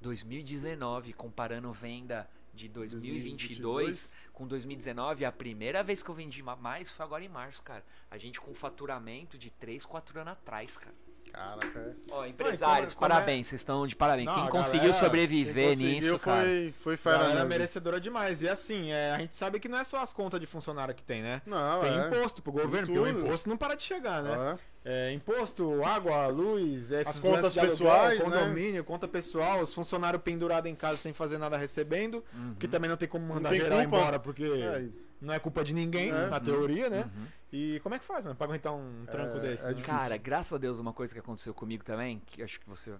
2019, comparando venda de 2022 2022. com 2019, a primeira vez que eu vendi ma- mais foi agora em março, cara. A gente com faturamento de 3, 4 anos atrás, cara. Caraca, é. Ó, empresários, como é- parabéns, vocês estão de parabéns. Não, Quem conseguiu galera- sobreviver Quem conseguiu nisso, cara. foi, foi A fera galera mesmo. merecedora demais. E assim, é, a gente sabe que não é só as contas de funcionário que tem, né? Não, Tem é. imposto pro governo, porque o imposto não para de chegar, né? É. É, imposto, água, luz, esses As contas de aluguel, pessoais, né? condomínio, conta pessoal, os funcionários pendurados em casa sem fazer nada recebendo, Uhum. que também não tem como mandar tem geral culpa. embora, porque É, não é culpa de ninguém, É. na teoria, né? Uhum. E como é que faz, mano, pra aguentar um tranco É, desse? é né? Cara, graças a Deus, uma coisa que aconteceu comigo também, que acho que você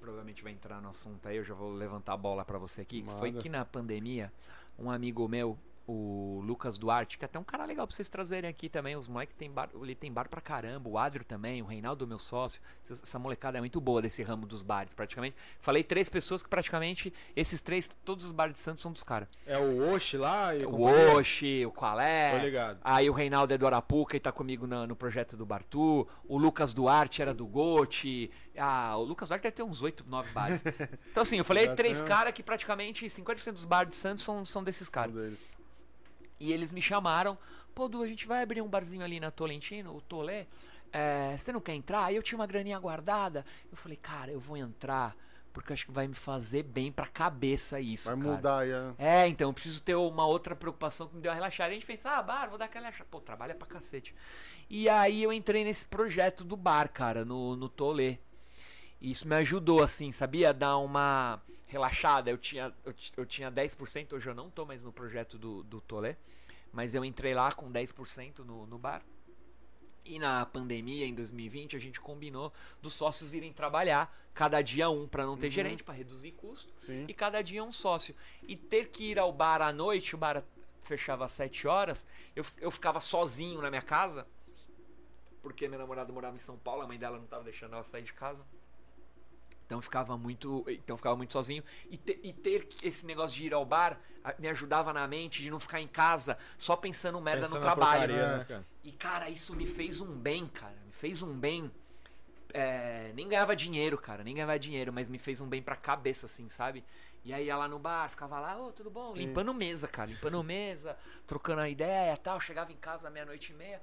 provavelmente vai entrar no assunto aí, eu já vou levantar a bola pra você aqui, que foi Manda. que na pandemia, um amigo meu, o Lucas Duarte, que é até um cara legal pra vocês trazerem aqui também, os moleques tem bar, ele tem bar pra caramba, o Adrio também, o Reinaldo, meu sócio, essa- molecada é muito boa desse ramo dos bares, praticamente. Falei três pessoas que praticamente, esses três, todos os bares de Santos são dos caras. É o Oshi lá e O? Oshi, o Qualé, Tô ligado. Aí o Reinaldo é do Arapuca e tá comigo na- no projeto do Bartu. O Lucas Duarte era do Gote. Ah, o Lucas Duarte deve ter uns 8, 9 bares. Então assim, eu falei Já três caras que praticamente 50% dos bares de Santos são, são desses caras. E eles me chamaram. Pô, Du, a gente vai abrir um barzinho ali na Tolentino, o Tolé. É, você não quer entrar? Aí eu tinha uma graninha guardada. Eu falei, cara, eu vou entrar. Porque acho que vai me fazer bem pra cabeça isso, Vai cara. mudar a- É, então, eu preciso ter uma outra preocupação que me deu uma relaxada. E a gente pensa, ah, bar, vou dar aquela relaxada. Pô, trabalha pra cacete. E aí eu entrei nesse projeto do bar, cara, no, no Tolê. E isso me ajudou, assim, sabia? A Dar uma relaxada. Eu tinha, eu, eu tinha 10%, hoje eu não tô mais no projeto do, do Tolê. Mas eu entrei lá com 10% no, no bar. E na pandemia, em 2020, a gente combinou dos sócios irem trabalhar cada dia um, pra não ter Uhum. gerente, pra reduzir custo Sim. e cada dia um sócio. E ter que ir ao bar à noite, o bar fechava às 7 horas, eu, eu ficava sozinho na minha casa, porque minha namorada morava em São Paulo, a mãe dela não estava deixando ela sair de casa. Então eu ficava muito, então ficava muito sozinho e, te- e ter esse negócio de ir ao bar me ajudava na mente de não ficar em casa só pensando merda Pensando no trabalho. porcaria, né? né, cara? E, cara, isso me fez um bem, cara. Me fez um bem. É, nem ganhava dinheiro, cara. Nem ganhava dinheiro, mas me fez um bem pra cabeça, assim, sabe? E aí ia lá no bar, ficava lá, ô, tudo bom? Sim. Limpando mesa, cara. Limpando mesa, trocando a ideia e tal. Chegava em casa meia-noite e meia.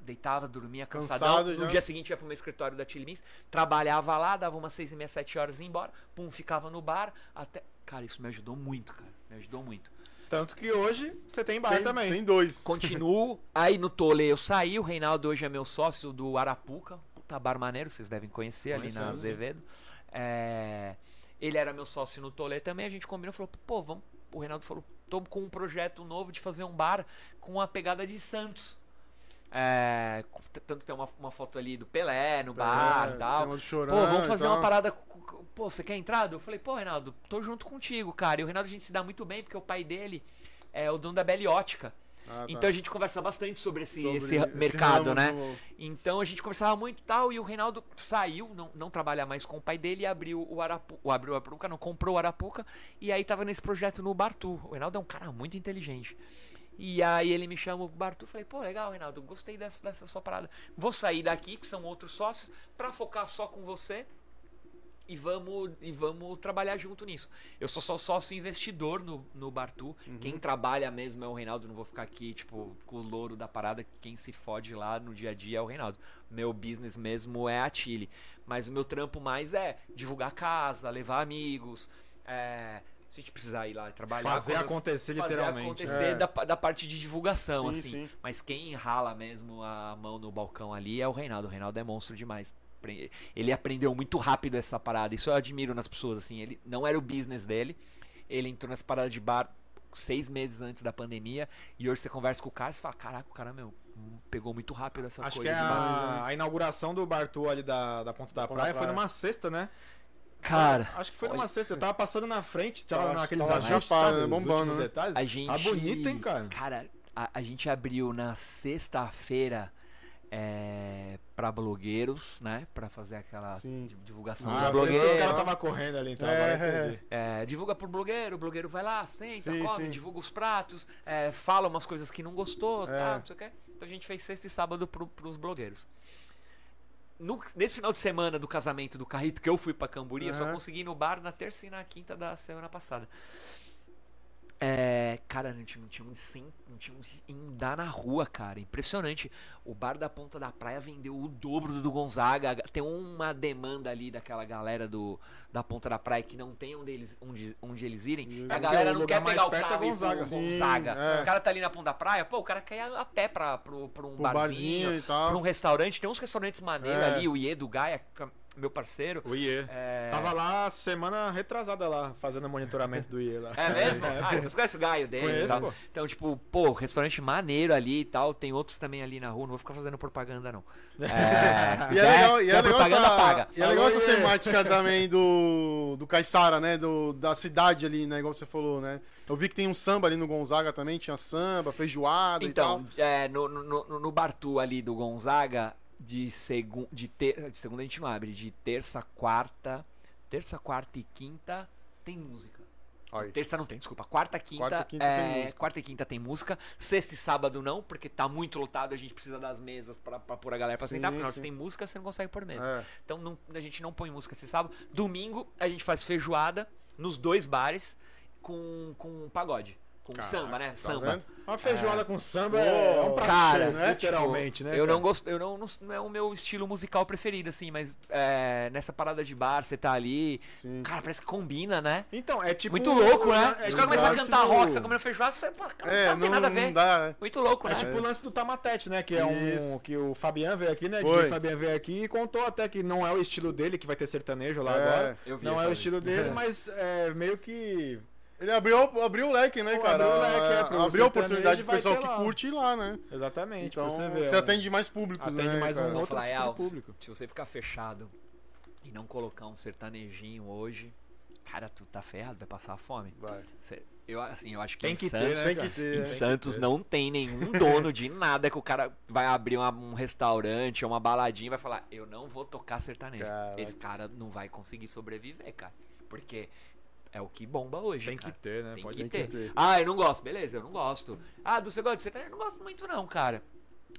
Deitava, dormia cansadão. Cansado no já. dia seguinte ia pro meu escritório da Tilimins, trabalhava lá, dava umas seis e meia, sete horas e ia embora. Pum, ficava no bar até. Cara, isso me ajudou muito, cara. Me ajudou muito. Tanto que hoje você tem bar Tem, também. tem dois. Continuo. Aí no Tolê eu saí, o Reinaldo hoje é meu sócio do Arapuca. Puta bar maneiro, vocês devem conhecer ali na. Azevedo. É, Ele era meu sócio no Tolê também, a gente combinou, falou, pô, vamos. O Reinaldo falou, tô com um projeto novo de fazer um bar com a pegada de Santos. É, tanto tem uma, uma foto ali do Pelé no bar É, e tal. Pô, vamos fazer uma parada. Pô, você quer entrar? Eu falei, pô, Reinaldo, tô junto contigo, cara. E o Reinaldo a gente se dá muito bem, porque o pai dele é o dono da Beliótica. Ah, tá. Então a gente conversa bastante sobre esse, Sobre esse esse mercado, ramo né? do- Então a gente conversava muito e tal, e o Reinaldo saiu, não, não trabalha mais com o pai dele, e abriu o Arapuca, abriu o Arapuca, não, comprou o Arapuca, e aí tava nesse projeto no Bartu. O Reinaldo é um cara muito inteligente. E aí ele me chamou pro Bartu, falei, pô, legal, Reinaldo, gostei dessa, dessa sua parada. Vou sair daqui, que são outros sócios, pra focar só com você. e vamos, e vamos trabalhar junto nisso. Eu sou só sócio investidor no, no Bartu. Quem trabalha mesmo é o Reinaldo. Não vou ficar aqui, tipo, com o louro da parada. Quem se fode lá no dia a dia é o Reinaldo. Meu business mesmo é a Chile. Mas o meu trampo mais é divulgar casa, levar amigos. É, se a gente precisar ir lá trabalhar. Fazer acontecer fazer literalmente. acontecer É. da, da parte de divulgação, Sim, assim. sim. Mas quem rala mesmo a mão no balcão ali é o Reinaldo. O Reinaldo é monstro demais. Ele aprendeu muito rápido essa parada. Isso eu admiro nas pessoas, assim. Ele não era o business dele. Ele entrou nessa parada de bar seis meses antes da pandemia. E hoje você conversa com o cara e você fala: Caraca, o cara, meu, pegou muito rápido essa Acho que coisa é de bar. a, a inauguração do Bartu ali da, da Ponta da Ponta Praia da foi Praia. numa sexta, né? Cara, Acho que foi numa sexta. Eu tava passando na frente, tava naqueles ajustes, sabe? Os Bombando, né? detalhes. a gente. Tá bonito, hein, cara? Cara, a, a gente abriu na sexta-feira. É, para blogueiros, né? Pra fazer aquela Sim. di- divulgação Ah, blogueiros. os caras tava correndo ali, então. É, entendi. É, divulga pro blogueiro, o blogueiro vai lá, senta, Sim, come, sim. divulga os pratos, é, fala umas coisas que não gostou, É. tá, não sei o quê. Então a gente fez sexta e sábado pro, pros blogueiros. No- nesse final de semana do casamento do Carrito, que eu fui pra Camburi, eu só consegui ir no bar na terça e na quinta da semana passada. É, cara, não tinha onde sem, não tinha onde andar na rua, cara. Impressionante. O bar da Ponta da Praia vendeu o dobro do Gonzaga. Tem uma demanda ali daquela galera do da Ponta da Praia que não tem onde eles, onde, onde eles irem. A É galera o não quer pegar o é carro ir Gonzaga. Sim, Gonzaga. é. O cara tá ali na Ponta da Praia, pô, o cara quer ir a pé pra, pro, pra um Pro barzinho, barzinho pra um restaurante. Tem uns restaurantes maneiros É. ali, o Iê do Gaia, é meu parceiro. O IE. É... Tava lá semana retrasada lá, fazendo monitoramento do IE lá. É mesmo? É, ah, então você conhece o Gaio deles Conheço, e tal. pô. Então, tipo, pô, restaurante maneiro ali e tal. Tem outros também ali na rua. Não vou ficar fazendo propaganda, não. É, E é legal, e é legal propaganda essa, paga. E é legal essa temática também do, do Caissara, né? Do, da cidade ali, né? Igual você falou, né? Eu vi que tem um samba ali no Gonzaga também, tinha samba, feijoada e tal. Então, é, no, no, no Bartu ali do Gonzaga, de, segun, de, ter, de segunda a gente não abre. De terça, quarta. Terça, quarta e quinta tem música. Aí. Terça não tem, desculpa. Quarta, quinta, Quarta e quinta é, tem música. quarta e quinta tem música. Sexta e sábado não, porque tá muito lotado, a gente precisa das mesas pra, pra pôr a galera pra Sim, sentar. Porque sim. tem música, você não consegue pôr mesa. É. Então não- a gente não põe música esse sábado. Domingo a gente faz feijoada nos dois bares com, com pagode. Com Caraca, samba, né? Tá samba. vendo? Uma feijoada com samba Pô, é um prato Cara, né? literalmente, Tipo, né? Eu não gosto, eu não, não, não é o meu estilo musical preferido, assim, mas é, nessa parada de bar, você tá ali. Sim. Cara, parece que combina, né? Então, é tipo. Muito louco, né? É Os caras começam a cantar do- rock, você tá comendo feijoada, você fala, cara, É, não, tem nada a ver. não dá, né? Muito louco, É né? tipo o lance do Tamatete, né? Que é um. Isso. Que o Fabian veio aqui, né? Foi. O Fabian veio aqui e contou até que não é o estilo dele, que vai ter sertanejo lá É, agora. eu vi Não é o estilo dele, mas é meio que. Ele abriu, abriu o leque, né, Pô, cara? abriu o leque, é, pro abriu a oportunidade pro pessoal ter que lá. curte ir lá, né? Exatamente, Então, pra você você, ver. ó. atende mais públicos, Atende né? mais um cara? Vou outro falar, tipo público. se você ficar fechado e não colocar um sertanejinho hoje, cara, tu tá ferrado, vai passar fome. Vai. Cê- eu, assim, eu acho que Tem em que ter, Santos, né, Tem que ter. Em é. Santos não tem nenhum dono de nada que o cara vai abrir uma- um restaurante ou uma baladinha e vai falar: Eu não vou tocar sertanejo. Caraca. Esse cara não vai conseguir sobreviver, cara. Porque é o que bomba hoje. Tem que cara. ter, né? Tem Pode que Tem que ter. ter. Ah, eu não gosto. Beleza, eu não gosto. Ah, do você gosta de sertanejo? Eu não gosto muito, não, cara.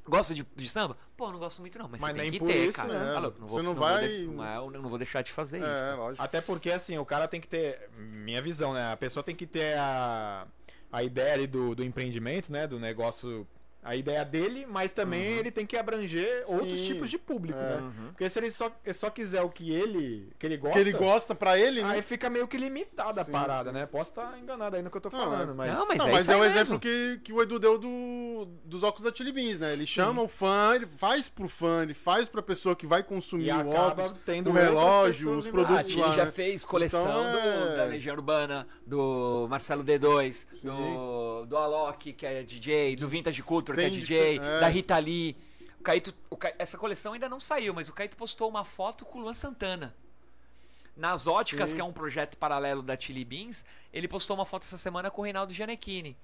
Gosta de, de samba? Pô, eu não gosto muito, não. Mas, Mas você tem nem que por ter, isso, cara. né? Tá louco, não Você vou, não vou vai- de- não, é, eu não vou deixar de fazer isso. É, cara. lógico. Até porque, assim, o cara tem que ter. Minha visão, né? A pessoa tem que ter a, a ideia ali do, do empreendimento, né? Do negócio. A ideia dele, mas também ele tem que abranger outros Sim. tipos de público, É. né? Uhum. Porque se ele só, só quiser o que ele, que ele gosta, Que ele gosta pra ele, né? aí fica meio que limitada a Sim, parada, sim. né? Posso estar enganado aí no que eu tô Não, falando, é. mas. Não, mas não, é mas é o mesmo. exemplo que, que o Edu deu do, dos óculos da Chili Beans, né? Ele chama o fã, ele faz pro fã, ele faz pra pessoa que vai consumir E o acaba óculos, tendo o relógio, os Ah, produtos a volta. Tilly lá, já né? fez coleção Então, é- do, da Legião Urbana, do Marcelo D2, Sim. do, do Alok, que é DJ, do Vintage Culture, que é Tem DJ, é. da Rita Lee. O Caíto, o Ca- essa coleção ainda não saiu, mas o Caíto postou uma foto com o Luan Santana. Nas Óticas, Sim. que é um projeto paralelo da Chili Beans, ele postou uma foto essa semana com o Reinaldo Gianecchini.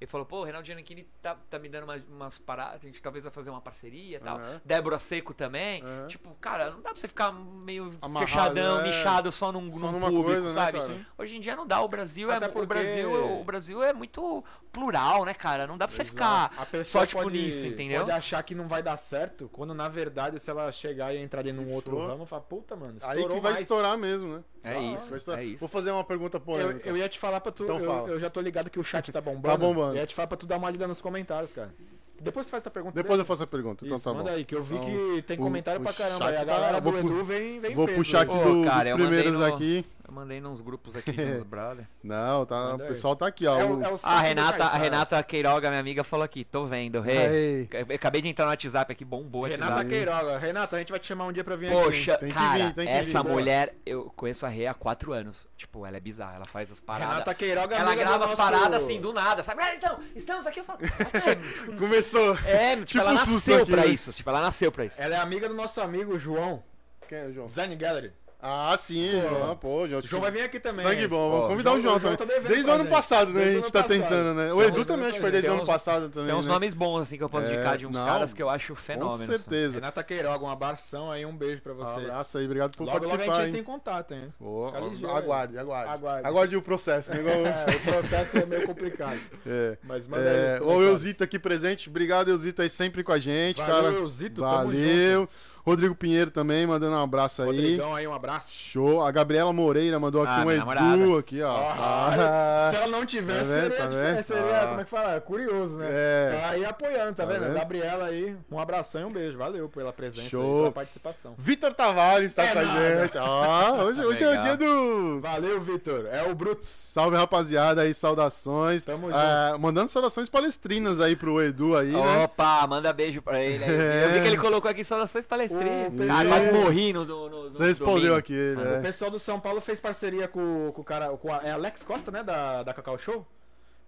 Ele falou, pô, o Reinaldo Giannichini tá, tá me dando umas, umas paradas, a gente talvez vai fazer uma parceria e tal. Aham. Débora Seco também. Aham. Tipo, cara, não dá pra você ficar meio Amarrado, fechadão, é. nichado só num, Só num numa público, coisa, né, sabe? cara? Hoje em dia não dá, o Brasil é Até o porque- Brasil, o Brasil é muito plural, né, cara? Não dá pra você ficar A pessoa só tipo pode, nisso, entendeu? pode achar que não vai dar certo, quando na verdade, se ela chegar e entrar ali num outro for. ramo, fala, puta, mano, Aí estourou que vai mais. estourar mesmo, né? É Ah, isso, é isso. Vou fazer uma pergunta Eu, polêmica. eu ia te falar pra tu, Então eu, fala. eu já tô ligado que o chat tá bombando. Tá bombando. Eu ia te falar pra tu dar uma lida nos comentários, cara. Depois tu faz tua pergunta. Depois eu dele. faço a pergunta, então Isso, tá bom. manda aí, que eu vi Então, que tem comentário o pra caramba. E a tá- galera do vou pu- Edu vem, vem Vou peso puxar aqui. Ô, do- cara, dos eu primeiros no- aqui. Eu mandei nos grupos aqui dos brother. Não, tá, o pessoal tá aqui, ó. É o- o- é o a do Renata, a. Renata Queiroga, minha amiga, falou aqui, tô vendo, rei. Aí. Eu Acabei de entrar no WhatsApp aqui, bombou o Renata WhatsApp. Queiroga. Renata, a gente vai te chamar um dia pra vir aqui. Poxa, Tem que cara, vir, tem que essa vir. mulher, eu conheço a Rei há quatro anos. Tipo, ela é bizarra, ela faz as paradas. Renata Queiroga ela amiga do grava as nosso- paradas assim, do nada, sabe? Ah, então, estamos aqui, eu falo. "Ah, Começou. É, tipo, Tipo ela um susto nasceu aqui, pra né? isso. Tipo, ela nasceu pra isso. Ela é amiga do nosso amigo João, Quem é o João? Design Gallery. Ah, sim, Pô. João. Pô, João. O João vai vir aqui também. Sangue bom, vamos convidar o João- o João também. tá Desde o ano passado, né? Desde A o gente tá passado. tentando, né? O Edu também acho que foi desde o ano passado também. Tem uns né? nomes bons, assim, que eu posso É, indicar de uns não, caras que eu acho Com fenômenos. certeza. Renata Queiroga, um abração aí, um beijo pra Um você. abraço aí, obrigado por logo, logo a participar. gente hein? tem contato, hein? Ô, Fica ó, ligeiro. aguarde, aguarde. Aguarde. Aguarde o processo, né? Igual- É, o processo é meio complicado. É. Mas manda aí É, o comentários. Eusito aqui presente, obrigado Eusito aí sempre com a gente, Valeu, cara. Eusito, tamo Valeu. Rodrigo Pinheiro também, mandando um abraço aí. Rodrigão aí, um abraço. Show. A Gabriela Moreira mandou aqui Ah, um Edu namorada. aqui, ó. Ah, Ah, se ela não tivesse, Tá seria, tá diferente, seria Ah. como é que fala? Curioso, né? É. Tá aí apoiando, tá, Tá vendo? vendo? Gabriela aí, um abração e um beijo. Valeu pela presença e Show. pela participação. Vitor Tavares tá É com a gente. Ó, hoje, hoje é o dia do. Valeu, Vitor. É o Brutus. Salve, rapaziada aí, saudações. Tamo Ah, mandando saudações palestrinas aí pro Edu aí, né? Opa, manda beijo pra ele aí. É. Eu vi que ele colocou aqui saudações palestrinhas. Ô, Cara, Isso. quase morri no, no, no Você respondeu aqui, ele, O é. pessoal do São Paulo fez parceria com, com o cara. Com a, é Alex Costa, né? Da, da Cacau Show.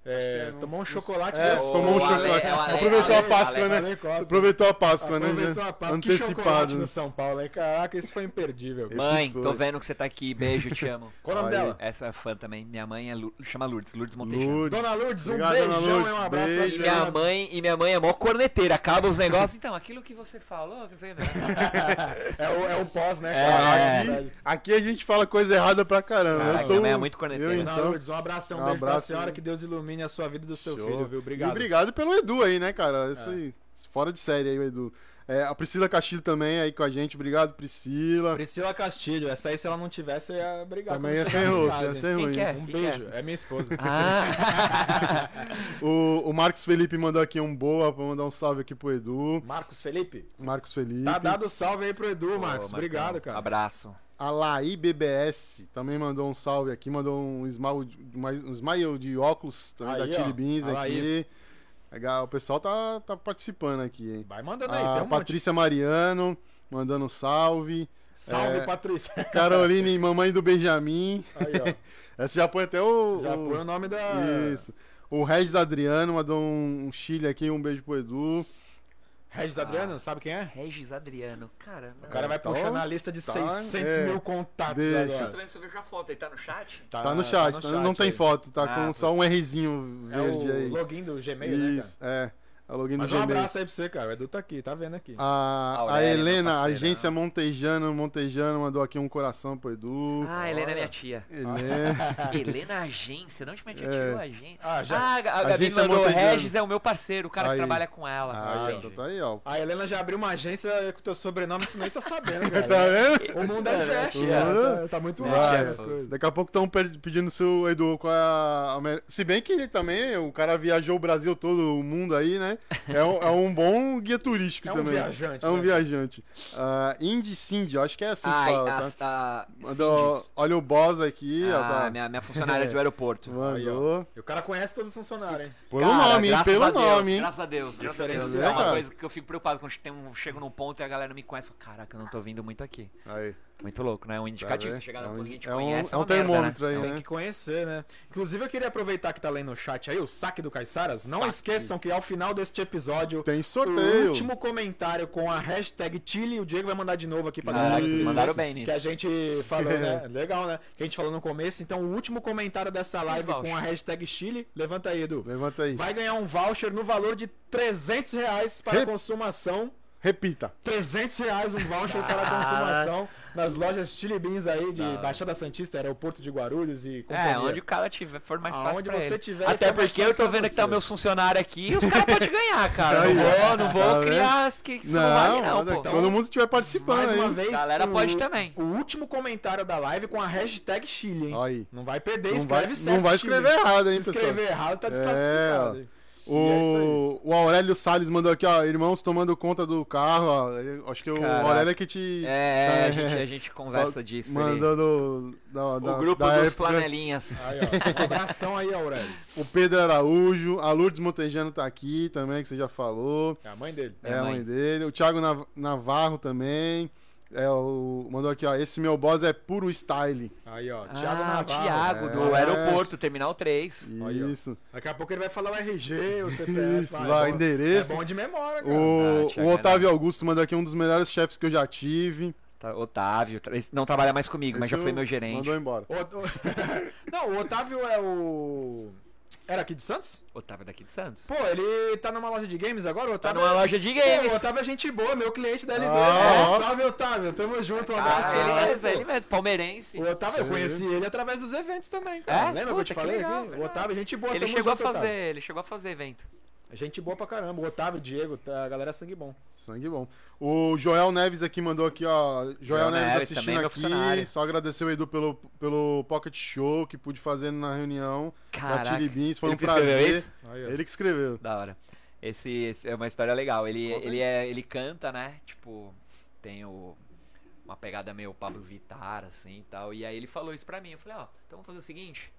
É, não- tomou um chocolate. É, desse. tomou um Ale- chocolate. é Ale- Aproveitou a Ale- Páscoa, Ale- né? Ale Costa. Aproveitou a Páscoa, né? Aproveitou a. Que chocolate Antecipado. no São Paulo, hein? Caraca, isso foi imperdível. Mãe, foi. tô vendo que você tá aqui. Beijo, te amo. Qual o nome dela? Essa é fã também. Minha mãe é Lu... chama Lourdes, Lourdes Montejano. Lourdes. Dona Lourdes, um Obrigado, beijão Lourdes. e um abraço pra Beijo. E senhora. minha mãe, e minha mãe é mó corneteira, acaba os negócios. Então, aquilo que você falou, não sei o que. é, o, é o pós, né? É. cara? Aqui, aqui a gente fala coisa errada pra caramba. Ah, eu minha sou mãe é muito corneteira. eu, Dona então. Lourdes, um abração, um Um beijo pra abraço. senhora, que Deus ilumine a sua vida e do seu Show. filho, viu? E Obrigado. obrigado pelo Edu aí, né, cara? Aí, fora de série aí, o Edu. É, a Priscila Castilho também aí com a gente. Obrigado, Priscila. Priscila Castilho, essa aí se ela não tivesse, eu ia brigar. Também ia ser ruim, ia ser ruim. é? Um Quem beijo, é minha esposa. Ah, O, o Marcos Felipe mandou aqui um boa pra mandar um salve aqui pro Edu. Marcos Felipe, Marcos Felipe. tá dado salve aí pro Edu, Marcos. Obrigado, cara. Abraço. A Laí BBS também mandou um salve aqui, mandou um smile, um smile de óculos também Aí, da Chili Beans Laí. aqui. Legal, O pessoal tá, tá participando aqui, hein? Vai mandando aí, A tem um monte. Patrícia Mariano mandando um salve. Salve, É. Patrícia. Caroline, mamãe do Benjamin. Aí, ó. Essa já põe até o. Já o- põe o nome da. Isso. O Regis Adriano mandou um, um Chile aqui, um beijo pro Edu. Regis Adriano, sabe quem é? Regis Adriano. Cara, O cara vai Então, puxar na lista de tá, 600 é. mil contatos Deixa. agora. vendo se eu vejo a foto. Ele tá no chat? Tá, no chat, tá- não tem aí. foto, tá Ah, com só um Rzinho É verde o aí. login do Gmail, né, Isso, é. É login Mas um Gmail. abraço aí pra você, cara. O Edu tá aqui, tá vendo aqui. A, a Aurélia, Helena, agência Montejano, Montejano mandou aqui um coração pro Edu. Ah, Helena é minha tia. Helena. Helena Agência, de onde minha tia É. tirou a agência? Ah, já- Ah, a Gabi Agência mandou, Montejano. Regis é o meu parceiro, o cara Aí. que trabalha com ela. Ah, então tá aí, ó. A Helena já abriu uma agência com o teu sobrenome, tu nem tá sabendo, cara. Tá vendo? O mundo é fast, cara. mundo- Tá, tá muito Vai. rápido as coisas. Daqui a pouco estão pedindo se o Edu qual é a. Se bem que ele também, o cara viajou o Brasil todo, o mundo aí, né? É um, é um bom guia turístico É um também. viajante, É um né? viajante. Ah, Indy Cindy, eu acho que é assim que Ai, fala, a, tá? a, Mandou, olha o boss aqui, ó, Ah, tá? minha, minha funcionária do aeroporto. Aí. Mandou. E o cara conhece todos os funcionários, hein? Pelo Cara, nome, hein? graças Pelo a Deus, nome, hein? Graças a Deus, graças a Deus. É uma coisa que eu fico preocupado quando tem um, chego num ponto e a galera não me conhece. Caraca, eu não tô vindo muito aqui. Aí. Muito louco, né? Um indicativo. vendo? Se chegar É um- ponto que a gente é um- conhece, é um uma merda, termômetro né? aí, É um- né? Tem que conhecer, né? Inclusive, eu queria aproveitar que tá lendo no chat aí, o saque do Caiçaras. Não Saque. esqueçam que ao final deste episódio. Tem O sorteio. último comentário com a hashtag Chile, o Diego vai mandar de novo aqui pra Ah, galera esquecer mandaram bem nisso. Que a gente falou, né? Legal, né? Que a gente falou no começo. Então, o último comentário dessa live com a hashtag Chile, levanta aí, Edu. Levanta aí. Vai ganhar um voucher no valor de 300 reais para Rep- consumação. Repita. 300 reais um voucher para consumação nas lojas Chili Beans aí de Baixada Santista, aeroporto de Guarulhos e É, companhia. onde o cara tiver, for mais fácil Aonde pra você ele. tiver, Até porque eu tô vendo que tá você. o meu funcionário aqui e os caras podem ganhar, cara. Aí, não vou, não vou Tá criar as que são vale não, nada, pô. todo mundo estiver participando Mais aí. uma vez, Galera o, pode também. O último comentário da live com a hashtag Chile, hein? Aí. Não vai perder, Não escreve vai, certo. não vai Chile. escrever errado, hein, Se pessoal. escrever errado, tá É, desclassificado. ó. Hein? O, é o Aurélio Salles mandou aqui, ó, irmãos tomando conta do carro, ó. Acho que o Caraca. Aurélio é que te. É, a gente, a gente conversa Fa- disso ali. Mandou do, da, da, O grupo da dos época. flanelinhas. Aí, ó. Um abração aí, Aurélio. O Pedro Araújo, a Lourdes Montejano tá aqui também, que você já falou. É a mãe dele. É, É, a mãe mãe. dele. O Thiago Nav- Navarro também. É, o, mandou aqui, ó. Esse meu boss é puro style. Aí, ó. Ah, Thiago o Navarro. Thiago, do É. aeroporto, terminal 3. Aí, ó. Isso. Daqui a pouco ele vai falar o RG, o CPF. Isso, ah, é vai, endereço. É bom de memória, cara. O, Ah, o Thiago é Otávio. Augusto mandou aqui um dos melhores chefes que eu já tive. Tá, Otávio, não trabalha mais comigo, mas Esse já foi eu- meu gerente. Mandou embora. O- o- Não, o Otávio é o. Era aqui de Santos? Otávio daqui de Santos. Pô, ele tá numa loja de games agora? O Tá Otávio numa é- loja de Pô, games. o Otávio é gente boa, meu cliente da LB. Ah, É, salve, Otávio. Tamo junto, um abraço. Ah, ele mesmo, pô. ele mesmo, palmeirense. O Otávio, eu Sim. conheci ele através dos eventos também, cara. É? Lembra que eu Puta, te que falei legal, aqui? O. Otávio, gente boa. Ele tamo chegou a junto, fazer, Otávio. ele chegou a fazer evento. Gente boa pra caramba. O Otávio, o Diego, tá, a galera é sangue bom. Sangue bom. O Joel Neves aqui mandou aqui, ó. Joel, Joel Neves, Neves, assistindo também meu aqui. Só agradecer o Edu pelo, pelo Pocket Show que pude fazer na reunião da Caraca. Chili Beans. Foi Ele um que escreveu prazer. Ele que escreveu. Da hora. Esse, esse é uma história legal. Ele, ele, é, ele canta, né? Tipo, tem o, uma pegada meio Pablo Vittar, assim e tal. E aí ele falou isso pra mim. Eu falei, ó, então vamos fazer o seguinte.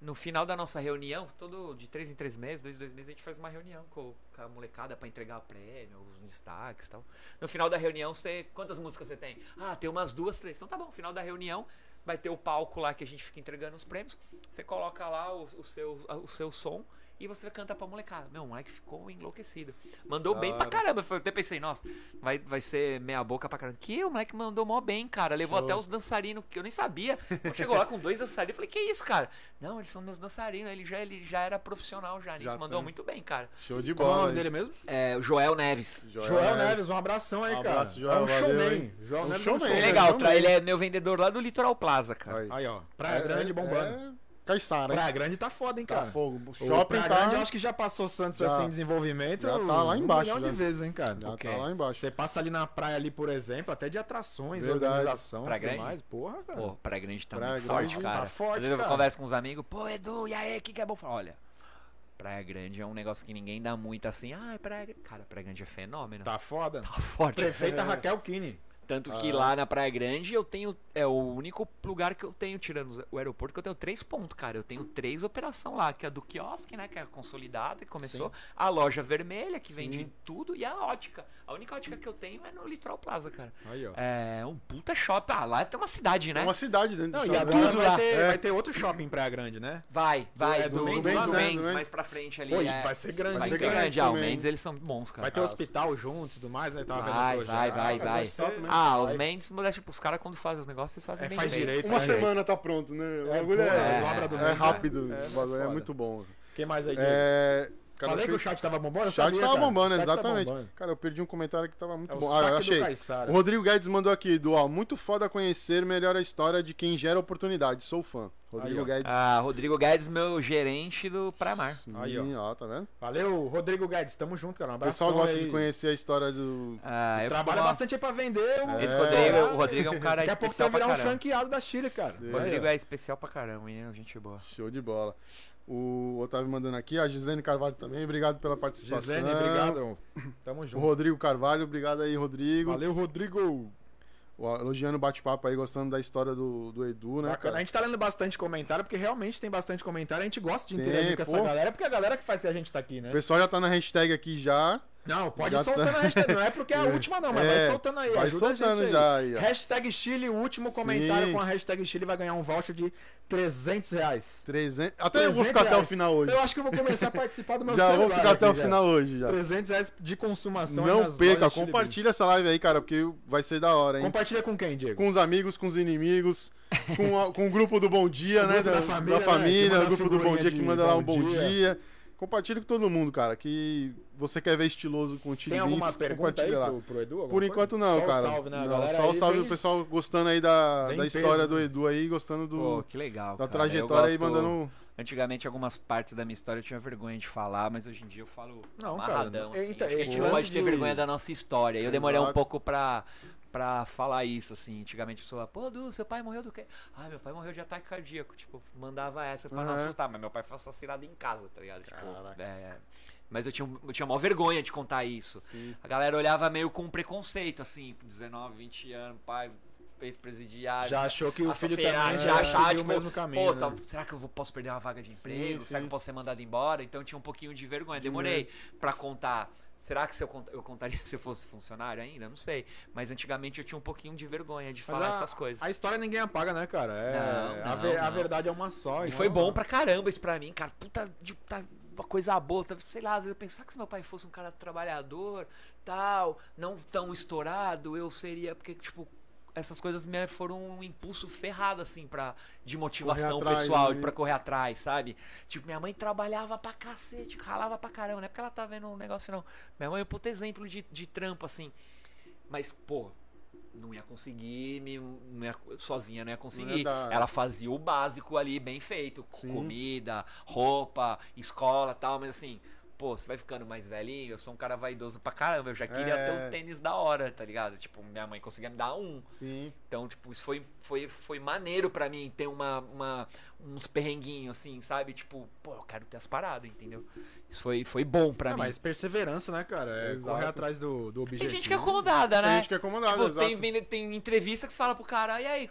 No final da nossa reunião, todo de três em três meses, dois em dois meses, a gente faz uma reunião com, com a molecada pra entregar o prêmio, os destaques e tal. No final da reunião, você. Quantas músicas você tem? Ah, tem umas duas, três. Então tá bom, no final da reunião vai ter o palco lá que a gente fica entregando os prêmios. Você coloca lá o, o seu, o seu som e você canta pra molecada. Meu, o moleque ficou enlouquecido. Mandou Da bem pra caramba. Eu até pensei, nossa, vai, vai ser meia boca pra caramba. Que o moleque mandou mó bem, cara. Levou Show. até os dançarinos, que eu nem sabia. Quando chegou lá com dois dançarinos, eu falei, que isso, cara? Não, eles são meus dançarinos. Ele já, ele já era profissional já nisso. Já mandou tem. muito bem, cara. Show de Qual é o bola. nome dele mesmo? É, o Joel Neves. Joel, Neves. um abração aí, Um cara. abraço, Joel, é um valeu, showman. hein? Joel Um Neves é showman, É É, showman. legal, tra- ele é meu vendedor lá do Litoral Plaza, cara. Aí. Aí, ó. Praia É, Grande é, bombando. É... Caissara? Praia Grande tá foda, hein, Tá cara. fogo. O O shopping Praia tá... Grande eu acho que já passou Santos Já. assim em desenvolvimento. Já tá lá embaixo, Um milhão já. de vezes, hein, cara. Já Ok. tá lá embaixo. Você passa ali na praia ali, por exemplo, até de atrações, Verdade. organização, Praia tudo Grande? mais. Porra, cara. Pô, Praia Grande tá Praia muito Grande forte, tá cara. forte, Às vezes eu cara. converso com uns amigos, pô, Edu, e aí, o que, que é bom? Falo, Olha, Praia Grande é um negócio que ninguém dá muito assim. Ah, Praia Grande. Cara, Praia Grande é fenômeno. Tá foda. Tá forte. Prefeita Raquel Kine. Tanto que Ah. lá na Praia Grande eu tenho. É o único lugar que eu tenho, tirando o aeroporto, que eu tenho três pontos, cara. Eu tenho três operações lá, que é a do quiosque, né? Que é a consolidada, que começou. A loja vermelha, que vende Sim. tudo, e a ótica. A única ótica que eu tenho é no Litoral Plaza, cara. Aí, ó. É um puta shopping. Ah, lá tem uma cidade, né? É uma cidade dentro Não, do e shopping. agora Tudo vai lá. ter, É. vai ter outro shopping em Praia Grande, né? Vai, vai. é do do, Mendes do né? Mendes, Do Mendes. mais pra frente ali. Pô, é. vai ser grande. Vai ser ser grande grande. Ah, o. Mendes, eles são bons, cara. Vai ter Ah, hospital junto e tudo mais, né? Tava vendo Vai, vai, vai, Ah, vai. Ah, os. Mendes, modéstia, tipo, os caras quando fazem os negócios, eles fazem É, bem faz feito. direito. Uma né, semana tá pronto, né? O bagulho é, as obras do é Mendes, rápido. é, o bagulho é muito bom. Quem mais aí? Diego? É... Cara, Falei eu que o chat tava bombando? o chat sabia, tava cara. bombando, O chat tá exatamente. bombando. Cara, eu perdi um comentário que tava muito É o bom. Ah, eu achei. O Rodrigo Guedes mandou aqui, do ó, muito foda conhecer melhor a história de quem gera oportunidade. Sou fã. Rodrigo Aí. Guedes. Ah, Rodrigo Guedes, meu gerente do Pramar. Sim, Aí, ó. ó. tá vendo? Valeu, Rodrigo Guedes. Tamo junto, cara. Um O abraço. pessoal gosta de conhecer a história do. Ah, eu Trabalha fico- bastante aí pra vender. o- É. Esse Rodrigo, o Rodrigo é um cara Daqui a pouco especial vai pra virar um caramba. franqueado da Chile, cara. O Rodrigo é especial pra caramba, menino, gente boa. Show de bola. O Otávio mandando aqui, a Gislene Carvalho também, obrigado pela participação. Gislene, obrigado. Tamo O junto. Rodrigo Carvalho, obrigado aí, Rodrigo. Valeu, Rodrigo. O- Elogiando o bate-papo aí, gostando da história do, do Edu, né? Bacana. A Cara? gente tá lendo bastante comentário, porque realmente tem bastante comentário. A gente gosta de Tem, interagir com essa pô. galera, porque é a galera que faz que a gente tá aqui, né? O pessoal já tá na hashtag aqui já. Não, pode Já ir soltando tá- a hashtag. Não é porque é a última, não, mas vai É, soltando aí. vai ajuda a gente soltando aí. já aí, ó. Hashtag Chile, o último comentário Sim. com a hashtag Chile vai ganhar um voucher de 300 reais. 300... Até eu vou 300 ficar até o reais. final hoje. Eu acho que eu vou começar a participar do meu Já celular. vou ficar até o já. final hoje já. 300 reais de consumação. Não nas perca, compartilha essa live aí, cara, porque vai ser da hora, hein? Compartilha com quem, Diego? Com os amigos, com os inimigos, com, a- com o grupo do Bom Dia, né? da família, né, que família, manda o grupo do Bom Dia que manda lá um bom dia. Compartilha com todo mundo, cara, que você quer ver estiloso com o Tem alguma Beans, pergunta aí compartilha lá. pro, pro Edu? Por coisa? enquanto não, só cara. O salve, né? Não, galera só o salve vem- o pessoal gostando aí da, vem da peso, história do né? Edu aí, gostando Pô, do, que legal. da cara. trajetória aí, mandando. Antigamente, algumas partes da minha história eu tinha vergonha de falar, mas hoje em dia eu falo Não, amarradão. cara, assim. então, a esse gente não pode ter vergonha da nossa história. Eu demorei um Exato. pouco pra, pra falar isso, assim. Antigamente a pessoa, pô, Du, seu pai morreu do quê? Ah, meu pai morreu de ataque cardíaco. Tipo, mandava essa pra não Aham. assustar, mas meu pai foi assassinado em casa, tá ligado? Tipo, Caraca. é, Mas eu tinha, eu tinha maior vergonha de contar isso. Sim. A galera olhava meio com preconceito, assim, com 19, 20 anos, pai, ex-presidiário. Já achou que o filho também já seguiu tipo, o mesmo caminho. Pô, né? tá- será que eu vou, posso perder uma vaga de emprego? Sim, será que sim. eu posso ser mandado embora? Então eu tinha um pouquinho de vergonha. Demorei pra contar. Será que se eu, cont- eu contaria se eu fosse funcionário ainda? Não sei. Mas antigamente eu tinha um pouquinho de vergonha de falar a, essas coisas. A história ninguém apaga, né, cara? É, Não, a, não, a não. verdade é uma só. E então- foi bom pra caramba isso pra mim, cara. Puta, de, tá uma coisa boa. tá- sei lá, às vezes eu será que se meu pai fosse um cara trabalhador, tal, não tão estourado, eu seria. Porque, tipo, essas coisas me foram um impulso ferrado, assim, pra, de motivação atrás, pessoal, né? pra correr atrás, sabe? Tipo, minha mãe trabalhava pra cacete, ralava pra caramba. Não é porque ela tá vendo um negócio, não. Minha mãe é um puta exemplo de, de trampo, assim. Mas, pô. Não ia conseguir, me, não ia- sozinha não ia conseguir. dar. Ela fazia o básico ali bem feito. Sim. Comida, roupa, escola tal, mas assim, pô, você vai ficando mais velhinho, eu sou um cara vaidoso pra caramba, eu já queria É. ter um tênis da hora, tá ligado? Tipo, minha mãe conseguia me dar um. Sim. Então, tipo, isso foi, foi, foi maneiro pra mim ter uma, uma, uns perrenguinhos, assim, sabe? Tipo, pô, eu quero ter as paradas, entendeu? Isso foi, foi bom pra Ah, mim. mas perseverança, né, cara? É Exato. correr atrás do, do objetivo. Tem gente que é acomodada, Tem né? gente que é acomodada, Tipo, exato. tem, tem entrevista que você fala pro cara, e aí,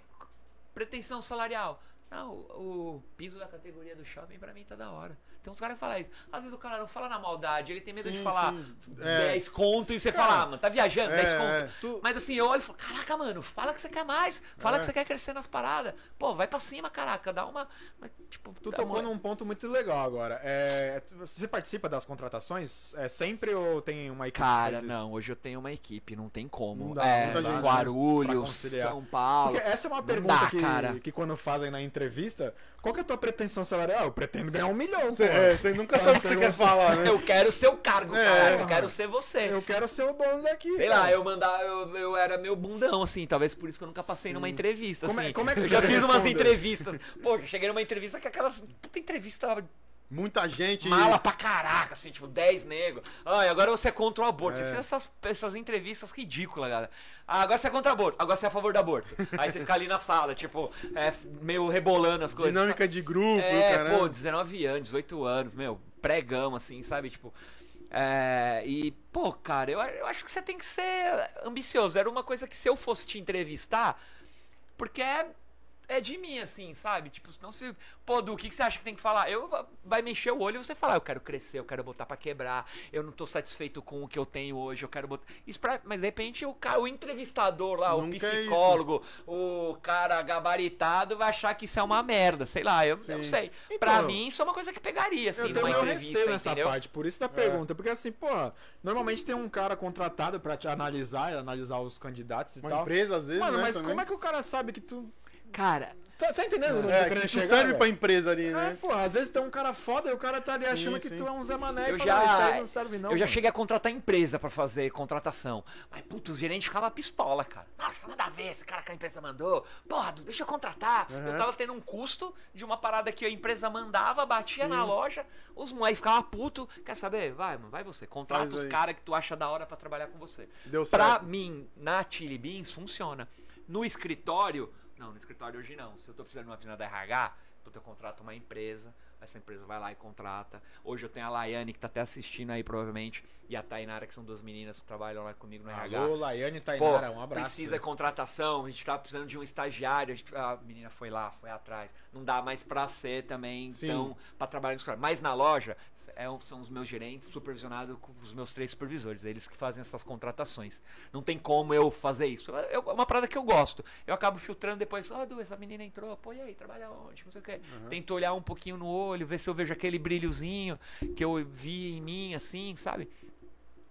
pretensão salarial? Não, o, o piso da categoria do shopping pra mim tá da hora. Tem uns caras que falam isso. Às vezes o cara não fala na maldade, ele tem medo de Sim, falar sim. É. 10 conto e você Cara, fala, ah, mano, tá viajando, é, 10 conto. é. Tu- Mas assim, eu olho e falo, caraca, mano, fala que você quer mais. Fala É. que você quer crescer nas paradas. Pô, vai pra cima, caraca, dá uma. Mas, tipo, Tu tocou uma- num ponto muito legal agora. É, tu- você participa das contratações? É sempre ou tem uma equipe Cara, não, hoje eu tenho uma equipe, não tem como. Não dá, é? Pra Guarulhos. São Paulo. Porque essa é uma Não pergunta dá, que, que quando fazem na entrevista, qual que é a tua pretensão salarial? Ah, Eu pretendo ganhar um milhão, Cê, é, você nunca sabe o que você quer falar, né? Eu quero ser o cargo, É, cara. Eu quero ser você. Eu quero ser o dono daqui. Sei cara. lá, eu mandar, eu, eu era meio bundão, assim, talvez por isso que eu nunca passei numa entrevista, Como é- assim. como é que eu você já deve fiz umas responder? entrevistas. Pô, eu cheguei numa entrevista que aquelas. Puta entrevista Muita gente. mala pra caraca, assim, tipo, 10 negros. Ai, agora você é contra o aborto. É. Você fez essas, essas entrevistas ridículas, cara. Ah, agora você é contra o aborto, agora você é a favor do aborto. Aí você fica ali na sala, tipo, é, meio rebolando as coisas. Dinâmica de grupo, É, cara. pô, 19 anos, 18 anos, meu, pregão, assim, sabe? Tipo. é, e, pô, cara, eu, eu acho que você tem que ser ambicioso. Era uma coisa que se eu fosse te entrevistar, porque é, é de mim, assim, sabe? Tipo, senão se. Pô, Du, o que, que você acha que tem que falar? Eu vai mexer o olho e você falar, eu quero crescer, eu quero botar pra quebrar, eu não tô satisfeito com o que eu tenho hoje, eu quero botar. Isso pra, mas de repente o, cara, o entrevistador lá, o Nunca é isso. psicólogo, o cara gabaritado vai achar que isso é uma merda, sei lá, eu, eu Sim. sei. Então, pra mim, isso é uma coisa que pegaria, assim, eu tenho numa entrevista, receio nessa entendeu? parte, por isso da É. pergunta. Porque assim, pô, normalmente tem um cara contratado pra te analisar, analisar os candidatos e Uma tal. empresa, às vezes, Mano, né, mas também. como é que o cara sabe que tu. Cara, Tá, tá entendendo? É, que tu chegar, serve pra empresa ali, É, né? pô, às vezes tem um cara foda e o cara tá ali Sim, achando que sim. tu é um Zé Mané Eu e fala, já- "Ah, isso aí não serve não. eu já mano." cheguei a contratar empresa pra fazer contratação. Mas, putz, os gerentes ficavam pistola, cara. Nossa, nada a ver esse cara que a empresa mandou. Porra, deixa eu contratar. Uhum. Eu tava tendo um custo de uma parada que a empresa mandava, batia Sim. na loja, os moleques ficavam puto. Quer saber? Vai, mano, vai você. Contrata Faz os caras que tu acha da hora pra trabalhar com você. Deu Pra certo. mim, na Chili Beans, funciona. No escritório, não, no escritório hoje não. Se eu tô precisando de uma piscina da RH, puta, eu contrato uma empresa, essa empresa vai lá e contrata. Hoje eu tenho a Laiane, que tá até assistindo aí, provavelmente, e a Tainara, que são duas meninas que trabalham lá comigo no RH. Alô, Laiane e Pô, Tainara, um abraço. precisa contratação, a gente tá precisando de um estagiário, a, gente- a menina foi lá, foi atrás. Não dá mais pra ser também, Sim. então, pra trabalhar no escritório. Mas na loja, é são os meus gerentes, supervisionado com os meus três supervisores, eles que fazem essas contratações. Não tem como eu fazer isso. É uma parada que eu gosto. Eu acabo filtrando depois, ó, Du, essa menina entrou, pô, e aí, trabalha onde? Não sei o quê. Tento olhar um pouquinho no olho, ver se eu vejo aquele brilhozinho que eu vi em mim, assim, sabe?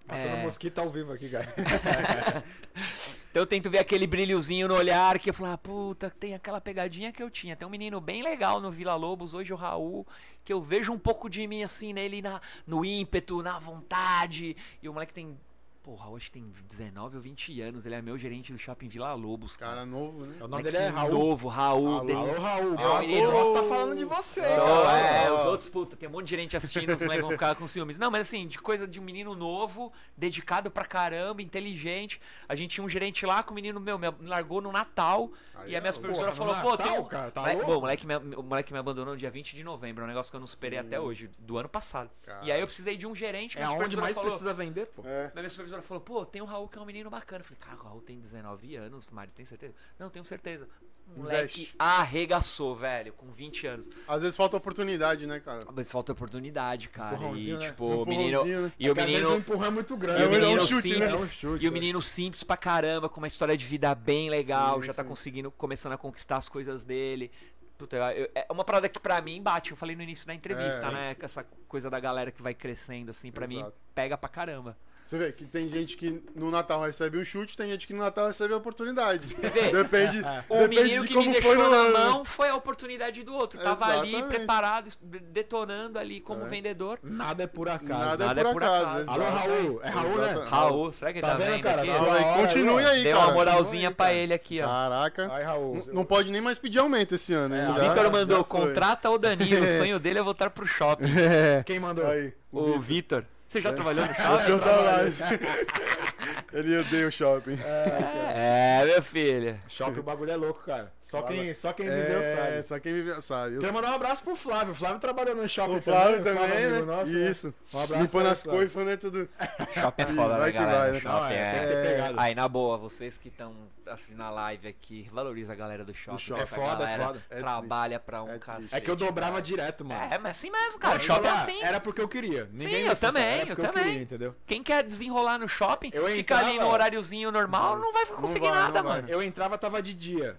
Matando É. mosquito ao vivo aqui, cara. Então eu tento ver aquele brilhozinho no olhar que eu falo, ah, puta, tem aquela pegadinha que eu tinha. Tem um menino bem legal no Vila Lobos, hoje o Raul, que eu vejo um pouco de mim assim nele na, no ímpeto, na vontade. E o moleque tem. Porra, hoje tem 19 ou 20 anos, ele é meu gerente do shopping Vila Lobos, cara. Cara novo, né? O nome dele é Raul. Novo, Raul. Alô, dele- Alô, Raul. Meu Nossa, o Nossa tá falando de você, Tô, cara. é, ó. os outros, puta, tem um monte de gente assistindo, os moleques vão ficar com ciúmes. Não, mas assim, de coisa de um menino novo, dedicado pra caramba, inteligente. A gente tinha um gerente lá com o menino, meu, me largou no Natal. Aí e a minha é, supervisora porra, falou, no pô, Natal, tem um. cara, tá Moleque- louco? Bom, o moleque, me, o moleque me abandonou no dia 20 de novembro, é um negócio que eu não superei até hoje, do ano passado. Cara. E aí eu precisei de um gerente, É minha supervisora mais falou, precisa vender, pô. É. Minha supervisora falou, pô, tem o Raul que é um menino bacana. Eu falei, cara, o Raul tem 19 anos, Mari, tem certeza? Não, tenho certeza. O moleque Investe. arregaçou, velho, com 20 anos. Às vezes falta oportunidade, né, cara? Mas falta oportunidade, cara. E, né? tipo, Um o menino. né? E o às vezes o menino. empurrão é muito E grande. o É um menino chute, né? simples, É um chute, e o é. menino simples pra caramba, com uma história de vida bem legal, Sim, já tá sim. conseguindo, começando a conquistar as coisas dele. Puta, eu- é uma parada que pra mim bate, eu falei no início da entrevista, É. né? Que essa coisa da galera que vai crescendo, assim, pra mim, Exato. pega pra caramba. Você vê que tem gente que no Natal recebe um chute, tem gente que no Natal recebe a oportunidade. Você vê? Depende, O depende menino de que como me deixou na ano. mão foi a oportunidade do outro. Tava ali Exatamente. preparado, de- detonando ali como É. vendedor. Nada é por acaso. Nada, Nada é é por por acaso. acaso. Alô. Raul. É Raul, né? Raul, será que ele Tá tá, vendo, vendo cara? aqui? Só aí, hora aí, continue aí, Deu cara. uma moralzinha Continue pra aí, ele aqui, ó. Caraca. Ai, Raul. N- Não pode nem mais pedir aumento esse ano, hein? É, O Vitor mandou, contrata o Danilo, o sonho dele é voltar pro shopping. É. Quem mandou? Aí, O Vitor. Você já trabalhou no o shopping? senhor tá lá. Ele odeia o shopping. É, meu filho. Shopping, o bagulho é louco, cara. Só Fala. quem, só quem viveu É, sabe. só quem viveu sabe. Quero mandar um abraço pro Flávio. O Flávio trabalhou no shopping O Flávio Flávio, também, amigo né? nosso, né? Isso. Um abraço Limpando as Flávio. coifas, né? Tudo. Shopping é foda, vai né, galera? vai, né? Shopping Não, é, é... Aí, na boa, vocês que estão assim na live aqui, valoriza a galera do shopping. shopping. essa É foda, é foda. É trabalha pra um É cacete. É que eu dobrava cara. direto, mano. É, mas assim mesmo, cara. Shopping é assim. Era porque eu queria. Ninguém Sim, eu também, eu também. Quem quer desenrolar no shopping, Eu fica ali no horáriozinho normal, não vai conseguir vai, não nada, vai. mano. Eu entrava, tava de dia.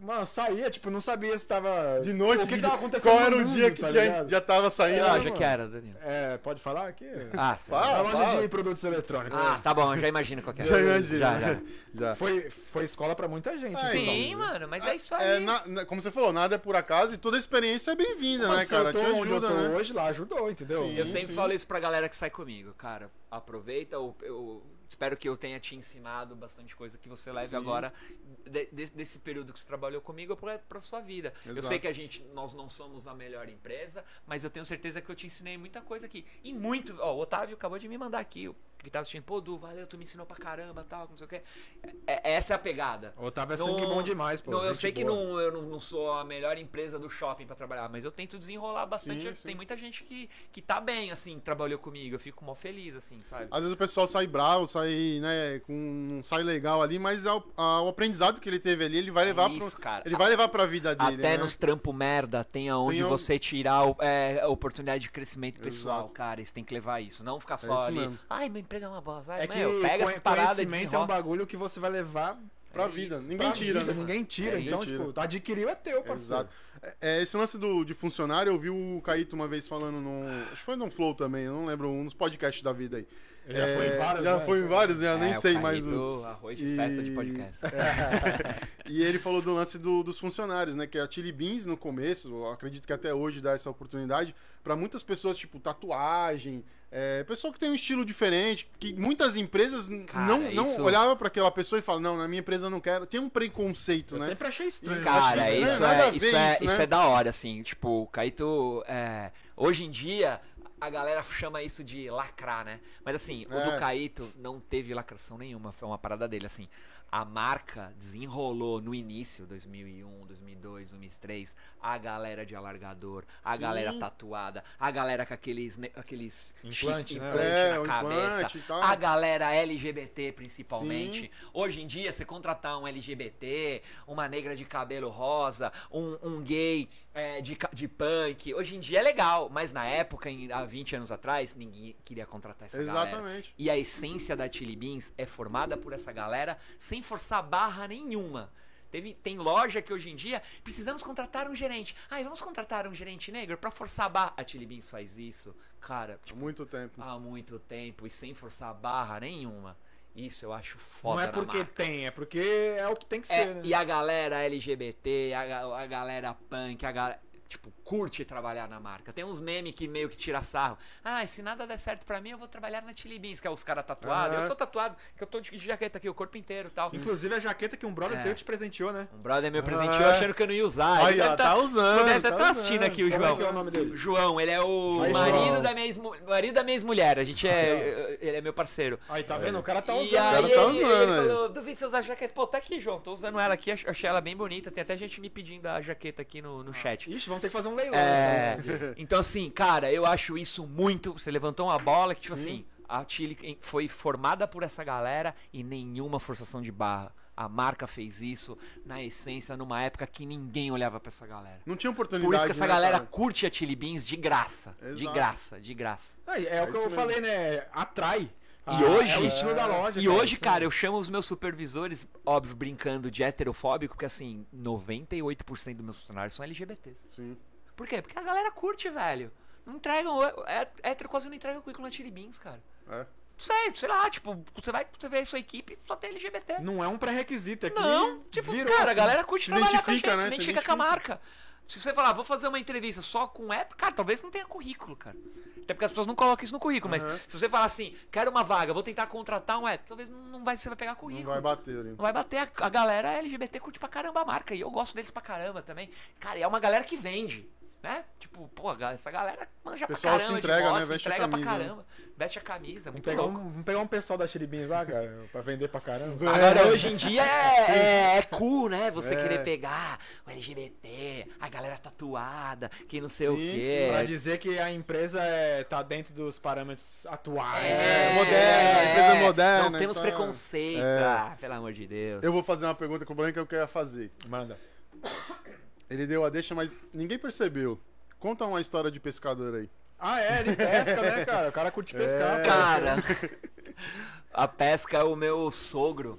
Mano, saía, tipo, não sabia se tava. De noite, O que, que tava acontecendo? qual era o mundo, dia que tá ligado? já tava saindo? Que É, loja mano. que era, Danilo? É, pode falar aqui? Ah, Fala. A loja fala. de produtos eletrônicos. Ah, tá bom, já imagino qual que é. Já imagina. Já, já. Já. Foi, foi escola pra muita gente. Ah, Sim, então. mano, mas é isso aí. É, na- na- como você falou, nada é por acaso e toda experiência é bem-vinda, né, se eu cara? tô Te onde ajuda, eu tô né? hoje lá, ajudou, entendeu? Sim. Eu sempre sim. falo isso pra galera que sai comigo, cara. Aproveita, eu, eu espero que eu tenha te ensinado bastante coisa que você leve Sim. agora de- de- desse período que você trabalhou comigo pra sua vida. Eu Exato. sei que a gente, nós não somos a melhor empresa, mas eu tenho certeza que eu te ensinei muita coisa aqui. E muito, ó, o Otávio acabou de me mandar aqui, que tá assistindo, pô, Du, valeu, tu me ensinou pra caramba, tal, não sei o que. essa é a pegada. O Otávio é Não- sangue bom demais, pô. Não, eu sei que boa. não, eu não, não sou a melhor empresa do shopping pra trabalhar, mas eu tento desenrolar bastante. Sim, Tem sim. muita gente que, que tá bem, assim, que trabalhou comigo. Eu fico mó feliz, assim, sabe? Às vezes o pessoal sai bravo, sai, né, com não sai legal ali, mas ao- a- o aprendizado que ele teve ali, ele vai levar É Isso, pro, cara. ele vai levar pra vida dele, Até né? nos trampo merda tem aonde Tem um- você tirar o- é, a oportunidade de crescimento pessoal, Exato. cara. Isso tem que levar isso. Não ficar só ali. mesmo. Ai, meu emprego é uma bosta. Ai, É que meu, pega conhe- essas paradas conhecimento é um bagulho que você vai levar Pra É vida. isso. Ninguém pra tira, vida, né? Ninguém tira. É então, tipo, adquiriu é teu, parceiro. Exato. É, esse lance do, de funcionário, eu vi o Caíto uma vez falando num. Acho que foi num Flow também, eu não lembro, um dos podcasts da vida aí. Já foi em vários, Já né? foi em vários, já nem É, o sei mais o. Arroz de E- festa de podcast. E ele falou do lance do- dos funcionários, né? Que a Chili Beans no começo, eu acredito que até hoje dá essa oportunidade pra muitas pessoas, tipo, tatuagem, é, pessoa que tem um estilo diferente, que muitas empresas Cara, não, não isso- olhavam pra aquela pessoa e falam, não, na minha empresa eu não quero. Tem um preconceito, Eu né? sempre achei estranho. Cara, acho isso, isso, né? É, ver isso, é, isso, isso né? é da hora, assim. Tipo, o Caíto. é, hoje em dia, a galera chama isso de lacrar, né? Mas assim, o É. do Caíto não teve lacração nenhuma, foi uma parada dele, assim. A marca desenrolou no início, 2001, 2002, 2003, a galera de alargador, a Sim. galera tatuada, a galera com aqueles, aqueles Implante, chifre- né? implante É, na cabeça, implante a galera LGBT principalmente. Hoje em dia, você contratar um LGBT, uma negra de cabelo rosa, um, um gay é, de, de punk, hoje em dia é legal, mas na época, em- há 20 anos atrás, ninguém queria contratar essa galera. Exatamente. E a essência da Chili Beans é formada por essa galera sem forçar barra nenhuma. Teve, tem loja que hoje em dia precisamos contratar um gerente. Ai, vamos contratar um gerente negro pra forçar a barra. A Chili Beans faz isso, cara, Há muito tempo. há muito tempo e sem forçar barra nenhuma. Isso eu acho foda. Não é na porque marca. tem, é porque é o que tem que É, ser, né? E a galera LGBT, a, a galera punk, a galera. Tipo, curte trabalhar na marca. Tem uns memes que meio que tira sarro. Ah, se nada der certo pra mim, eu vou trabalhar na Chili Beans, que é os caras tatuados. Eu tô tatuado, que eu tô de jaqueta aqui, o corpo inteiro e tal. Inclusive a jaqueta que um brother É. teu te presenteou, né? Um brother meu presenteou Ah. achando que eu não ia usar. Aí, Ele ó, deve tá usando, Ele deve tá tá assistindo usando. aqui o Como João. é que é o nome dele? João, ele é o marido João. da minha marido da minha ex-mulher. A gente é. Ele é meu parceiro. Aí, tá vendo? O cara tá e usando. aí cara ele, tá ele usando, aí. falou, duvido você usar a jaqueta. Pô, tá aqui, João. Tô usando ela aqui, ach- achei ela bem bonita. Tem até gente me pedindo a jaqueta aqui no, no chat. Ixi, vamos ter que fazer um leilão. É, né? então assim, cara, eu acho isso muito. Você levantou uma bola que, tipo Sim. assim, a Chile foi formada por essa galera e nenhuma forçação de barra. A marca fez isso, na essência, numa época que ninguém olhava pra essa galera. Não tinha oportunidade. Por isso que essa né, galera cara? curte a Chili Beans de graça. De Exato. graça, de graça. Aí, é, É o que eu mesmo. falei, né? Atrai. E Ah, hoje- É o estilo da loja. E hoje, isso cara, eu chamo os meus supervisores, óbvio, brincando de heterofóbico, porque assim, 98% dos meus funcionários são LGBTs. Sim. Por quê? Porque a galera curte, velho. Não entregam. É, hétero quase não entrega currículo na Chili Beans, cara. É. Não sei, sei lá, tipo, você vai você vê a sua equipe só tem LGBT. Não é um pré-requisito, é que Não, tipo, cara, a assim. galera curte trabalhar com a gente, identifica, né? se Se identifica com a identifica. marca. Se você falar, vou fazer uma entrevista só com hétero, cara, talvez não tenha currículo, cara. Até porque as pessoas não colocam isso no currículo, Aham. mas se você falar assim, quero uma vaga, vou tentar contratar um hétero, talvez não vai, você vai pegar Não currículo. vai bater ali. Não vai bater. A, a galera LGBT curte pra caramba a marca. E eu gosto deles pra caramba também. Cara, é uma galera que vende. Né? Tipo, pô, a essa galera manja O pra pessoal se caramba. entrega, moto, né? se Veste a entrega camisa, pra né? caramba. Veste a camisa, Vamos muito pegar, um, louco. vamos pegar um pessoal da Chiribins lá, cara, pra vender pra caramba. Agora, hoje em dia é, é, é cool, né? Você É. querer pegar o LGBT, a galera tatuada, que não sei o Sim, quê. Pra dizer que a empresa é, tá dentro dos parâmetros atuais. É, moderna, a empresa é moderna, Não temos então- preconceito. É. Ah, pelo amor de Deus. Eu vou fazer uma pergunta com o Branco que eu queria fazer. Manda. Ele deu a deixa, mas ninguém percebeu. Conta uma história de pescador aí. Ah, é, ele pesca, né, cara? O cara curte pescar. É. Cara, a pesca, o meu sogro,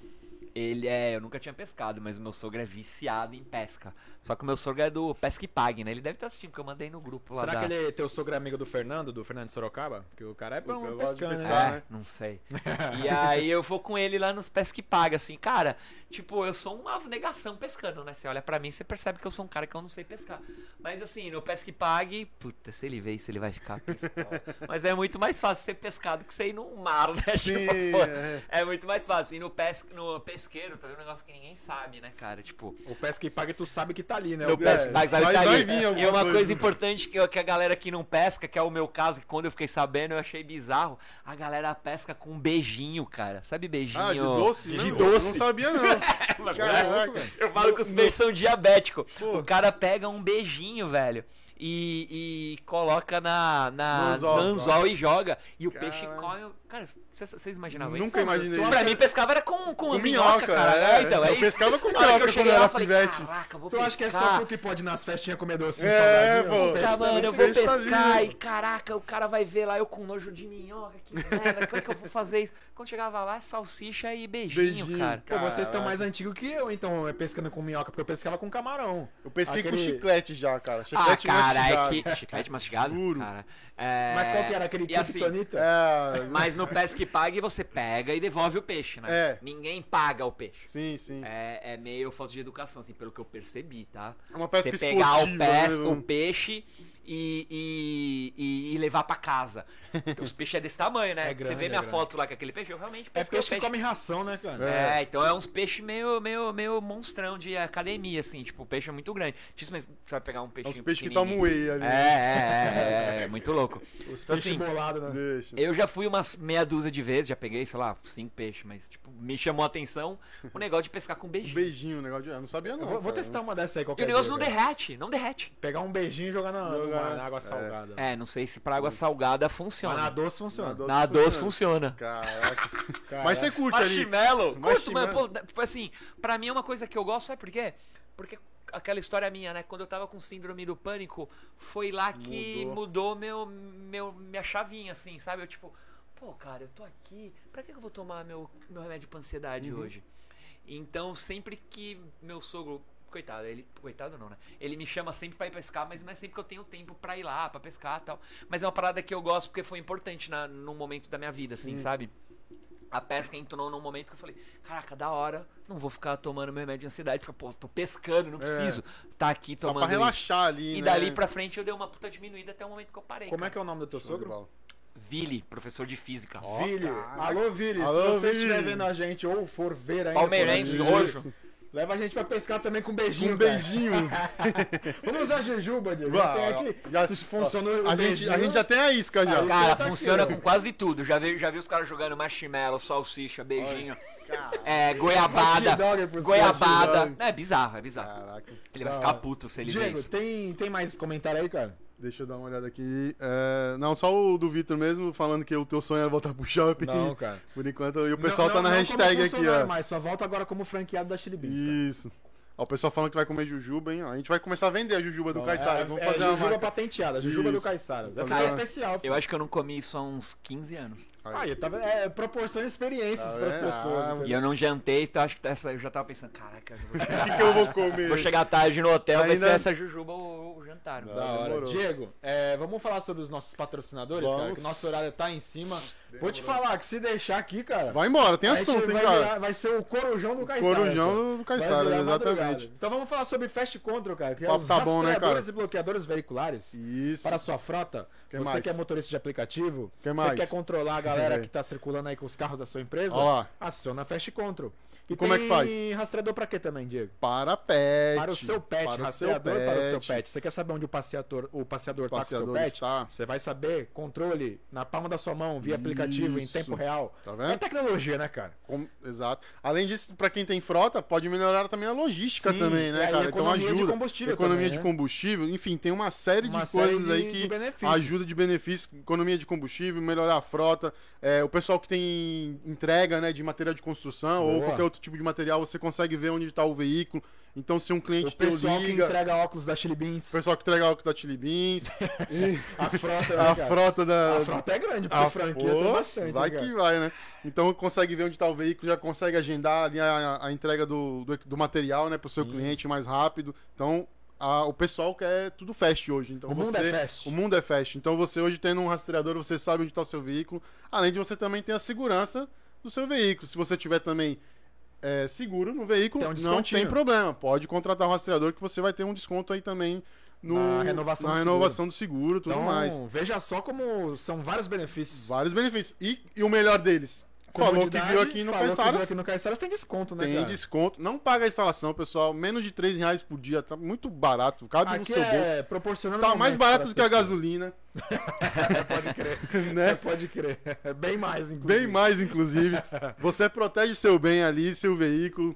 ele é. Eu nunca tinha pescado, mas o meu sogro é viciado em pesca. Só que o meu sogro é do Pesca e Pague, né? Ele deve estar assistindo, porque eu mandei no grupo lá. Será da... que ele teu sogro é amigo do Fernando, do Fernando de Sorocaba? Porque o cara é bom Eu gosto de pescando, pescar, né? É, né? não sei. E aí eu vou com ele lá nos pesca e paga, assim, cara, tipo, eu sou uma negação pescando, né? Você olha pra mim, você percebe que eu sou um cara que eu não sei pescar. Mas assim, no pesca e pague, puta, se ele ver isso, ele vai ficar pistola. Mas é muito mais fácil ser pescado que você ir no mar, né? Sim, Tipo, é. é muito mais fácil. E no, pes... no pesqueiro também é um negócio que ninguém sabe, né, cara? Tipo, O pesca e paga tu sabe que tá ali, né? O- pesca e pague sabe vai- que tá ali. E uma coisa. coisa importante que, eu- que a galera que não pesca, que é o meu caso, que quando eu fiquei sabendo, eu achei bizarro. A galera pesca com um beijinho, cara. Sabe beijinho? Ah, de doce? De Não, doce. Eu não sabia, não. Caraca. Eu falo que os peixes são diabéticos. O cara pega um beijinho, velho. E, e coloca na, na, anzol, anzol, e joga. E o peixe Caralho. come. Cara, vocês vocês imaginavam isso? Nunca imaginei Pra mim, pescava era com, com, Com minhoca, minhoca, cara. é. É, então, é Eu isso. pescava com minhoca eu cheguei quando eu lá, eu falei, pivete. caraca, vou Tu acha que é pescar. só tu que pode ir nas festinhas comer docinho É, salgadinho? pô. Puta, peixes mano, eu vou peixe tá pescar ali. e caraca, o cara vai ver lá eu com nojo de minhoca, que merda, como é que eu vou fazer isso? Quando chegava lá, salsicha e beijinho, Beijinho, cara. Pô, vocês estão mais antigos que eu, então, é pescando com minhoca, porque eu pescava com camarão. Eu pesquei com Aquele- chiclete já, cara. Ah, Chiclete cara, é mastigado. que. Chiclete mastigado? Juro. Cara. É... Mas qual que era? Aquele e tipo assim? É, Mas no pesca e pague você pega e devolve o peixe, né? É. Ninguém paga o peixe. sim, sim. É, é meio falta de educação, assim, pelo que eu percebi, tá? É uma pesca você pegar o, pes, né? o peixe e, e, e- e levar pra casa. Então, os peixes é desse tamanho, né? É Você grande, vê é minha grande. foto lá com aquele peixe, eu realmente É o peixe que come ração, né, cara? É, então é uns peixes meio, meio, meio monstrão de academia, assim, tipo, o peixe é muito grande. Dificilmente você vai pegar um É peixe os peixes que tomam whey ali. É, né? é, é, é, é, muito louco. Os Então, peixes assim, bolados, né? Deixa. eu já fui umas meia dúzia de vezes, já peguei, sei lá, cinco peixes, mas, tipo, me chamou a atenção o negócio de pescar com Um beijinho. beijinho, o negócio de. Eu não sabia, não. Eu vou, vou testar uma dessa aí E qualquer o negócio não dia, cara. derrete, não derrete. Pegar um beijinho e jogar na, na água é. salgada. É, não sei se pra água salgada Mas funciona. na doce funciona. Na doce Na doce funciona. funciona. Caraca. Cara, Mas você curte ali. Marshmallow. Curto, mano. Pô, tipo assim, pra mim é uma coisa que eu gosto, sabe por quê? Porque aquela história minha, né? Quando eu tava com síndrome do pânico, foi lá que mudou, meu, meu, minha chavinha, assim, sabe? Eu tipo, pô, cara, eu tô aqui, pra que que eu vou tomar meu, meu remédio pra ansiedade Uhum. hoje? Então, sempre que meu sogro. Coitado, ele. Coitado não, né? Ele me chama sempre pra ir pescar, mas não é sempre que eu tenho tempo pra ir lá, pra pescar e tal. Mas é uma parada que eu gosto porque foi importante na, num momento da minha vida, assim, sabe? A pesca entrou num momento que eu falei, caraca, da hora, não vou ficar tomando meu remédio de ansiedade, porque, pô, tô pescando, não preciso tá aqui É. Só tomando pra isso. relaxar ali, E né? dali pra frente eu dei uma puta diminuída até o momento que eu parei. Como é que é o nome do teu sogro? Vili, professor de física. Vili. caraca. Alô, Vili. Alô, Se você Vili. estiver vendo a gente ou for ver ainda. Palmeirense, roxo. Leva a gente pra pescar também com beijinho. Um beijinho. Vamos usar jujuba, Diego. Já tem aqui. já- Se funcionou o a, gente, a gente já tem a isca já. Ah, Cara, tá aqui, funciona ó. com quase tudo. Já vi, já vi os caras jogando marshmallow, salsicha, beijinho. É, goiabada. Goiabada. É bizarro, é bizarro. Caraca. Ele vai ficar puto se ele Diego, isso. tem, tem mais comentário aí, cara? Deixa eu dar uma olhada aqui. É, não, só o do Vitor mesmo, falando que o teu sonho é voltar pro shopping. Não, cara. Por enquanto, e o pessoal Não, tá na não hashtag aqui, ó. Mas só volta agora como franqueado da Chili Beans. cara. Ó, o pessoal falando que vai comer jujuba, hein? Ó, A gente vai começar a vender a jujuba do Caissara. É, Vamos é, fazer uma jujuba marca. patenteada, jujuba do Isso. Caissara. Essa Cara, é especial. Eu acho que eu não comi isso há uns 15 anos. Aí, tá vendo? É, proporciona experiências Tá para as pessoas. Ah? E eu não jantei, então acho que essa, eu já tava pensando, caraca, O que, que eu vou comer? vou chegar tarde no hotel, vai ser essa jujuba o, o jantar. Da hora. Diego, é, vamos falar sobre os nossos patrocinadores, cara? Vamos. Que nosso horário tá em cima. Vou te falar que se deixar aqui, cara. Vai embora, tem assunto, hein, vai, cara? virar- vai ser o corujão do Caissara. Corujão do Caissara, exatamente. Então vamos falar sobre Fast Control, cara. Que é os tá bom, né, cara? e bloqueadores veiculares. Isso. Para a sua frota, Que você mais? que é motorista de aplicativo, Que você mais? quer controlar a galera É. que tá circulando aí com os carros da sua empresa, Ó aciona Fast Control. E Como é que faz? rastreador pra quê também, Diego? Para pet. Para o seu pet, Para o seu rastreador para o seu pet. pet. Você quer saber onde o passeador, o passeador, tá com o seu Passeador pet? Você vai saber controle na palma da sua mão, via aplicativo, em Isso. tempo real. Tá É vendo? tecnologia, né, cara? Com- Exato. Além disso, pra quem tem frota, pode melhorar também a logística Sim, também, né, cara? Então economia de ajuda. combustível economia também, de né? combustível, enfim, tem uma série Uma de série coisas de- aí de que benefícios. ajuda de benefícios, economia de combustível, melhorar a frota, é, o pessoal que tem entrega, né, de material de construção ou Boa. qualquer outro tipo de material, você consegue ver onde está o veículo. Então, se um cliente O pessoal que entrega óculos da Chili o Beans, pessoal que entrega álcool da Chili Beans, a frota, né, a frota da A frota é grande, porque a franquia pô, tem bastante. Vai né, que vai, né? Então consegue ver onde está o veículo, já consegue agendar ali a, a entrega do, do, do material, né, pro seu Sim. cliente mais rápido. Então a- o pessoal quer tudo fast hoje. Então O mundo você- é fast. O mundo é fast. Então você hoje tendo um rastreador, você sabe onde está o seu veículo. Além de você também ter a segurança do seu veículo. Se você tiver também é, seguro no veículo, Tem um não tem problema. Pode contratar um rastreador que você vai ter um desconto aí também no, Na renovação na do renovação do seguro, tudo Então, mais. veja só como são vários benefícios. Vários benefícios. E, e o melhor deles, falou que viu aqui no Caiçaras, aqui no Caiçaras tem desconto, né, tem cara? desconto. Não paga a instalação, pessoal. Menos de 3 reais por dia. Tá muito barato. Cabe Aqui no seu bolso. é proporcionando Tá mais barato do que a gasolina. Pode crer. Né? Pode crer. É bem mais, inclusive. Bem mais, inclusive. Você protege seu bem ali, seu veículo.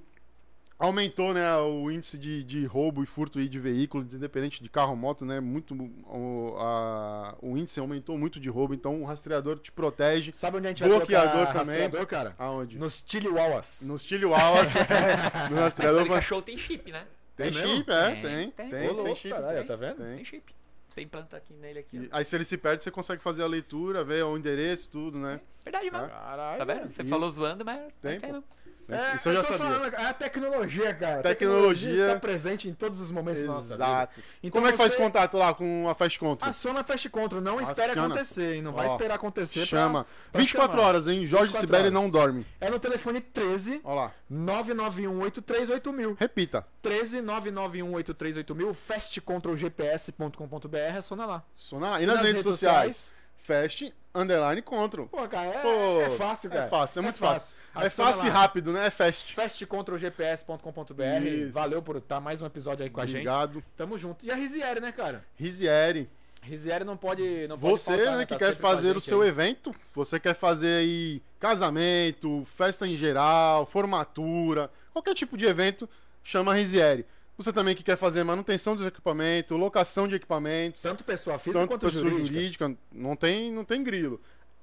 Aumentou, né, o índice de, de roubo e furto aí de veículos, independente de carro ou moto, né? Muito, o, a- o índice aumentou muito de roubo, então o rastreador te protege. Sabe onde a gente vai Bloqueador colocar também. rastreador, cara? Aonde? Nos Chilihuahuas. Nos Chihuahuas, no rastreador. de cachorro tem chip, né? Tem É mesmo? chip, é, Tem, tem. tem. Tem, tem, chip. caralho, tá vendo? Tem. Tem chip. Você implanta aqui nele aqui. E aí se ele se perde, você consegue fazer a leitura, ver o endereço, tudo, né? Verdade, mano. Caralho. Tá vendo? Você E- falou zoando, mas Tem, tem pô. mesmo. É, Isso eu já tô sabia. falando, é a tecnologia, cara. A Tecnologia. está presente em todos os momentos da nossa vida. Exato. Então Como é que faz você contato lá com a Fast Control? Aciona a Fast Control, não espere Aciona. acontecer, hein? Não vai Ó, esperar acontecer. pra- Chama. pra 24 chamar. horas, hein? Jorge 24 Sibeli não dorme. É no telefone 13 Ó lá. 991838000. Repita. 13 991838000, fastcontrolgps.com.br, aciona lá. Sona lá. E nas, redes, sociais? Fast Underline Control. Pô, cara, é, Pô, é fácil, cara. É fácil, é muito fácil. É Aciona fácil e rápido, né? É fast. fastcontrolgps.com.br. Valeu por estar mais um episódio aí com a gente. Obrigado. Tamo junto. E a Rizieri, né, cara? Rizieri. Rizieri não pode. Não pode Você, faltar, né, que Tá quer fazer o seu aí. evento, você quer fazer aí casamento, festa em geral, formatura, qualquer tipo de evento, chama a Rizieri. Você também que quer fazer manutenção dos equipamentos, locação de equipamentos, Tanto pessoa física tanto quanto pessoa jurídica. jurídica, não tem, não tem grilo.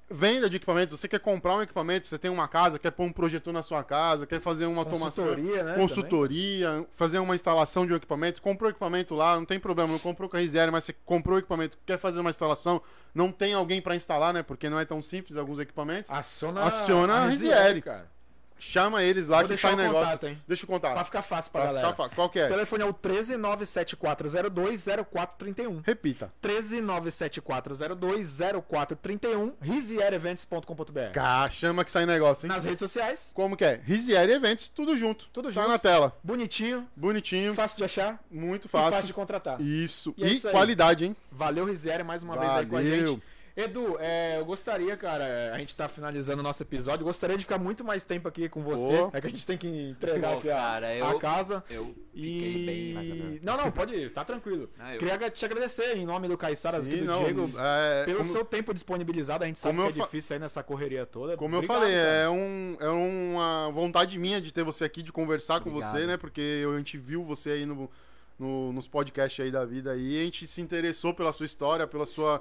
Venda de equipamentos, você quer comprar um equipamento, você tem uma casa, quer pôr um projetor na sua casa, quer fazer uma automação, Consultoria, né? consultoria, fazer uma instalação de um equipamento, comprou equipamento lá, não tem problema, não comprou com a Rizieri, mas você comprou o equipamento, quer fazer uma instalação, não tem alguém para instalar, né? Porque não é tão simples alguns equipamentos. Aciona, Aciona a Rizieri. cara. Chama eles lá Vou que sai o negócio. contato, hein? Deixa o Pra contato. ficar fácil pra, Pra galera. ficar fa- Qual que O é? telefone é o 13974020431. Repita. 13974020431, rizierevents.com.br. Cá, chama que sai negócio, hein? Nas redes sociais, Como que é? Rizieri Eventos, tudo junto. Tudo tá junto. na tela. bonitinho, Bonitinho, fácil de achar muito e fácil fácil. de contratar. Isso. E é E, isso aí. qualidade, hein? Valeu, Rizieri, mais uma vez aí com a Valeu. gente. Edu, é, eu gostaria, cara, a gente tá finalizando o nosso episódio. Gostaria de ficar muito mais tempo aqui com você. Pô. É que a gente tem que entregar Pô, aqui a, cara, a eu- casa. Eu bem E. da- Não, não, pode ir, tá tranquilo. Não, eu- Queria te agradecer em nome do Caissaras aqui Sim, do não, Diego. é, Pelo como, seu tempo disponibilizado, a gente sabe como que eu é fa- difícil aí nessa correria toda. como eu Obrigado, falei, cara. é, um, é uma vontade minha de ter você aqui, de conversar com Obrigado. você, né? Porque eu- a gente viu você aí no, no- nos podcasts aí da vida aí, e a gente se interessou pela sua história, pela sua,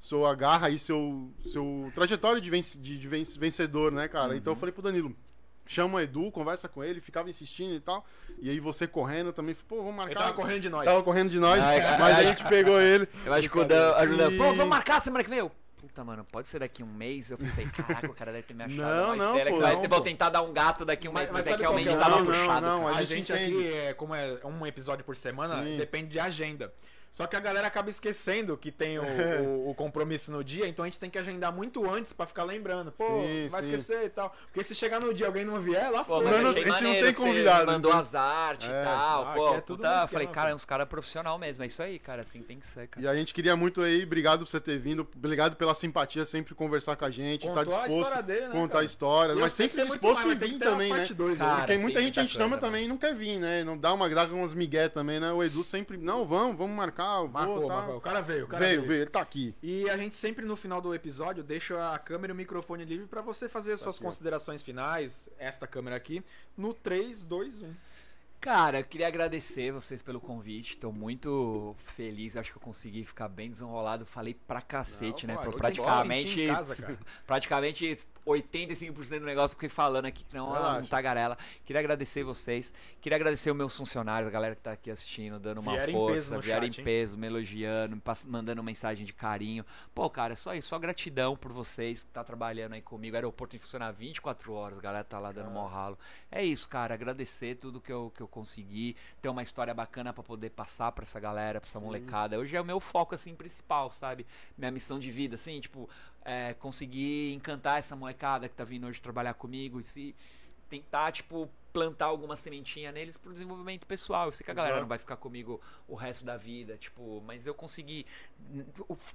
sua garra e seu, seu trajetório de, venci- de- de vencedor, né, cara? Então eu Uhum. falei pro Danilo, chama o Edu, conversa com ele, ficava insistindo e tal. E aí você correndo também, pô, vamos Ele marcar. tava correndo de nós. Tava correndo de nós, Ai, mas a gente pegou ele. Eu acho que o Dan. E- Pô, vamos marcar semana que vem. Eu, Puta, mano, pode ser daqui um mês? Eu pensei, caraca, o cara deve ter me achado Não, uma não, pô, que vai- não, vou tentar dar um gato daqui um Mas- mês, mas mas, é que realmente é tava Não, não, puxado. não, cara. a A gente gente aqui, é, como é um episódio por semana, Sim. depende de agenda. Só que a galera acaba esquecendo que tem o, o- o compromisso no dia, então a gente tem que agendar muito antes pra ficar lembrando. Pô, Sim, vai sim. esquecer e tal. Porque se chegar no dia e alguém não vier. Pô, mas não, achei a gente não tem convidado, mandou então. as artes É. e tal. Ah, Pô, é tudo puta, falei, cara, pô. uns caras profissional mesmo. É isso aí, cara, assim tem que ser, cara. E a gente queria muito aí, obrigado por você ter vindo, obrigado pela simpatia, sempre conversar com a gente, Contou tá a disposto história dele, né, contar cara? história, Eu mas sempre disposto mais, tem vir também, né? dois, né? Cara, Porque muita gente a gente chama também e não quer vir, né? Não dá uma dá umas migué também, né? O Edu sempre, não, vamos, vamos marcar, eu vou, Marcou, tá. marcou. O cara veio, o cara Veio, veio, ele tá aqui. E a gente sempre no final do episódio deixa a câmera e o microfone livre pra você fazer suas aqui, ó. considerações finais, esta câmera aqui, no 3, 2, 1. Cara, eu queria agradecer vocês pelo convite. Tô muito feliz. Acho que eu consegui ficar bem desenrolado. Falei pra cacete, Não, né? pô, praticamente, em casa, praticamente 85% do negócio que eu fiquei falando aqui, que não é um tagarela. Queria agradecer vocês. Queria agradecer os meus funcionários, a galera que tá aqui assistindo, dando uma Vieram em força, peso no vieram chat, em hein? peso, me elogiando, me mandando mensagem de carinho. Pô, cara, é só isso. Só gratidão por vocês que tá trabalhando aí comigo. O aeroporto tem que funcionar 24 horas, a galera tá lá dando mó ralo. É isso, cara. Agradecer tudo que eu, que eu consegui. Ter uma história bacana pra poder passar pra essa galera, pra essa molecada. Hoje é o meu foco, assim, principal, sabe? Minha missão de vida, assim, tipo, é, conseguir encantar essa molecada que tá vindo hoje trabalhar comigo e se tentar, tipo, plantar alguma sementinha neles pro desenvolvimento pessoal. Eu sei que a galera Exato. não vai ficar comigo o resto da vida, tipo, mas eu consegui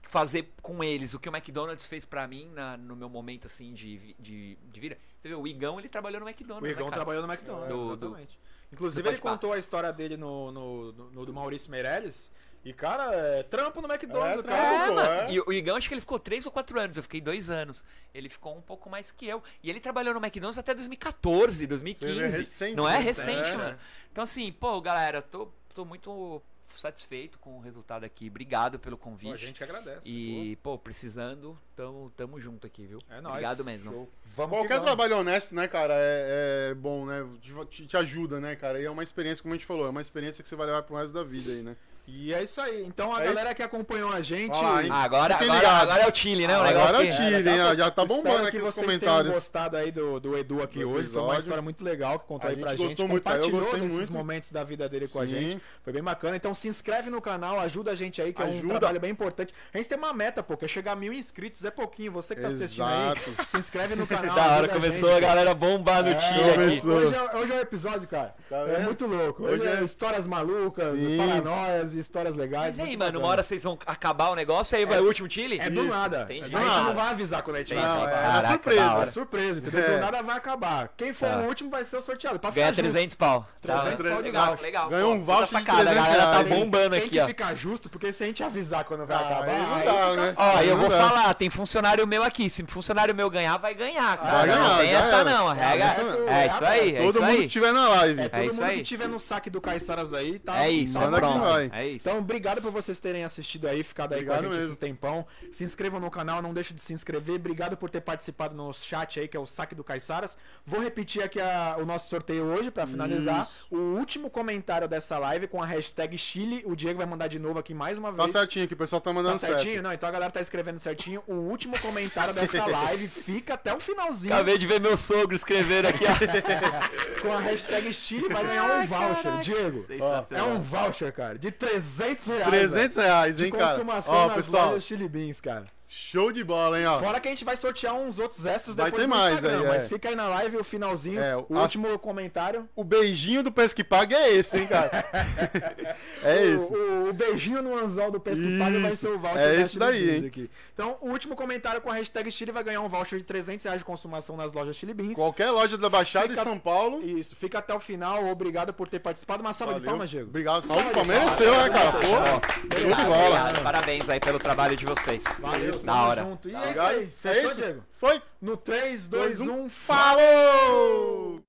fazer com eles o que o McDonald's fez pra mim na- no meu momento, assim, de, de, de vida. Você vê, o Igão, ele trabalhou no McDonald's, O né, Igão cara? trabalhou no McDonald's, Do- do- exatamente. Inclusive, ele contou a história dele no, no, no- no do Maurício Meirelles. E, cara, é trampo no McDonald's, É, cara. É, pô, mano. é. E o Igão, acho que ele ficou 3 ou 4 anos. Eu fiquei 2 anos. Ele ficou um pouco mais que eu. E ele trabalhou no McDonald's até 2014, 2015. Você vê, recente, Não é recente, recente, é. mano. Então, assim, pô, galera, tô, tô muito satisfeito com o resultado aqui. Obrigado pelo Pô, a convite. gente agradece. E, pô, precisando, tamo, tamo junto aqui, viu? É nóis. Obrigado mesmo. Show. Vamos que Qualquer vamos. trabalho honesto, né, cara, é, é bom, né? Te, te ajuda, né, cara? E é uma experiência, como a gente falou, é uma experiência que você vai levar pro resto da vida aí, né? E é isso aí. Então a É galera que acompanhou a gente. Lá? Ah, agora, agora, agora é o Chile, né? O Agora negócio é o que- Chile. hein? Já tá bombando que aqui nos vocês comentários. tenham gostado aí do, do Edu aqui Do hoje. Foi uma história muito legal que contou A aí pra gente gente. muito, eu Compartilhou gostei nesses muito. momentos da vida dele com a Sim. gente. Foi bem bacana. Então se inscreve no canal, ajuda a gente aí, que é um Ajuda. trabalho bem importante. A gente tem uma meta, pô, que é chegar a mil inscritos. É pouquinho. Você que tá assistindo aí, Exato. se inscreve no canal. Da hora, ajuda começou a gente. galera bombar no É, Chile aqui. começou. Hoje é, é o episódio, cara. Tá é muito louco. Hoje, é é- histórias malucas, paranoias e histórias legais. Mas aí, mano, uma hora vocês vão acabar o negócio, aí vai o último Chile? É do Isso, nada. entendi. A gente não vai avisar quando a gente vai é acabar. Caraca, surpresa. É surpresa, entendeu? É. Do nada vai acabar. Quem for Tá. o último vai ser o sorteado. Pra Ganha ficar justo. 300 pau. 300 Tá, pau de legal, legal. Ganhou um voucher de A 300 galera tá bombando Tem aqui, que ó. ficar justo, porque se a gente avisar quando vai Ah, acabar, aí não aí dá, né? Ó, Aí eu vou falar, tem funcionário meu aqui. Se funcionário meu ganhar, vai ganhar, cara. Vai não tem essa não. A regra Essa não. é isso aí, é Todo mundo aí. que tiver na live. É, todo isso mundo aí. que tiver no saque do Caissaras aí, tá? É isso, tá que pronto. vai. É isso. Então, obrigado por vocês terem assistido aí, ficado aí com Obrigado a gente mesmo. esse tempão. Se inscrevam no canal, não deixe de se inscrever. Obrigado por ter participado no chat aí, que é o saque do Caissaras. Vou repetir aqui a- o nosso sorteio hoje pra finalizar. Isso. O último comentário dessa live com a hashtag Chile. O Diego vai mandar de novo aqui mais uma Tá vez. certinho aqui, o pessoal tá Tá mandando certinho? certo. Não, então a galera tá escrevendo certinho. O último comentário dessa live fica até o finalzinho. Acabei de ver meu sogro escrevendo aqui, ó. Com a hashtag Chile vai ganhar um voucher. caraca. Diego, Sensacional. é um voucher, cara, de 300 reais. 300 velho. reais, de hein, cara? consumação Ó, nas pessoal, lojas Chili Beans, cara. Show de bola, hein, ó. Fora que a gente vai sortear uns outros extras Vai depois ter no mais Instagram, aí, é. mas fica aí na live o finalzinho, É, o as- último comentário. O beijinho do Pesque Paga é esse, hein, cara? é o, esse. O, o beijinho no anzol do Pesque Paga vai Isso. ser o voucher É esse Chili daí, hein? aqui. Então, o último comentário com a hashtag Chile vai ganhar um voucher de 300 reais de consumação nas lojas Chili Beans. Qualquer loja da Baixada Fica- em São Paulo. Isso, fica até o final. Obrigado por ter participado. Uma salva de palmas, Diego. Obrigado. Salva Salve, de pô, mereceu, né, cara? Pô, show de Obrigado, bola. obrigado. Parabéns aí pelo trabalho de vocês. Valeu, Da tamo hora. junto. E Tá é isso aí. Fechou, É isso? Diego? Foi? No 3, 2, Dois, 1, Falou!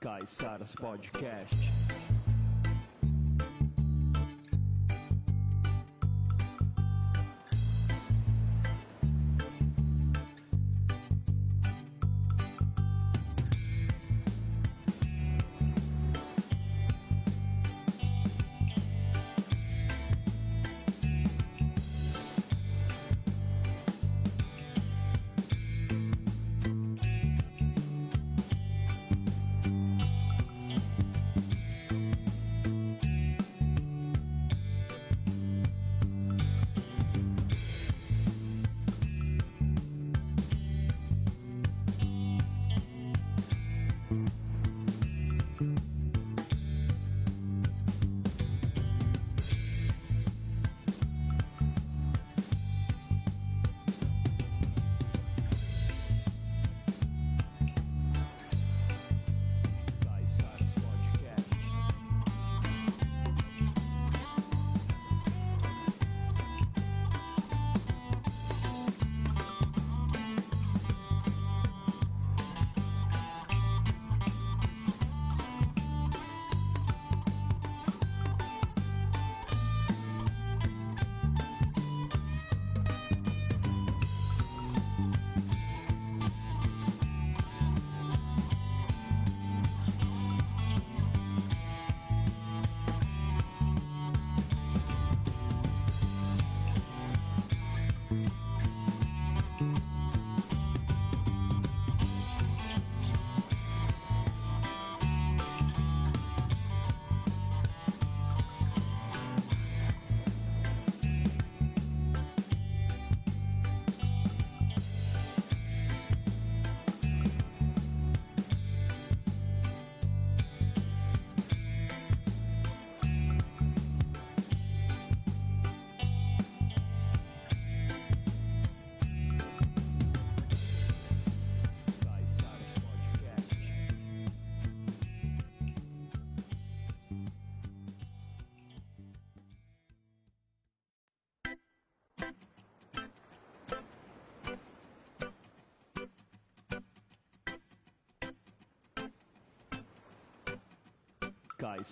Caiçaras Podcast.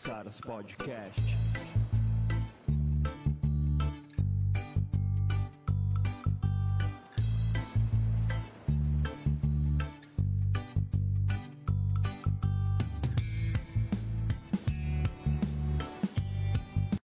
Caiçaras Podcast.